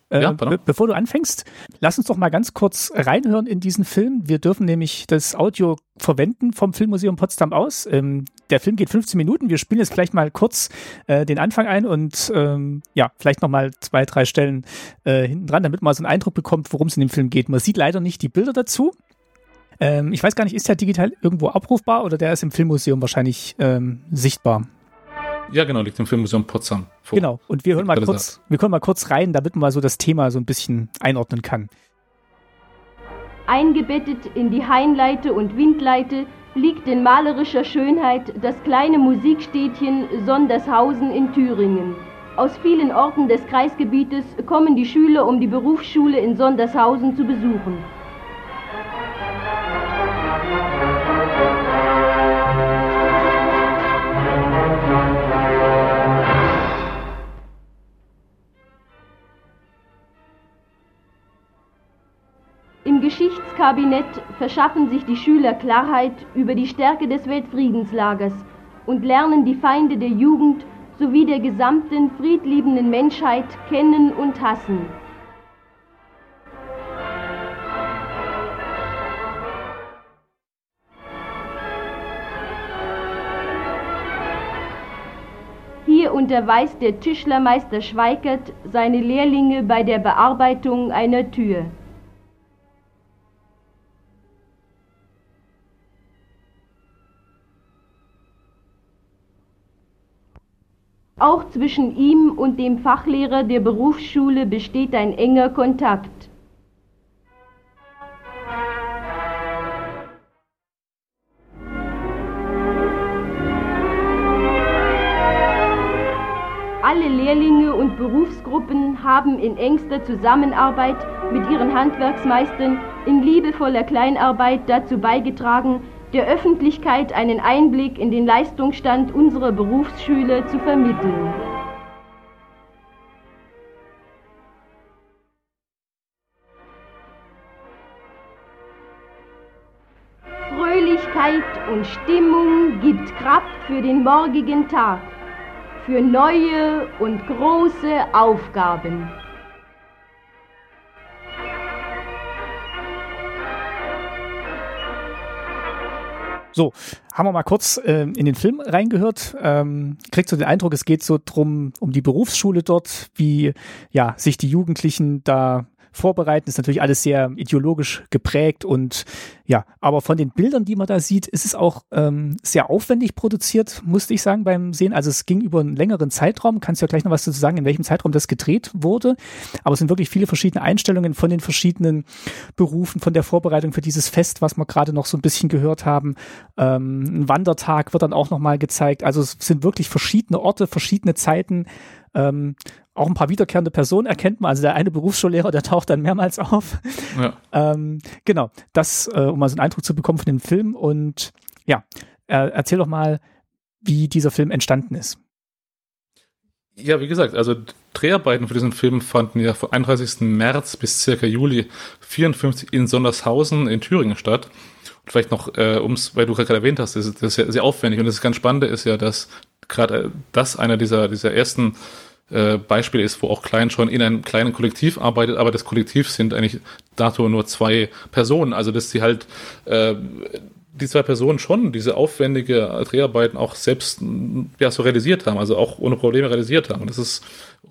äh, ja, be bevor du anfängst, lass uns doch mal ganz kurz reinhören in diesen Film. Wir dürfen nämlich das Audio verwenden vom Filmmuseum Potsdam aus. Ähm, der Film geht 15 Minuten. Wir spielen jetzt gleich mal kurz äh, den Anfang ein und ähm, ja, vielleicht noch mal zwei, drei Stellen äh, hinten dran, damit man so einen Eindruck bekommt, worum es in dem Film geht. Man sieht leider nicht die Bilder dazu. Ähm, ich weiß gar nicht, ist der digital irgendwo abrufbar oder der ist im Filmmuseum wahrscheinlich ähm, sichtbar? Ja, genau, liegt im Filmmuseum Potsdam. Vor. Genau, und wir hören mal kurz, wir können mal kurz rein, damit man mal so das Thema so ein bisschen einordnen kann. Eingebettet in die Hainleite und Windleite liegt in malerischer Schönheit das kleine Musikstädtchen Sondershausen in Thüringen. Aus vielen Orten des Kreisgebietes kommen die Schüler, um die Berufsschule in Sondershausen zu besuchen. Geschichtskabinett verschaffen sich die Schüler Klarheit über die Stärke des Weltfriedenslagers und lernen die Feinde der Jugend sowie der gesamten friedliebenden Menschheit kennen und hassen. Hier unterweist der Tischlermeister Schweikert seine Lehrlinge bei der Bearbeitung einer Tür. Auch zwischen ihm und dem Fachlehrer der Berufsschule besteht ein enger Kontakt. Alle Lehrlinge und Berufsgruppen haben in engster Zusammenarbeit mit ihren Handwerksmeistern in liebevoller Kleinarbeit dazu beigetragen, der Öffentlichkeit einen Einblick in den Leistungsstand unserer Berufsschüler zu vermitteln. Fröhlichkeit und Stimmung gibt Kraft für den morgigen Tag, für neue und große Aufgaben. So, haben wir mal kurz äh, in den Film reingehört. Ähm, kriegt so den Eindruck, es geht so drum um die Berufsschule dort, wie ja sich die Jugendlichen da vorbereiten. Ist natürlich alles sehr ideologisch geprägt und ja, aber von den Bildern, die man da sieht, ist es auch ähm, sehr aufwendig produziert, musste ich sagen beim Sehen. Also es ging über einen längeren Zeitraum. Kannst du ja gleich noch was dazu sagen, in welchem Zeitraum das gedreht wurde. Aber es sind wirklich viele verschiedene Einstellungen von den verschiedenen Berufen, von der Vorbereitung für dieses Fest, was wir gerade noch so ein bisschen gehört haben. Ähm, ein Wandertag wird dann auch nochmal gezeigt. Also es sind wirklich verschiedene Orte, verschiedene Zeiten. Ähm, auch ein paar wiederkehrende Personen erkennt man. Also der eine Berufsschullehrer, der taucht dann mehrmals auf. Ja. Ähm, genau, das, äh, um mal so einen Eindruck zu bekommen von dem Film. Und ja, äh, erzähl doch mal, wie dieser Film entstanden ist. Ja, wie gesagt, also Dreharbeiten für diesen Film fanden ja vom 31. März bis circa Juli 54 in Sondershausen in Thüringen statt. Und vielleicht noch, äh, ums, weil du gerade erwähnt hast, das ist, das ist ja sehr aufwendig und das ganz Spannende ist ja, dass gerade äh, das einer dieser, dieser ersten äh, Beispiel ist, wo auch Klein schon in einem kleinen Kollektiv arbeitet, aber das Kollektiv sind eigentlich dato nur zwei Personen. Also dass sie halt äh, die zwei Personen schon diese aufwendige Dreharbeiten auch selbst ja so realisiert haben, also auch ohne Probleme realisiert haben. Und das ist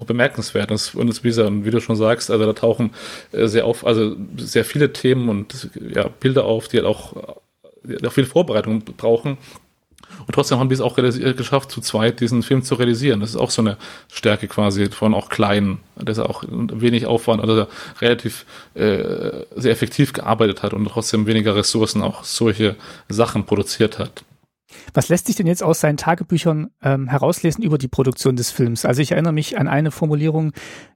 bemerkenswert. Und, und, wie, du schon sagst, also da tauchen äh, sehr auf, also sehr viele Themen und ja, Bilder auf, die halt auch, die auch viel Vorbereitung brauchen. Und trotzdem haben die es auch geschafft, zu zweit diesen Film zu realisieren. Das ist auch so eine Stärke quasi von auch kleinen, dass er auch wenig Aufwand, also relativ äh, sehr effektiv gearbeitet hat und trotzdem weniger Ressourcen auch solche Sachen produziert hat. Was lässt sich denn jetzt aus seinen Tagebüchern ähm, herauslesen über die Produktion des Films? Also ich erinnere mich an eine Formulierung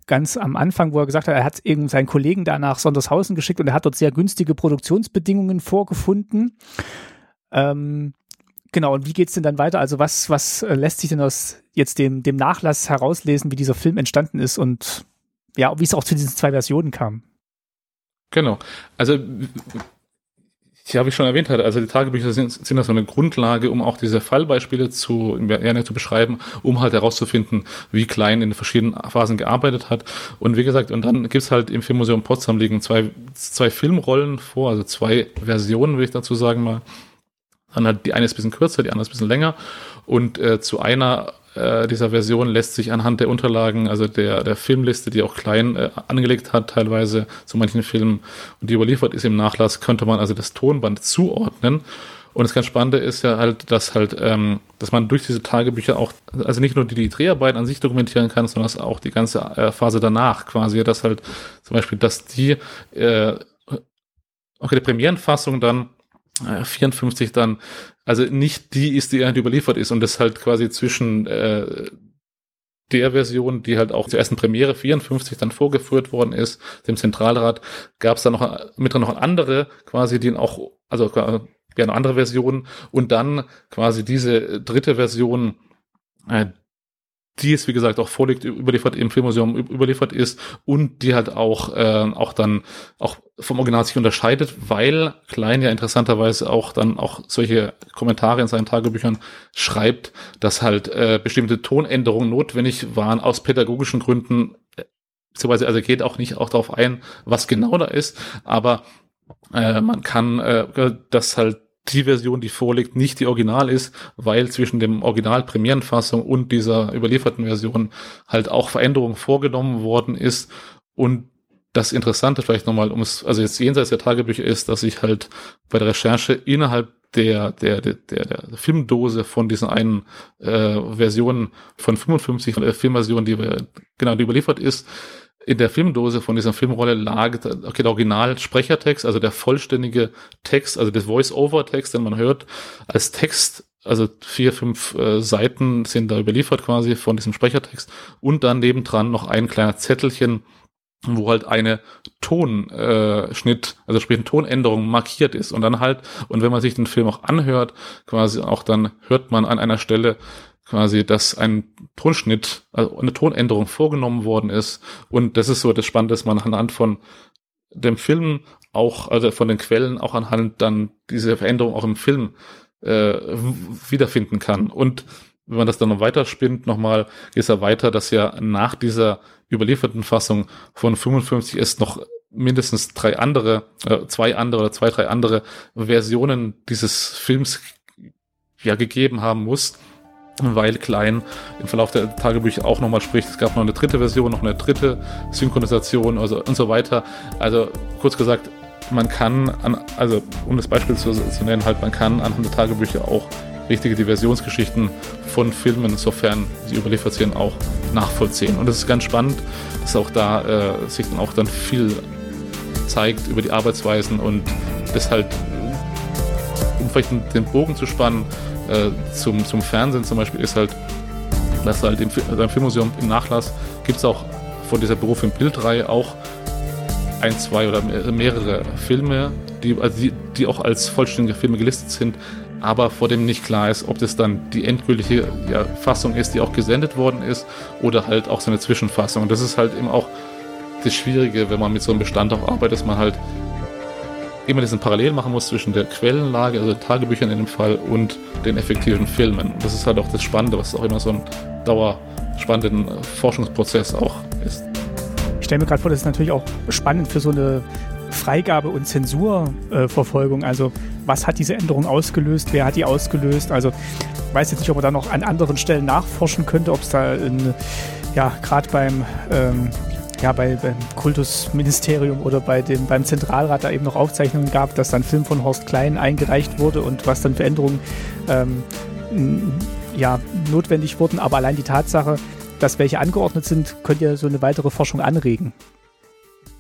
ganz am Anfang, wo er gesagt hat, er hat eben seinen Kollegen da nach Sondershausen geschickt und er hat dort sehr günstige Produktionsbedingungen vorgefunden. Ähm, genau, und wie geht's denn dann weiter? Also was, was äh, lässt sich denn aus jetzt dem, dem Nachlass herauslesen, wie dieser Film entstanden ist und ja, wie es auch zu diesen zwei Versionen kam? Genau. Also ja, habe ich schon erwähnt hatte, also die Tagebücher sind, sind das so eine Grundlage, um auch diese Fallbeispiele zu, ja, zu beschreiben, um halt herauszufinden, wie Klein in den verschiedenen Phasen gearbeitet hat. Und wie gesagt, und dann gibt's halt im Filmmuseum Potsdam liegen zwei, zwei Filmrollen vor, also zwei Versionen, würde ich dazu sagen mal. Dann halt die eine ist ein bisschen kürzer, die andere ist ein bisschen länger. Und äh, zu einer äh, dieser Version lässt sich anhand der Unterlagen, also der, der Filmliste, die auch klein äh, angelegt hat, teilweise zu manchen Filmen und die überliefert ist im Nachlass, könnte man also das Tonband zuordnen. Und das ganz Spannende ist ja halt, dass halt, ähm, dass man durch diese Tagebücher auch, also nicht nur die, die Dreharbeiten an sich dokumentieren kann, sondern dass auch die ganze äh, Phase danach quasi, dass halt zum Beispiel, dass die äh, okay, die Premierenfassung dann 54 äh, dann, also nicht die ist, die überliefert ist und das halt quasi zwischen äh, der Version, die halt auch zur ersten Premiere 54 dann vorgeführt worden ist, dem Zentralrat, gab es dann noch mit noch andere quasi, die auch, also ja, eine andere Version und dann quasi diese dritte Version, äh, die es, wie gesagt, auch vorliegt, überliefert im Filmmuseum überliefert ist und die halt auch, äh, auch dann auch vom Original sich unterscheidet, weil Klein ja interessanterweise auch dann auch solche Kommentare in seinen Tagebüchern schreibt, dass halt äh, bestimmte Tonänderungen notwendig waren aus pädagogischen Gründen, beziehungsweise also geht auch nicht auch darauf ein, was genau da ist, aber äh, man kann äh, das halt die Version, die vorliegt, nicht die Original ist, weil zwischen dem Original Premierenfassung und dieser überlieferten Version halt auch Veränderungen vorgenommen worden ist. Und das Interessante vielleicht nochmal, um es, also jetzt jenseits der Tagebücher ist, dass ich halt bei der Recherche innerhalb der, der, der, der, Filmdose von diesen einen äh, Versionen von 55 äh, Filmversionen, die genau, die überliefert ist, in der Filmdose von dieser Filmrolle lag okay, der Original-Sprechertext, also der vollständige Text, also der Voice-Over-Text, den man hört, als Text, also vier, fünf äh, Seiten sind da überliefert quasi von diesem Sprechertext. Und dann nebendran noch ein kleiner Zettelchen, wo halt eine Tonschnitt, äh, also sprich eine Tonänderung markiert ist. Und dann halt, und wenn man sich den Film auch anhört, quasi auch dann hört man an einer Stelle quasi, dass ein Tonschnitt, also eine Tonänderung vorgenommen worden ist. Und das ist so das Spannende, dass man anhand von dem Film auch, also von den Quellen auch anhand dann diese Veränderung auch im Film äh, wiederfinden kann. Und wenn man das dann noch weiter spinnt, nochmal, geht es ja weiter, dass ja nach dieser überlieferten Fassung von 55 es noch mindestens drei andere, äh, zwei andere oder zwei, drei andere Versionen dieses Films ja gegeben haben muss weil Klein im Verlauf der Tagebücher auch nochmal spricht, es gab noch eine dritte Version, noch eine dritte Synchronisation also und so weiter. Also kurz gesagt, man kann, an, also um das Beispiel zu, zu nennen, halt, man kann anhand der Tagebücher auch richtige Diversionsgeschichten von Filmen, sofern sie überliefert sind, auch nachvollziehen. Und das ist ganz spannend, dass auch da äh, sich dann auch dann viel zeigt über die Arbeitsweisen und das halt, um vielleicht den Bogen zu spannen, äh, zum, zum Fernsehen zum Beispiel ist halt, dass halt im, also im Filmmuseum im Nachlass gibt es auch von dieser Beruf im Bildreihe auch ein, zwei oder mehrere Filme, die, also die, die auch als vollständige Filme gelistet sind, aber vor dem nicht klar ist, ob das dann die endgültige ja, Fassung ist, die auch gesendet worden ist, oder halt auch so eine Zwischenfassung. Und das ist halt eben auch das Schwierige, wenn man mit so einem Bestand auch arbeitet, dass man halt immer diesen Parallel machen muss zwischen der Quellenlage, also Tagebüchern in dem Fall, und den effektiven Filmen. Das ist halt auch das Spannende, was auch immer so ein dauerspannenden Forschungsprozess auch ist. Ich stelle mir gerade vor, das ist natürlich auch spannend für so eine Freigabe- und Zensurverfolgung. also was hat diese Änderung ausgelöst? Wer hat die ausgelöst? Also ich weiß jetzt nicht, ob man da noch an anderen Stellen nachforschen könnte, ob es da ein ja, gerade beim, ähm, ja, bei, beim Kultusministerium oder bei dem, beim Zentralrat da eben noch Aufzeichnungen gab, dass dann Film von Horst Klein eingereicht wurde und was dann Veränderungen ähm, ja, notwendig wurden. Aber allein die Tatsache, dass welche angeordnet sind, könnte ja so eine weitere Forschung anregen.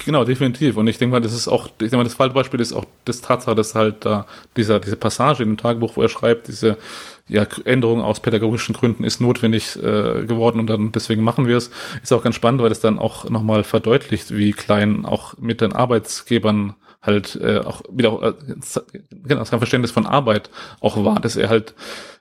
Genau, definitiv. Und ich denke mal, das ist auch, ich denke mal, das Fallbeispiel ist auch das Tatsache, dass halt da dieser, diese Passage in dem Tagebuch, wo er schreibt, diese ja, Änderung aus pädagogischen Gründen ist notwendig äh, geworden und dann deswegen machen wir es, ist auch ganz spannend, weil das dann auch nochmal verdeutlicht, wie klein auch mit den Arbeitsgebern halt äh, auch wieder äh, genau, sein Verständnis von Arbeit auch war, dass er halt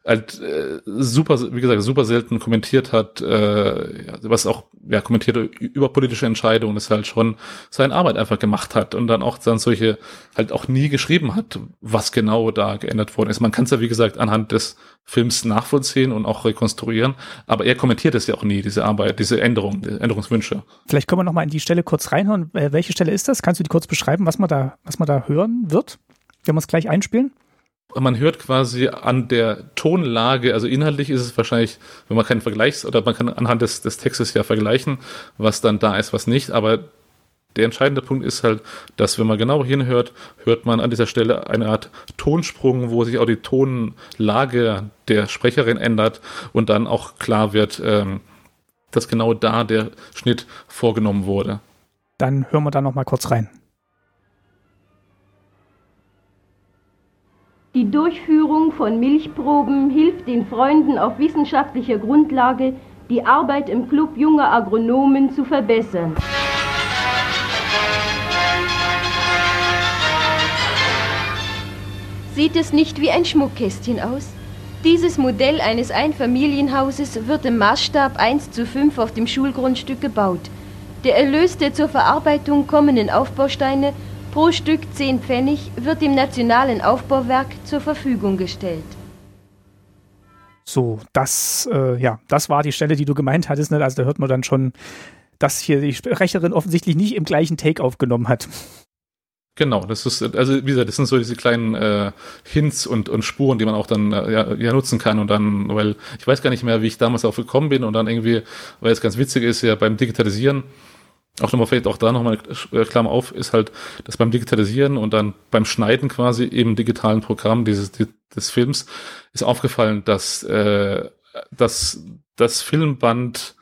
halt äh, super, wie gesagt, super selten kommentiert hat, äh, was auch ja kommentiert über politische Entscheidungen, ist halt schon seine Arbeit einfach gemacht hat und dann auch dann solche halt auch nie geschrieben hat, was genau da geändert worden ist. Man kann es ja wie gesagt anhand des Films nachvollziehen und auch rekonstruieren, aber er kommentiert es ja auch nie, diese Arbeit, diese Änderungen, die Änderungswünsche. Vielleicht können wir noch mal in die Stelle kurz reinhören. Äh, welche Stelle ist das? Kannst du die kurz beschreiben, was man da, was man da hören wird? Wenn wir es gleich einspielen? Man hört quasi an der Tonlage, also inhaltlich ist es wahrscheinlich, wenn man keinen Vergleichs- oder man kann anhand des, des Textes ja vergleichen, was dann da ist, was nicht, aber der entscheidende Punkt ist halt, dass wenn man genau hinhört, hört man an dieser Stelle eine Art Tonsprung, wo sich auch die Tonlage der Sprecherin ändert und dann auch klar wird, ähm, dass genau da der Schnitt vorgenommen wurde. Dann hören wir da noch mal kurz rein. Die Durchführung von Milchproben hilft den Freunden auf wissenschaftlicher Grundlage, die Arbeit im Club junger Agronomen zu verbessern. Sieht es nicht wie ein Schmuckkästchen aus? Dieses Modell eines Einfamilienhauses wird im Maßstab 1 zu 5 auf dem Schulgrundstück gebaut. Der Erlös der zur Verarbeitung kommenden Aufbausteine pro Stück 10 Pfennig wird dem Nationalen Aufbauwerk zur Verfügung gestellt. So, das, äh, ja, das war die Stelle, die du gemeint hattest. Ne? Also da hört man dann schon, dass hier die Sprecherin offensichtlich nicht im gleichen Take aufgenommen hat. Genau, das ist, also wie gesagt, das sind so diese kleinen äh, Hints und, und Spuren, die man auch dann äh, ja, ja nutzen kann und dann, weil ich weiß gar nicht mehr, wie ich damals auch gekommen bin und dann irgendwie, weil es ganz witzig ist, ja beim Digitalisieren, auch nochmal vielleicht auch da nochmal äh, Klammer auf, ist halt, dass beim Digitalisieren und dann beim Schneiden quasi im digitalen Programm dieses die, des Films ist aufgefallen, dass äh, dass das Filmband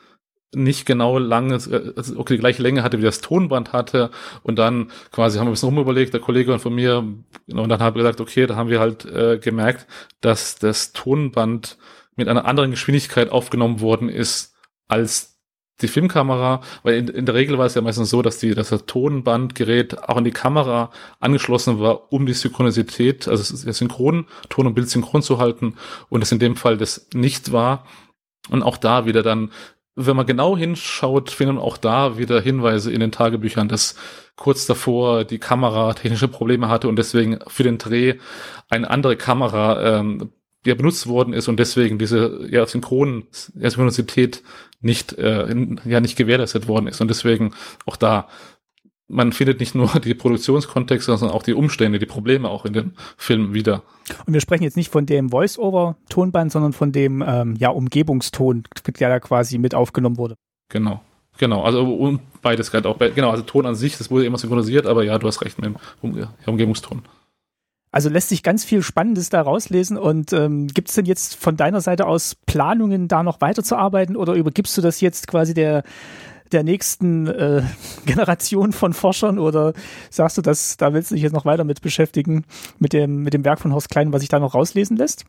nicht genau lange, also okay, die gleiche Länge hatte, wie das Tonband hatte. Und dann quasi haben wir ein bisschen rumüberlegt, der Kollege von mir, und dann haben wir gesagt, okay, da haben wir halt äh, gemerkt, dass das Tonband mit einer anderen Geschwindigkeit aufgenommen worden ist als die Filmkamera, weil in, in der Regel war es ja meistens so, dass die, dass das Tonbandgerät auch an die Kamera angeschlossen war, um die Synchronisität, also synchron, Ton und Bild synchron zu halten und es in dem Fall das nicht war. Und auch da wieder dann, wenn man genau hinschaut, finden auch da wieder Hinweise in den Tagebüchern, dass kurz davor die Kamera technische Probleme hatte und deswegen für den Dreh eine andere Kamera ähm, ja benutzt worden ist und deswegen diese ja, Synchron, ja, Synchronizität nicht, äh, ja, nicht gewährleistet worden ist. Und deswegen auch da, man findet nicht nur die Produktionskontexte, sondern auch die Umstände, die Probleme auch in den Filmen wieder. Und wir sprechen jetzt nicht von dem Voice-Over-Tonband, sondern von dem ähm, ja, Umgebungston, der da quasi mit aufgenommen wurde. Genau. Genau, also und beides halt auch. Genau, also Ton an sich, das wurde immer synchronisiert, aber ja, du hast recht mit dem um Umgebungston. Also lässt sich ganz viel Spannendes da rauslesen. Und ähm, gibt es denn jetzt von deiner Seite aus Planungen, da noch weiterzuarbeiten oder übergibst du das jetzt quasi der, der nächsten äh, (laughs) Generation von Forschern oder sagst du, dass da willst du dich jetzt noch weiter mit beschäftigen, mit dem, mit dem Werk von Horst Klein, was sich da noch rauslesen lässt?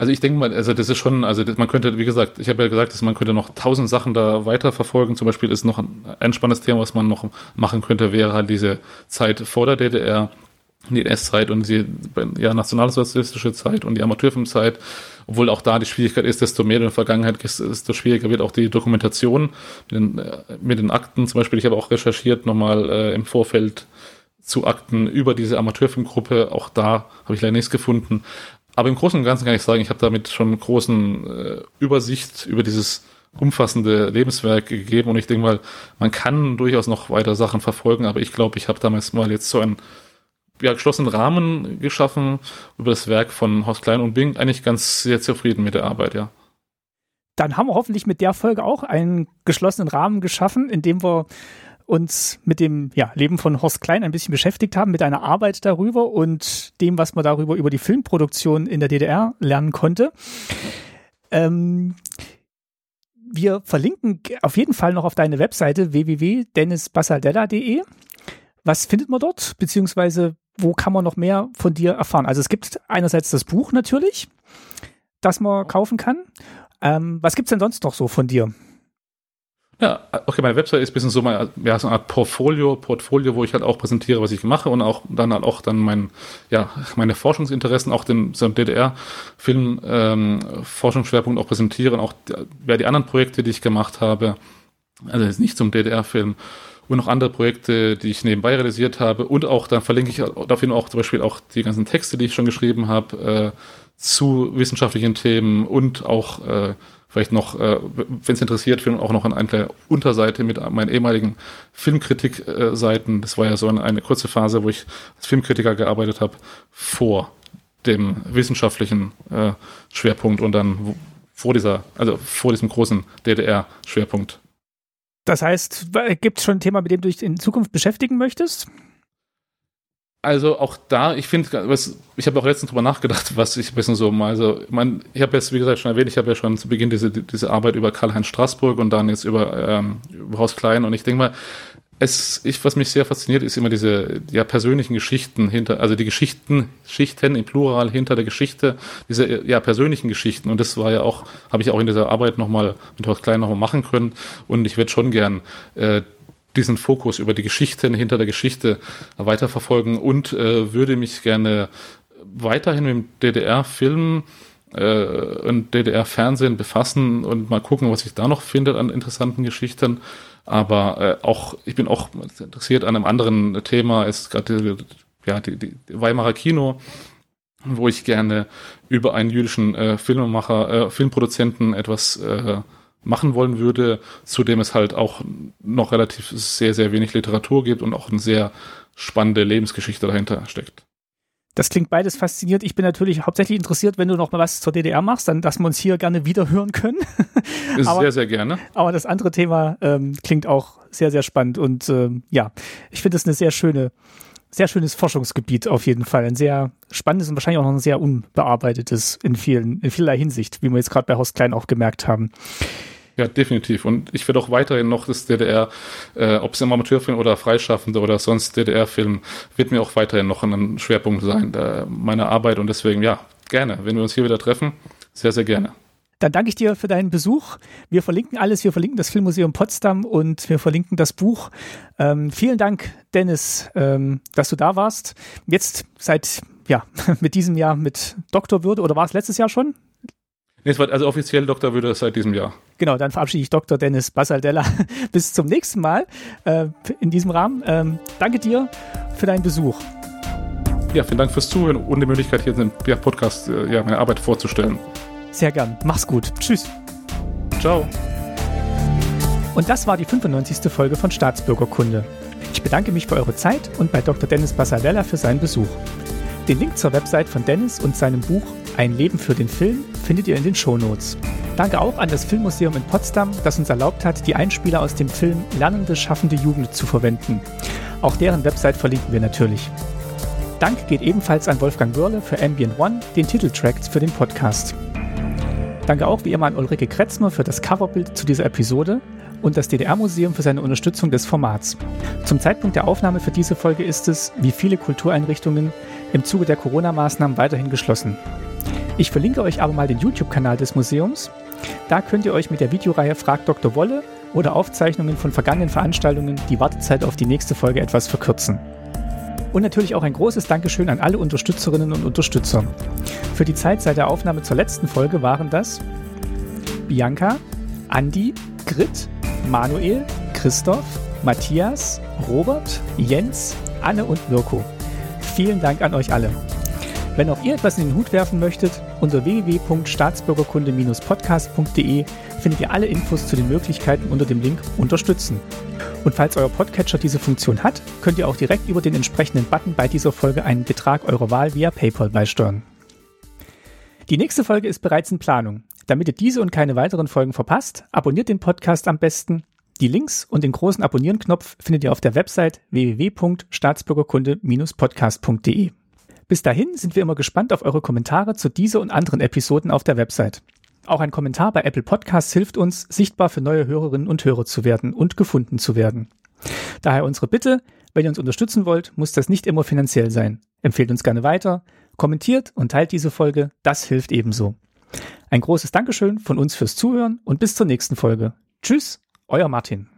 Also ich denke mal, also das ist schon, also das, man könnte, wie gesagt, ich habe ja gesagt, dass man könnte noch tausend Sachen da weiterverfolgen. Zum Beispiel ist noch ein, ein spannendes Thema, was man noch machen könnte, wäre halt diese Zeit vor der DDR, die NS-Zeit und die ja, nationalsozialistische Zeit und die Amateurfilmzeit, obwohl auch da die Schwierigkeit ist, desto mehr in der Vergangenheit desto schwieriger wird auch die Dokumentation mit den, äh, mit den Akten. Zum Beispiel, ich habe auch recherchiert nochmal äh, im Vorfeld zu Akten über diese Amateurfilmgruppe. Auch da habe ich leider nichts gefunden. Aber im Großen und Ganzen kann ich sagen, ich habe damit schon großen äh, Übersicht über dieses umfassende Lebenswerk gegeben und ich denke mal, man kann durchaus noch weiter Sachen verfolgen, aber ich glaube, ich habe damals mal jetzt so ein ja, geschlossenen Rahmen geschaffen über das Werk von Horst Klein und bin eigentlich ganz sehr zufrieden mit der Arbeit, ja. dann haben wir hoffentlich mit der Folge auch einen geschlossenen Rahmen geschaffen, in dem wir uns mit dem ja, Leben von Horst Klein ein bisschen beschäftigt haben, mit einer Arbeit darüber und dem, was man darüber über die Filmproduktion in der DDR lernen konnte. Ähm, wir verlinken auf jeden Fall noch auf deine Webseite www.dennisbasaldella.de. Was findet man dort? Beziehungsweise wo kann man noch mehr von dir erfahren? Also es gibt einerseits das Buch natürlich, das man kaufen kann. Ähm, was gibt's denn sonst noch so von dir? Ja, okay, meine Website ist ein bisschen so, mein, ja, so eine Art Portfolio, Portfolio, wo ich halt auch präsentiere, was ich mache und auch dann halt auch dann mein, ja, meine Forschungsinteressen, auch den so DDR-Film, ähm, Forschungsschwerpunkt auch präsentieren, auch ja, die anderen Projekte, die ich gemacht habe, also jetzt nicht zum DDR-Film und noch andere Projekte, die ich nebenbei realisiert habe und auch dann verlinke ich dafür auch zum Beispiel auch die ganzen Texte, die ich schon geschrieben habe, äh, zu wissenschaftlichen Themen und auch äh, vielleicht noch, äh, wenn es interessiert, auch noch an einer Unterseite mit meinen ehemaligen Filmkritikseiten. Das war ja so eine, eine kurze Phase, wo ich als Filmkritiker gearbeitet habe, vor dem wissenschaftlichen äh, Schwerpunkt und dann vor dieser, also vor diesem großen DDR-Schwerpunkt. Das heißt, gibt es schon ein Thema, mit dem du dich in Zukunft beschäftigen möchtest? Also auch da, ich finde, ich habe auch letztens drüber nachgedacht, was ich ein bisschen so mal so, ich, mein, ich habe jetzt, wie gesagt, schon erwähnt, ich habe ja schon zu Beginn diese, diese Arbeit über Karl-Heinz Straßburg und dann jetzt über, ähm, über Haus Klein und ich denke mal, es, ich, was mich sehr fasziniert, ist immer diese ja, persönlichen Geschichten hinter, also die Geschichten, Schichten im Plural hinter der Geschichte, diese ja, persönlichen Geschichten. Und das war ja auch, habe ich auch in dieser Arbeit nochmal mit Haus Klein nochmal machen können. Und ich würde schon gern äh, diesen Fokus über die Geschichten hinter der Geschichte weiterverfolgen und äh, würde mich gerne weiterhin mit dem DDR-Film äh, und DDR-Fernsehen befassen und mal gucken, was sich da noch findet an interessanten Geschichten. Aber äh, auch, ich bin auch interessiert an einem anderen Thema, ist gerade ja, die, die Weimarer Kino, wo ich gerne über einen jüdischen äh, Filmemacher, äh, Filmproduzenten etwas äh, machen wollen würde, zu dem es halt auch noch relativ sehr, sehr wenig Literatur gibt und auch eine sehr spannende Lebensgeschichte dahinter steckt. Das klingt beides faszinierend. Ich bin natürlich hauptsächlich interessiert, wenn du noch mal was zur DDR machst, dann, dass wir uns hier gerne wiederhören können. aber, sehr, sehr gerne. Aber das andere Thema ähm, klingt auch sehr, sehr spannend. Und ähm, ja, ich finde es eine sehr schöne, sehr schönes Forschungsgebiet auf jeden Fall. Ein sehr spannendes und wahrscheinlich auch noch ein sehr unbearbeitetes in vielen, in vielerlei Hinsicht, wie wir jetzt gerade bei Horst Klein auch gemerkt haben. Ja, definitiv. Und ich werde auch weiterhin noch das DDR, äh, ob es im Amateurfilm oder Freischaffende oder sonst DDR-Film, wird mir auch weiterhin noch ein Schwerpunkt sein äh, meiner Arbeit. Und deswegen, ja, gerne. Wenn wir uns hier wieder treffen, sehr, sehr gerne. Dann danke ich dir für deinen Besuch. Wir verlinken alles. Wir verlinken das Filmmuseum Potsdam und wir verlinken das Buch. Ähm, vielen Dank, Dennis, ähm, dass du da warst. Jetzt seit, ja, (laughs) mit diesem Jahr mit Doktorwürde oder war es letztes Jahr schon? Also offiziell Doktorwürde seit diesem Jahr. Genau, dann verabschiede ich Dr. Dennis Basaldella. (laughs) Bis zum nächsten Mal äh, in diesem Rahmen. Ähm, danke dir für deinen Besuch. Ja, vielen Dank fürs Zuhören und die Möglichkeit, hier in dem Podcast äh, ja, meine Arbeit vorzustellen. Sehr gern. Mach's gut. Tschüss. Ciao. Und das war die 95. Folge von Staatsbürgerkunde. Ich bedanke mich für eure Zeit und bei Dr. Dennis Basaldella für seinen Besuch. Den Link zur Website von Dennis und seinem Buch Ein Leben für den Film findet ihr in den Shownotes. Danke auch an das Filmmuseum in Potsdam, das uns erlaubt hat, die Einspieler aus dem Film Lernende, schaffende Jugend zu verwenden. Auch deren Website verlinken wir natürlich. Dank geht ebenfalls an Wolfgang Wörle für Ambient One, den Titeltrack für den Podcast. Danke auch wie immer an Ulrike Kretzmer für das Coverbild zu dieser Episode und das DDR-Museum für seine Unterstützung des Formats. Zum Zeitpunkt der Aufnahme für diese Folge ist es, wie viele Kultureinrichtungen, im Zuge der Corona-Maßnahmen weiterhin geschlossen. Ich verlinke euch aber mal den YouTube-Kanal des Museums da könnt ihr euch mit der Videoreihe Frag Dr. Wolle oder Aufzeichnungen von vergangenen Veranstaltungen die Wartezeit auf die nächste Folge etwas verkürzen. Und natürlich auch ein großes Dankeschön an alle Unterstützerinnen und Unterstützer. Für die Zeit seit der Aufnahme zur letzten Folge waren das Bianca, Andi, Grit, Manuel, Christoph, Matthias, Robert, Jens, Anne und Mirko. Vielen Dank an euch alle. Wenn auch ihr etwas in den Hut werfen möchtet, unter www.staatsbürgerkunde-podcast.de findet ihr alle Infos zu den Möglichkeiten unter dem Link Unterstützen. Und falls euer Podcatcher diese Funktion hat, könnt ihr auch direkt über den entsprechenden Button bei dieser Folge einen Betrag eurer Wahl via PayPal beisteuern. Die nächste Folge ist bereits in Planung. Damit ihr diese und keine weiteren Folgen verpasst, abonniert den Podcast am besten. Die Links und den großen Abonnieren-Knopf findet ihr auf der Website www.staatsbürgerkunde-podcast.de. Bis dahin sind wir immer gespannt auf eure Kommentare zu dieser und anderen Episoden auf der Website. Auch ein Kommentar bei Apple Podcasts hilft uns, sichtbar für neue Hörerinnen und Hörer zu werden und gefunden zu werden. Daher unsere Bitte, wenn ihr uns unterstützen wollt, muss das nicht immer finanziell sein. Empfehlt uns gerne weiter, kommentiert und teilt diese Folge, das hilft ebenso. Ein großes Dankeschön von uns fürs Zuhören und bis zur nächsten Folge. Tschüss, euer Martin.